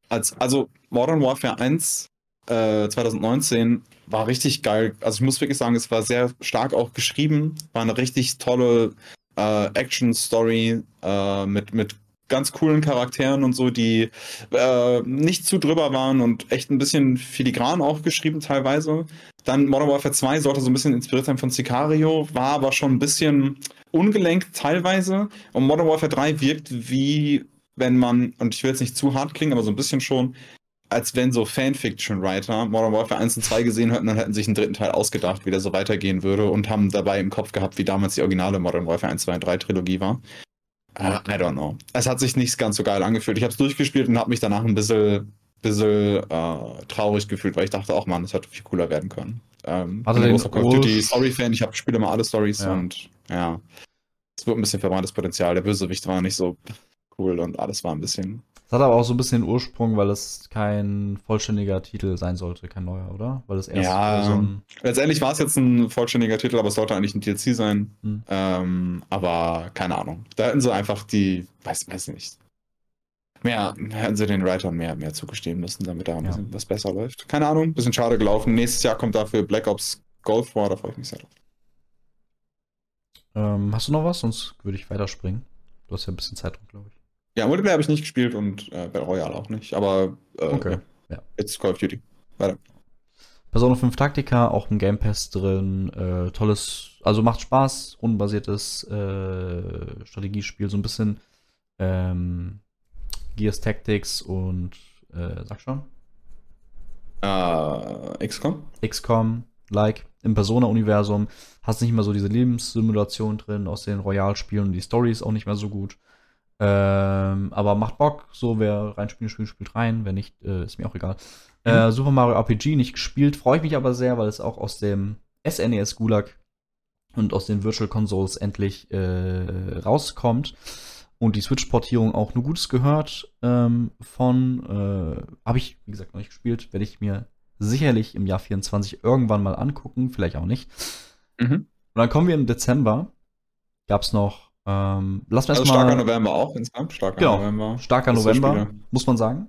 als also Modern Warfare 1 äh, 2019 war richtig geil. Also ich muss wirklich sagen, es war sehr stark auch geschrieben, war eine richtig tolle äh, Action-Story äh, mit, mit ganz coolen Charakteren und so, die äh, nicht zu drüber waren und echt ein bisschen filigran auch geschrieben teilweise. Dann Modern Warfare 2 sollte so ein bisschen inspiriert sein von Sicario, war aber schon ein bisschen ungelenkt teilweise. Und Modern Warfare 3 wirkt wie, wenn man, und ich will jetzt nicht zu hart klingen, aber so ein bisschen schon, als wenn so Fanfiction-Writer Modern Warfare 1 und 2 gesehen hätten, dann hätten sich einen dritten Teil ausgedacht, wie der so weitergehen würde und haben dabei im Kopf gehabt, wie damals die originale Modern Warfare 1, 2 und 3 Trilogie war. Uh, I don't know. Es hat sich nicht ganz so geil angefühlt. Ich habe es durchgespielt und habe mich danach ein bisschen, bisschen uh, traurig gefühlt, weil ich dachte, auch man, es hätte viel cooler werden können. Ähm, ich bin Call of Duty Story-Fan, ich spiele immer alle Stories ja. und ja, es wird ein bisschen verbranntes Potenzial. Der Bösewicht war nicht so cool und alles war ein bisschen Das hat aber auch so ein bisschen den Ursprung, weil es kein vollständiger Titel sein sollte, kein neuer, oder? Weil es erst Ja, so. Letztendlich war es jetzt ein vollständiger Titel, aber es sollte eigentlich ein DLC sein. Hm. Ähm, aber keine Ahnung. Da hätten sie einfach die, weiß, weiß nicht. Mehr, hätten sie den Writern mehr, mehr zugestehen müssen, damit da ein Ja. bisschen was besser läuft. Keine Ahnung, bisschen schade gelaufen. Nächstes Jahr kommt dafür Black Ops Gold vor, da freue ich mich sehr drauf. Ähm, hast du noch was? Sonst würde ich weiterspringen. Du hast ja ein bisschen Zeitdruck, glaube ich. Ja, Multiplayer habe ich nicht gespielt und äh, Battle Royale auch nicht, aber äh, Okay, ja. Jetzt Call of Duty. Weiter. Persona 5 Taktika, auch im Game Pass drin. Äh, tolles, also macht Spaß, rundenbasiertes äh, Strategiespiel, so ein bisschen ähm, Gears Tactics und äh, sag schon, Äh, XCOM? XCOM, like im Persona-Universum. Hast nicht mehr so diese Lebenssimulation drin aus den Royal-Spielen und die Story ist auch nicht mehr so gut. Ähm, aber macht Bock, so wer reinspielen spielt, spielt rein, wer nicht, äh, ist mir auch egal. Äh, Super Mario RPG nicht gespielt, freue ich mich aber sehr, weil es auch aus dem SNES Gulag und aus den Virtual Consoles endlich äh, rauskommt und die Switch-Portierung auch nur Gutes gehört ähm, von. Äh, Habe ich, wie gesagt, noch nicht gespielt, werde ich mir sicherlich im Jahr 24 irgendwann mal angucken, vielleicht auch nicht. Mhm. Und dann kommen wir im Dezember. Gab es noch. Ähm, lass mir Also erstmal. starker November auch insgesamt. Starker Genau. November. Starker November, muss man sagen.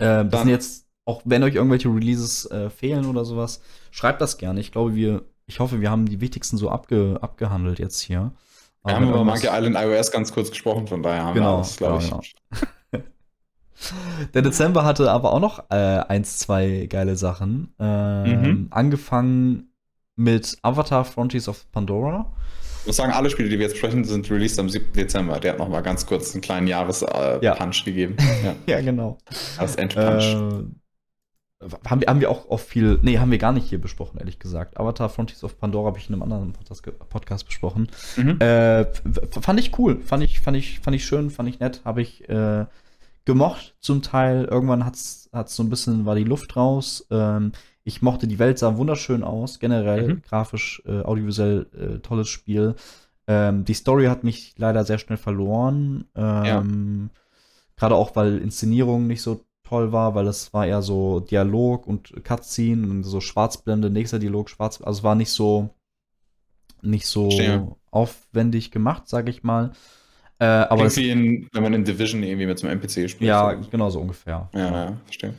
Ähm, das sind jetzt, auch wenn euch irgendwelche Releases äh, fehlen oder sowas, schreibt das gerne. Ich glaube, wir, ich hoffe, wir haben die wichtigsten so abge, abgehandelt jetzt hier. Wir haben über Monkey Island iOS ganz kurz gesprochen, von daher haben Genau, wir das, glaube genau, ich. Der Dezember hatte aber auch noch äh, eins, zwei geile Sachen. Ähm, Mhm. Angefangen mit Avatar Frontiers of Pandora. Ich muss sagen, alle Spiele, die wir jetzt sprechen, sind released am 7. Dezember. Der hat noch mal ganz kurz einen kleinen Jahres-Punch Ja. gegeben. Ja, Ja, genau. das Endpunch. Äh, haben, wir, haben wir auch, auch viel, nee, haben wir gar nicht hier besprochen, ehrlich gesagt. Avatar Frontiers of Pandora habe ich in einem anderen Podcast, Podcast besprochen. Mhm. Äh, fand ich cool, fand ich, fand ich, fand ich schön, fand ich nett, habe ich äh, gemocht zum Teil. Irgendwann hat's, hat's so ein bisschen, war die Luft raus. Ähm, ich mochte, die Welt sah wunderschön aus, generell, Mhm. grafisch, äh, audiovisuell, äh, tolles Spiel. Ähm, die Story hat mich leider sehr schnell verloren. Ähm, Gerade auch, weil Inszenierung nicht so toll war, weil es war eher so Dialog und Cutscene und so Schwarzblende, nächster Dialog, schwarz, also es war nicht so nicht so Verstehe. aufwendig gemacht, sag ich mal. Äh, aber Irgendwie, in, wenn man in Division irgendwie mit so einem NPC spielt. ja, So. genau so ungefähr. ja, ja, verstehe.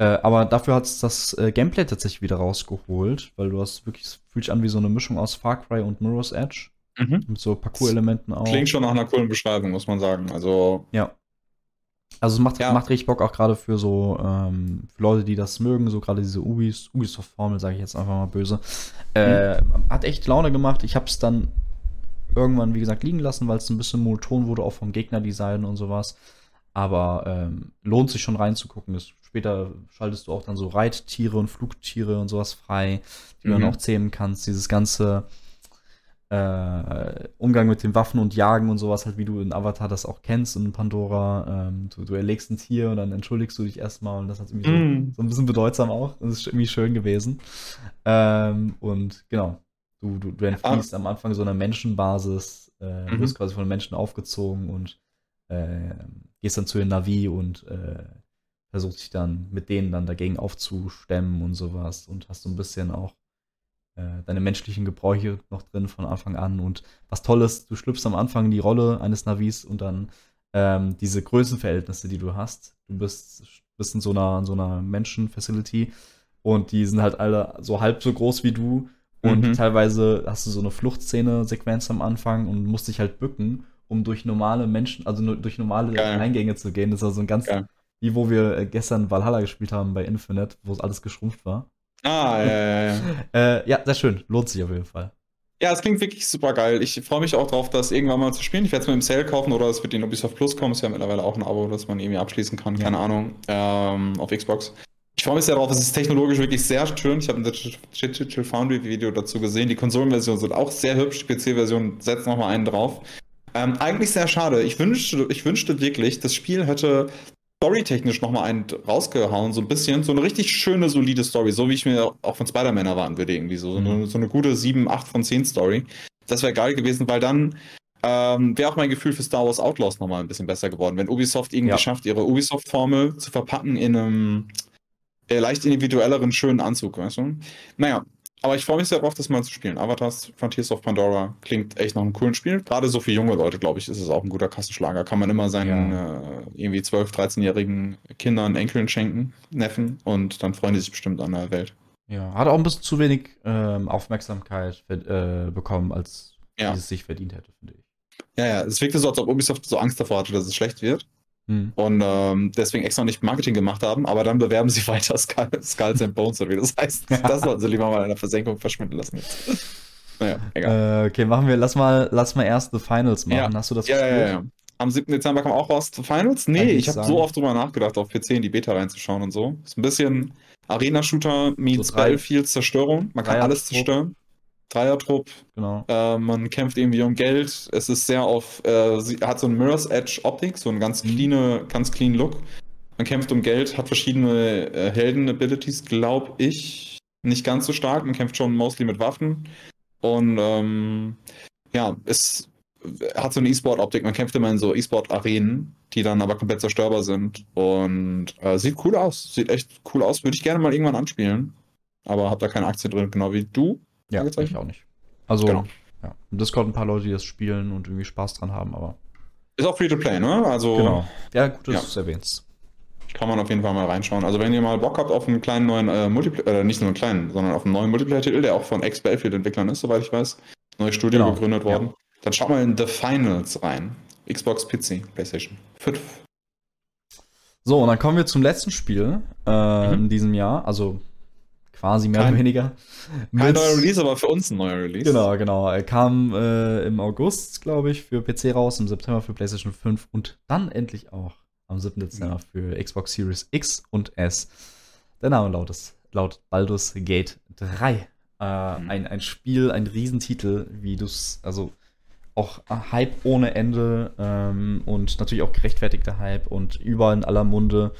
Äh, aber dafür hat es das äh, Gameplay tatsächlich wieder rausgeholt, weil du hast wirklich, es fühlt sich an wie so eine Mischung aus Far Cry und Mirror's Edge. Mhm. Mit so Parcours-Elementen auch. Klingt schon nach einer coolen Beschreibung, muss man sagen. Also, Ja. Also es macht, Ja. macht richtig Bock, auch gerade für so ähm, für Leute, die das mögen, so gerade diese Ubis, Ubisoft-Formel, sage ich jetzt einfach mal böse. Äh, Hat echt Laune gemacht. Ich habe es dann irgendwann, wie gesagt, liegen lassen, weil es ein bisschen monoton wurde, auch vom Gegnerdesign und sowas. Aber ähm, lohnt sich schon reinzugucken. Es, später schaltest du auch dann so Reittiere und Flugtiere und sowas frei, die du Mhm. dann auch zähmen kannst. Dieses ganze äh, Umgang mit den Waffen und Jagen und sowas, halt wie du in Avatar das auch kennst und in Pandora. Ähm, du, du erlegst ein Tier und dann entschuldigst du dich erstmal und das hat irgendwie Mhm. so, so ein bisschen bedeutsam auch. Das ist irgendwie schön gewesen. Ähm, und genau, du, du, du entfliehst am Anfang so einer Menschenbasis, äh, Mhm. wirst quasi von Menschen aufgezogen und äh, gehst dann zu den Navi und äh, versuchst dich dann mit denen dann dagegen aufzustemmen und sowas und hast so ein bisschen auch äh, deine menschlichen Gebräuche noch drin von Anfang an. Und was toll ist, du schlüpfst am Anfang in die Rolle eines Navis und dann ähm, diese Größenverhältnisse, die du hast. Du bist, bist in so einer, in so einer Menschen-Facility und die sind halt alle so halb so groß wie du. Und Mhm. teilweise hast du so eine Fluchtszene-Sequenz am Anfang und musst dich halt bücken, um durch normale Menschen, also nur durch normale Geil. Eingänge zu gehen. Das war so ein ganz, Geil. Wie wo wir äh, gestern Valhalla gespielt haben bei Infinite, wo es alles geschrumpft war. ah, ja, ja, ja. Äh, ja, sehr schön. Lohnt sich auf jeden Fall. Ja, es klingt wirklich super geil. Ich freue mich auch drauf, das irgendwann mal zu spielen. Ich werde es mir im Sale kaufen oder es wird in Ubisoft Plus kommen. Ist ja mittlerweile auch ein Abo, das man irgendwie abschließen kann. Ja. Keine Ahnung. Ähm, auf Xbox. Ich freue mich sehr drauf. Es ist technologisch wirklich sehr schön. Ich habe ein Digital Foundry Video dazu gesehen. Die Konsolenversionen sind auch sehr hübsch. Die PC-Version setzt nochmal einen drauf. Ähm, eigentlich sehr schade. Ich wünschte, ich wünschte wirklich, das Spiel hätte storytechnisch nochmal einen rausgehauen, so ein bisschen. So eine richtig schöne, solide Story. So wie ich mir auch von Spider-Man erwarten würde, irgendwie. So, so, eine, Mhm. so eine gute 7, 8 von 10 Story. Das wäre geil gewesen, weil dann ähm, wäre auch mein Gefühl für Star Wars Outlaws nochmal ein bisschen besser geworden. Wenn Ubisoft irgendwie Ja. schafft, ihre Ubisoft-Formel zu verpacken in einem äh, leicht individuelleren, schönen Anzug, weißt du? Naja, aber ich freue mich sehr darauf, das mal zu spielen. Avatars, Frontiers of Pandora klingt echt nach einem coolen Spiel. Gerade so für junge Leute, glaube ich, ist es auch ein guter Kassenschlager. Kann man immer seinen äh, irgendwie 12-, 13-jährigen Kindern, Enkeln schenken, Neffen und dann freuen die sich bestimmt an der Welt. Ja, hat auch ein bisschen zu wenig ähm, Aufmerksamkeit äh, bekommen, als Ja. es sich verdient hätte, finde ich. Ja, ja, es wirkte so, als ob Ubisoft so Angst davor hatte, dass es schlecht wird. Hm. und ähm, deswegen extra nicht Marketing gemacht haben, aber dann bewerben sie weiter Skull, Skulls and Bones oder wie das heißt. Das sollten sie lieber mal in der Versenkung verschwinden lassen. Jetzt. Naja, egal. Äh, okay, machen wir, lass mal, lass mal erst The Finals machen. Ja. Hast du das ja, ja, gespielt? ja, ja. Am 7. Dezember kam auch raus zu Finals. Nee, Kann ich ich habe so oft drüber nachgedacht, auf PC in die Beta reinzuschauen und so. Ist ein bisschen Arena-Shooter meets So drei- Battlefield Zerstörung. Man kann alles zerstören. Dreiertrupp, Genau. Äh, man kämpft irgendwie um Geld. Es ist sehr auf, äh, sie hat so ein Mirror's Edge Optik, so einen ganz Mhm. clean, ganz clean Look. Man kämpft um Geld, hat verschiedene äh, Helden-Abilities, glaube ich. Nicht ganz so stark. Man kämpft schon mostly mit Waffen. Und ähm, ja, es hat so eine E-Sport-Optik. Man kämpft immer in so E-Sport-Arenen, die dann aber komplett zerstörbar sind. Und äh, sieht cool aus. Sieht echt cool aus. Würde ich gerne mal irgendwann anspielen. Aber hab da keine Aktie drin, genau wie du. Ja, ich auch nicht. Also, Genau. ja. Im Discord ein paar Leute, die das spielen und irgendwie Spaß dran haben, aber. Ist auch Free-to-Play, ne? Also Genau. Ja, gut, dass Ja. du es erwähnst. Kann man auf jeden Fall mal reinschauen. Also wenn ihr mal Bock habt auf einen kleinen neuen äh, Multiplayer, äh, nicht nur einen kleinen, sondern auf einen neuen Multiplayer-Titel, der auch von Ex-Battlefield-Entwicklern ist, soweit ich weiß, neues Studio Genau. gegründet worden, dann schaut mal in The Finals rein. Xbox, PC, PlayStation 5. So, und dann kommen wir zum letzten Spiel äh, Mhm. in diesem Jahr, also quasi mehr Kein- oder weniger. Kein Mit- neuer Release, aber für uns ein neuer Release. Genau, genau. Er kam äh, im August, glaube ich, für PC raus, im September für PlayStation 5 und dann endlich auch am 7. Dezember für Xbox Series X und S. Der Name lautet, laut Baldur's Gate 3. Äh, Mhm. ein, ein Spiel, ein Riesentitel, wie du es, also auch Hype ohne Ende ähm, und natürlich auch gerechtfertigter Hype und überall in aller Munde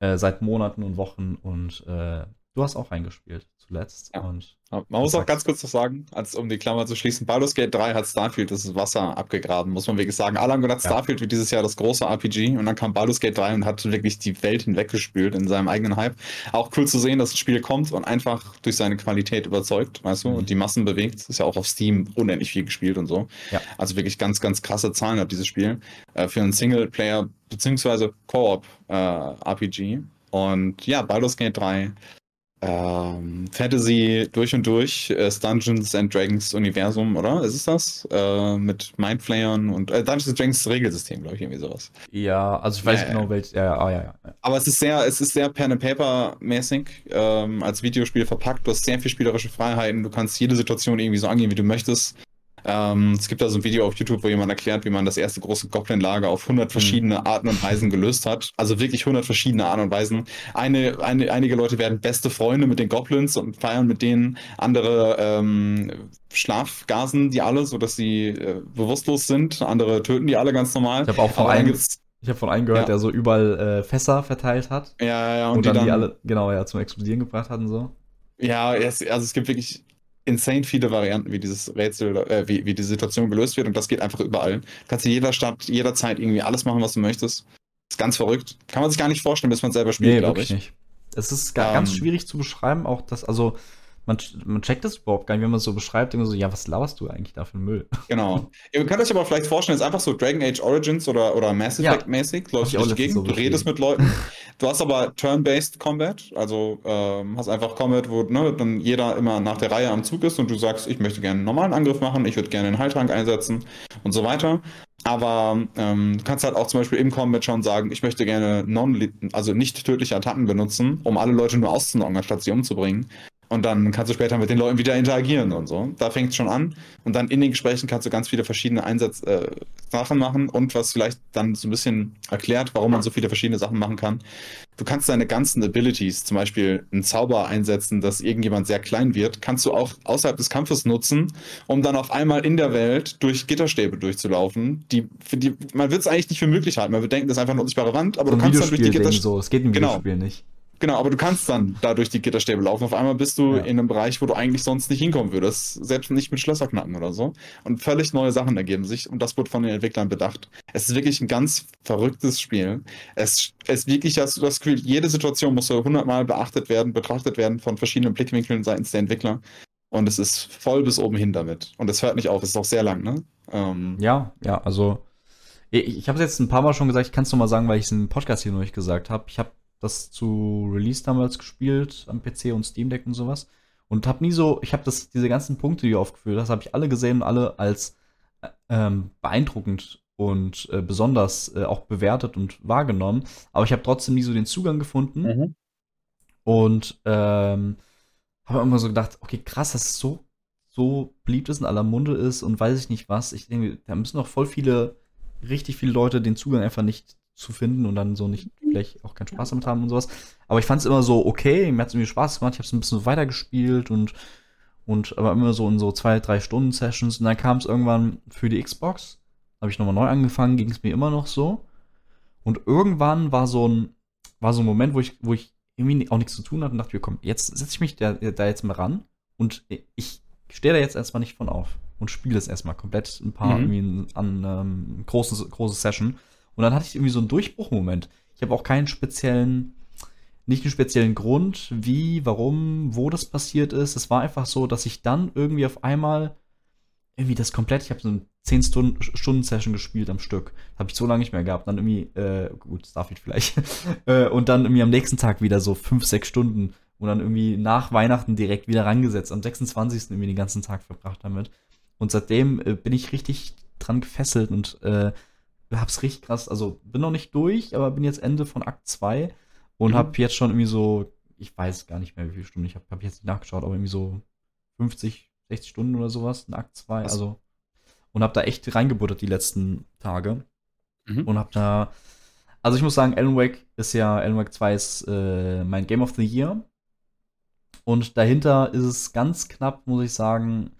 äh, seit Monaten und Wochen und äh, du hast auch reingespielt zuletzt. Ja. Und Man muss auch ganz kurz noch sagen, als um die Klammer zu schließen, Baldur's Gate 3 hat Starfield das Wasser abgegraben, muss man wirklich sagen. Alle haben gedacht, Ja. Starfield wird dieses Jahr das große RPG und dann kam Baldur's Gate 3 und hat wirklich die Welt hinweggespült in seinem eigenen Hype. Auch cool zu sehen, dass ein Spiel kommt und einfach durch seine Qualität überzeugt, weißt du, Mhm. und die Massen bewegt. Ist ja auch auf Steam unendlich viel gespielt und so. Ja. Also wirklich ganz, ganz krasse Zahlen hat dieses Spiel äh, für einen Singleplayer beziehungsweise Koop äh, RPG. Und ja, Baldur's Gate 3 ähm, Fantasy durch und durch, äh, das Dungeons and Dragons Universum, oder? Ist es das? Äh, mit Mindflayern und äh, Dungeons and Dragons Regelsystem, glaube ich, irgendwie sowas. Ja, also ich weiß Ja, genau, welch. Ja, ja, ah, ja, ja. Aber es ist sehr, es ist sehr Pen and Paper mäßig ähm, als Videospiel verpackt. Du hast sehr viel spielerische Freiheiten. Du kannst jede Situation irgendwie so angehen, wie du möchtest. Ähm, es gibt da so ein Video auf YouTube, wo jemand erklärt, wie man das erste große Goblin-Lager auf 100 verschiedene Arten und Weisen gelöst hat. Also wirklich 100 verschiedene Arten und Weisen. Eine, eine, einige Leute werden beste Freunde mit den Goblins und feiern mit denen. Andere ähm, schlafgasen die alle, sodass sie äh, bewusstlos sind. Andere töten die alle ganz normal. Ich habe auch dann einem, gibt's- ich habe von einem gehört, Ja. der so überall äh, Fässer verteilt hat ja, ja, ja, und, und, dann, die dann die alle, genau, ja, zum Explodieren gebracht hat und so. Ja, es, also es gibt wirklich insane viele Varianten, wie dieses Rätsel, äh, wie, wie die Situation gelöst wird und das geht einfach überall. Du kannst in jeder Stadt, jederzeit irgendwie alles machen, was du möchtest. ist ganz verrückt. Kann man sich gar nicht vorstellen, bis man selber spielt, Nee, glaube ich. nicht. Es ist ga, ganz Ähm. schwierig zu beschreiben, auch das, also man, man checkt das überhaupt gar nicht, wenn man es so beschreibt, man so, ja, was laberst du eigentlich da für Müll? Genau. Ihr könnt euch aber vielleicht vorstellen, es ist einfach so Dragon Age Origins oder, oder Mass Ja. Effect mäßig. Du Hab läufst durch letztens Gegend, so du redest mit Leuten. Du hast aber Turn-Based Combat, also ähm, hast einfach Combat, wo ne, dann jeder immer nach der Reihe am Zug ist und du sagst, ich möchte gerne einen normalen Angriff machen, ich würde gerne einen Heiltrank einsetzen und so weiter. Aber ähm, du kannst halt auch zum Beispiel im Combat schon sagen, ich möchte gerne non also nicht tödliche Attacken benutzen, um alle Leute nur auszunocken, anstatt sie umzubringen. Und dann kannst du später mit den Leuten wieder interagieren und so. Da fängt es schon an. Und dann in den Gesprächen kannst du ganz viele verschiedene Einsatz äh, Sachen machen und was vielleicht dann so ein bisschen erklärt, warum man so viele verschiedene Sachen machen kann. Du kannst deine ganzen Abilities, zum Beispiel einen Zauber einsetzen, dass irgendjemand sehr klein wird, kannst du auch außerhalb des Kampfes nutzen, um dann auf einmal in der Welt durch Gitterstäbe durchzulaufen. Die, die, man wird es eigentlich nicht für möglich halten. Man wird denken, das ist einfach eine unsichtbare Wand, aber so du kannst dann durch die Gitterstäbe. so, es geht im Genau. Videospiel nicht. Genau, aber du kannst dann da durch die Gitterstäbe laufen. Auf einmal bist du Ja. in einem Bereich, wo du eigentlich sonst nicht hinkommen würdest. Selbst nicht mit Schlösser knacken oder so. Und völlig neue Sachen ergeben sich. Und das wird von den Entwicklern bedacht. Es ist wirklich ein ganz verrücktes Spiel. Es ist wirklich, hast du das Gefühl, jede Situation muss so hundertmal beachtet werden, betrachtet werden von verschiedenen Blickwinkeln seitens der Entwickler. Und es ist voll bis oben hin damit. Und es hört nicht auf. Es ist auch sehr lang, ne? Ähm, Ja, ja, also ich, ich habe es jetzt ein paar Mal schon gesagt, ich kann es nochmal sagen, weil ich es im Podcast hier noch nicht gesagt habe. Ich habe das zu Release damals gespielt am PC und Steam Deck und sowas und habe nie so, ich habe das diese ganzen Punkte, die du aufgeführt hast, habe ich alle gesehen und alle als äh, ähm, beeindruckend und äh, besonders äh, auch bewertet und wahrgenommen, aber ich habe trotzdem nie so den Zugang gefunden Mhm. und ähm, habe immer so gedacht, okay, krass, dass es so, so beliebt ist in aller Munde ist und weiß ich nicht was. Ich denke, da müssen noch voll viele, richtig viele Leute den Zugang einfach nicht zu finden und dann so nicht vielleicht auch keinen Spaß damit haben und sowas. Aber ich fand es immer so okay, mir hat es irgendwie Spaß gemacht, ich habe es ein bisschen so weitergespielt und, und aber immer so in so zwei, drei Stunden Sessions und dann kam es irgendwann für die Xbox, habe ich nochmal neu angefangen, ging es mir immer noch so. Und irgendwann war so ein, war so ein Moment, wo ich, wo ich irgendwie auch nichts zu tun hatte und dachte komm, jetzt setze ich mich da, da jetzt mal ran und ich stehe da jetzt erstmal nicht von auf und spiele es erstmal komplett ein paar Mhm. irgendwie an ähm, große, große Session. Und dann hatte ich irgendwie so einen Durchbruchmoment. Ich habe auch keinen speziellen, nicht einen speziellen Grund, wie, warum, wo das passiert ist. Es war einfach so, dass ich dann irgendwie auf einmal irgendwie das komplett, ich habe so eine 10 Stunden, Stunden Session gespielt am Stück. Habe ich so lange nicht mehr gehabt. Dann irgendwie, äh, gut, Starfield vielleicht. äh, und dann irgendwie am nächsten Tag wieder so 5, 6 Stunden. Und dann irgendwie nach Weihnachten direkt wieder rangesetzt. Am 26. irgendwie den ganzen Tag verbracht damit. Und seitdem äh, bin ich richtig dran gefesselt und äh, hab's richtig krass, also bin noch nicht durch, aber bin jetzt Ende von Akt 2 und Mhm. hab jetzt schon irgendwie so, ich weiß gar nicht mehr, wie viele Stunden ich habe, hab jetzt nicht nachgeschaut, aber irgendwie so 50, 60 Stunden oder sowas in Akt 2, Was? also und hab da echt reingebuttert die letzten Tage Mhm. und hab da, also ich muss sagen, Alan Wake ist ja, Alan Wake 2 ist äh, mein Game of the Year und dahinter ist es ganz knapp, muss ich sagen,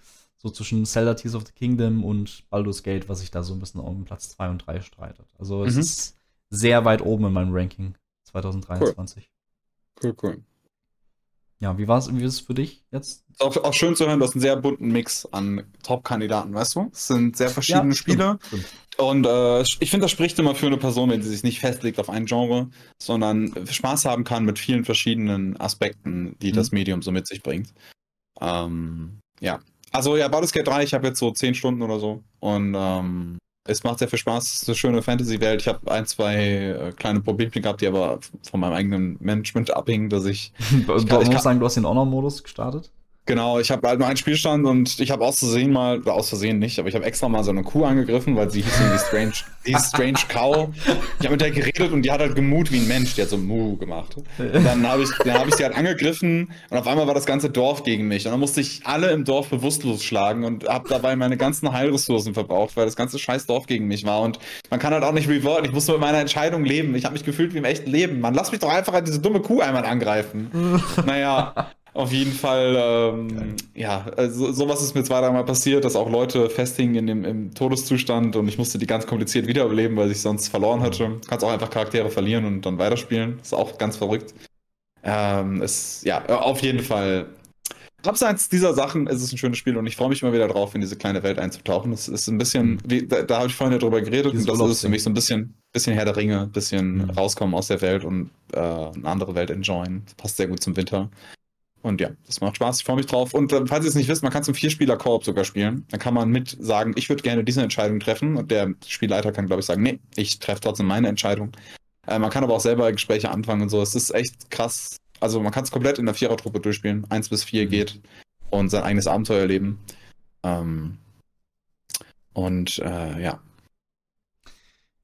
so zwischen Zelda Tears of the Kingdom und Baldur's Gate, was sich da so ein bisschen um Platz 2 und 3 streitet. Also es Mhm. ist sehr weit oben in meinem Ranking 2023. Cool, cool. Ja, wie war es wie ist es für dich jetzt? Auch, auch schön zu hören, du hast einen sehr bunten Mix an Top-Kandidaten, weißt du? Es sind sehr verschiedene Ja, Spiele. stimmt, stimmt. Und äh, ich finde, das spricht immer für eine Person, wenn sie sich nicht festlegt auf ein Genre, sondern Spaß haben kann mit vielen verschiedenen Aspekten, die Mhm. das Medium so mit sich bringt. Ähm, ja. Also ja, Baldur's Gate 3, ich habe jetzt so 10 Stunden oder so. Und ähm, es macht sehr viel Spaß. Es ist eine schöne Fantasy-Welt. Ich habe ein, zwei äh, kleine Probleme gehabt, die aber von meinem eigenen Management abhingen, dass ich Ich, kann- ich ich kann- muss sagen, du hast den Honor-Modus gestartet. Genau, ich habe halt nur einen Spielstand und ich habe aus Versehen mal, oder aus Versehen nicht, aber ich habe extra mal so eine Kuh angegriffen, weil sie hieß irgendwie Strange, die Strange Cow. Ich habe mit der geredet und die hat halt gemut wie ein Mensch, die hat so Mu gemacht. Und dann habe ich, hab ich sie halt angegriffen und auf einmal war das ganze Dorf gegen mich. Und dann musste ich alle im Dorf bewusstlos schlagen und habe dabei meine ganzen Heilressourcen verbraucht, weil das ganze scheiß Dorf gegen mich war. Und man kann halt auch nicht revolten. Ich musste mit meiner Entscheidung leben. Ich habe mich gefühlt wie im echten Leben. Man, lass mich doch einfach diese dumme Kuh einmal angreifen. naja, auf jeden Fall, ähm, ja, also sowas ist mir zwei, dreimal passiert, dass auch Leute festhingen in dem, im Todeszustand und ich musste die ganz kompliziert wiederbeleben, weil ich sonst verloren hätte. Du kannst auch einfach Charaktere verlieren und dann weiterspielen. Ist auch ganz verrückt. Ähm, es, ja, auf jeden Fall. Abseits dieser Sachen ist es ein schönes Spiel und ich freue mich immer wieder drauf, in diese kleine Welt einzutauchen. Es ist ein bisschen, wie, da, da habe ich vorhin ja drüber geredet Dieses und das ist für mich so ein bisschen, bisschen Herr der Ringe, ein bisschen Mhm. rauskommen aus der Welt und äh, eine andere Welt enjoyen. Das passt sehr gut zum Winter. Und ja, das macht Spaß, ich freue mich drauf. Und äh, falls ihr es nicht wisst, man kann zum Vierspieler-Koop sogar spielen. Dann kann man mit sagen, ich würde gerne diese Entscheidung treffen. Und der Spielleiter kann, glaube ich, sagen, nee, ich treffe trotzdem meine Entscheidung. Äh, man kann aber auch selber Gespräche anfangen und so. Es ist echt krass. Also man kann es komplett in der Vierertruppe durchspielen. Eins bis vier Mhm. geht und sein eigenes Abenteuer erleben. Ähm, und äh, ja.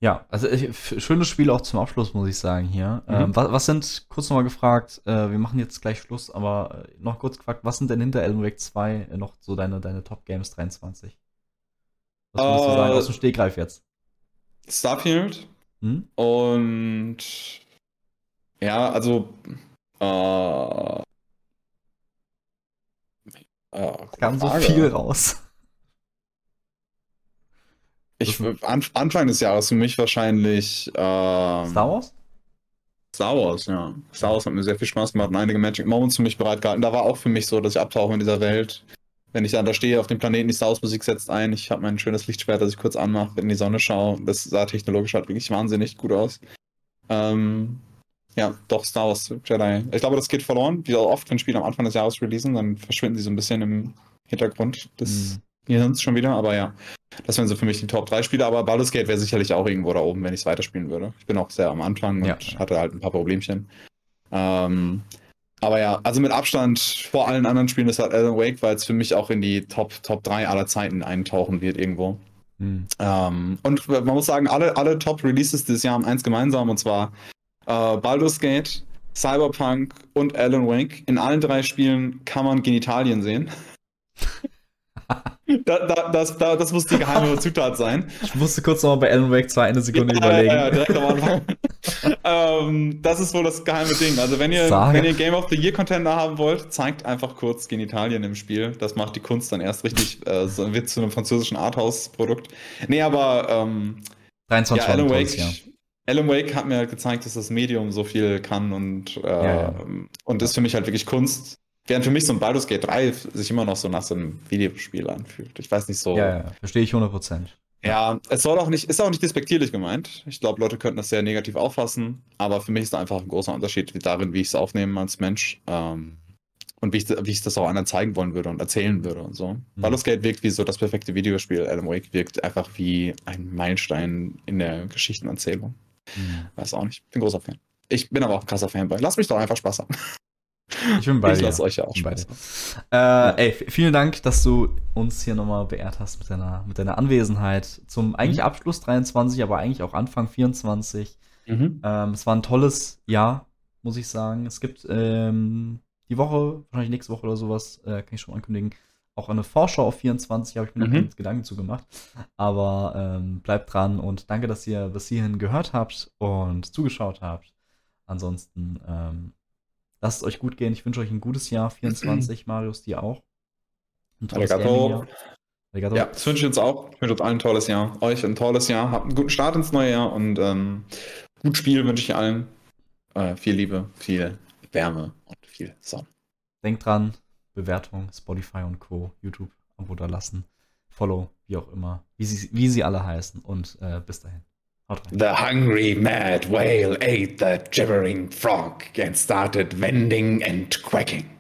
Ja, also ich, schönes Spiel auch zum Abschluss, muss ich sagen hier. Mhm. Ähm, was, was sind, kurz nochmal gefragt, äh, wir machen jetzt gleich Schluss, aber äh, noch kurz gefragt, was sind denn hinter Alan Wake 2 äh, noch so deine, deine Top Games 23? Was würdest du Äh, sagen, aus dem Stegreif jetzt? Starfield Hm? und ja, also äh, äh, Kam so viel raus. Ich, an, Anfang des Jahres für mich wahrscheinlich ähm, Star Wars? Star Wars, ja. Star Wars hat mir sehr viel Spaß gemacht und einige Magic Moments für mich bereitgehalten. Da war auch für mich so, dass ich abtauche in dieser Welt. Wenn ich dann da stehe auf dem Planeten, die Star Wars Musik setzt ein, ich habe mein schönes Lichtschwert, das ich kurz anmache, in die Sonne schaue. Das sah technologisch halt wirklich wahnsinnig gut aus. Ähm, ja, doch, Star Wars Jedi. Ich glaube, das geht verloren. Wie oft, wenn Spiele am Anfang des Jahres releasen, dann verschwinden sie so ein bisschen im Hintergrund des Mhm. Gehirns schon wieder. Aber ja, das wären so für mich die Top 3 Spiele. Aber Baldur's Gate wäre sicherlich auch irgendwo da oben, wenn ich es weiterspielen würde. Ich bin auch sehr am Anfang und Ja. hatte halt ein paar Problemchen. Ähm, aber ja, also mit Abstand vor allen anderen Spielen ist halt Alan Wake, weil es für mich auch in die Top, Top 3 aller Zeiten eintauchen wird irgendwo. Hm. Ähm, und man muss sagen, alle, alle Top-Releases dieses Jahr haben eins gemeinsam, und zwar äh, Baldur's Gate, Cyberpunk und Alan Wake. In allen drei Spielen kann man Genitalien sehen. da, da, das, da, das muss die geheime Zutat sein. Ich musste kurz noch mal bei Alan Wake 2 eine Sekunde überlegen. Ja, ja, direkt am Anfang. ähm, das ist wohl das geheime Ding. Also wenn ihr, wenn ihr Game of the Year Contender haben wollt, zeigt einfach kurz Genitalien im Spiel. Das macht die Kunst dann erst richtig, äh, so, wird zu einem französischen Arthouse-Produkt. Nee, aber ähm, 23 ja, Alan Wake, Jahr. Alan Wake hat mir halt gezeigt, dass das Medium so viel kann und, äh, Ja, ja. und ist für mich halt wirklich Kunst. Während für mich so ein Baldur's Gate 3 sich immer noch so nach so einem Videospiel anfühlt. Ich weiß nicht so. Ja, ja, verstehe ich 100 Prozent. Ja, es soll auch nicht, ist auch nicht despektierlich gemeint. Ich glaube, Leute könnten das sehr negativ auffassen, aber für mich ist da einfach ein großer Unterschied darin, wie ich es aufnehme als Mensch. Ähm, und wie ich, wie ich das auch anderen zeigen wollen würde und erzählen würde und so. Mhm. Baldur's Gate wirkt wie so das perfekte Videospiel. Alan Wake wirkt einfach wie ein Meilenstein in der Geschichtenerzählung. Hm. Weiß auch nicht. Bin großer Fan. Ich bin aber auch ein krasser Fanboy. Lass mich doch einfach Spaß haben. Ich bin bei ich lasse euch ja auch Spaß. Äh, ey, vielen Dank, dass du uns hier nochmal beehrt hast mit deiner, mit deiner Anwesenheit zum eigentlich Mhm. Abschluss 23, aber eigentlich auch Anfang 24. Mhm. Ähm, es war ein tolles Jahr, muss ich sagen. Es gibt ähm, die Woche, wahrscheinlich nächste Woche oder sowas, äh, kann ich schon ankündigen, auch eine Vorschau auf 24, habe ich mir noch Mhm. keine Gedanken zu gemacht. Aber ähm, bleibt dran und danke, dass ihr bis hierhin gehört habt und zugeschaut habt. Ansonsten ähm, lasst es euch gut gehen. Ich wünsche euch ein gutes Jahr 24, Marius, dir auch. Ein tolles Arigato. Arigato. Ja, das wünsche ich uns auch. Ich wünsche uns allen ein tolles Jahr. Euch ein tolles Jahr. Habt einen guten Start ins neue Jahr und ähm, gut Spiel wünsche ich allen. Äh, viel Liebe, viel Wärme und viel Sonne. Denkt dran, Bewertung, Spotify und Co., YouTube, Abo da lassen, Follow, wie auch immer, wie sie, wie sie alle heißen. Und äh, bis dahin. The hungry mad whale ate the gibbering frog and started wending and quacking.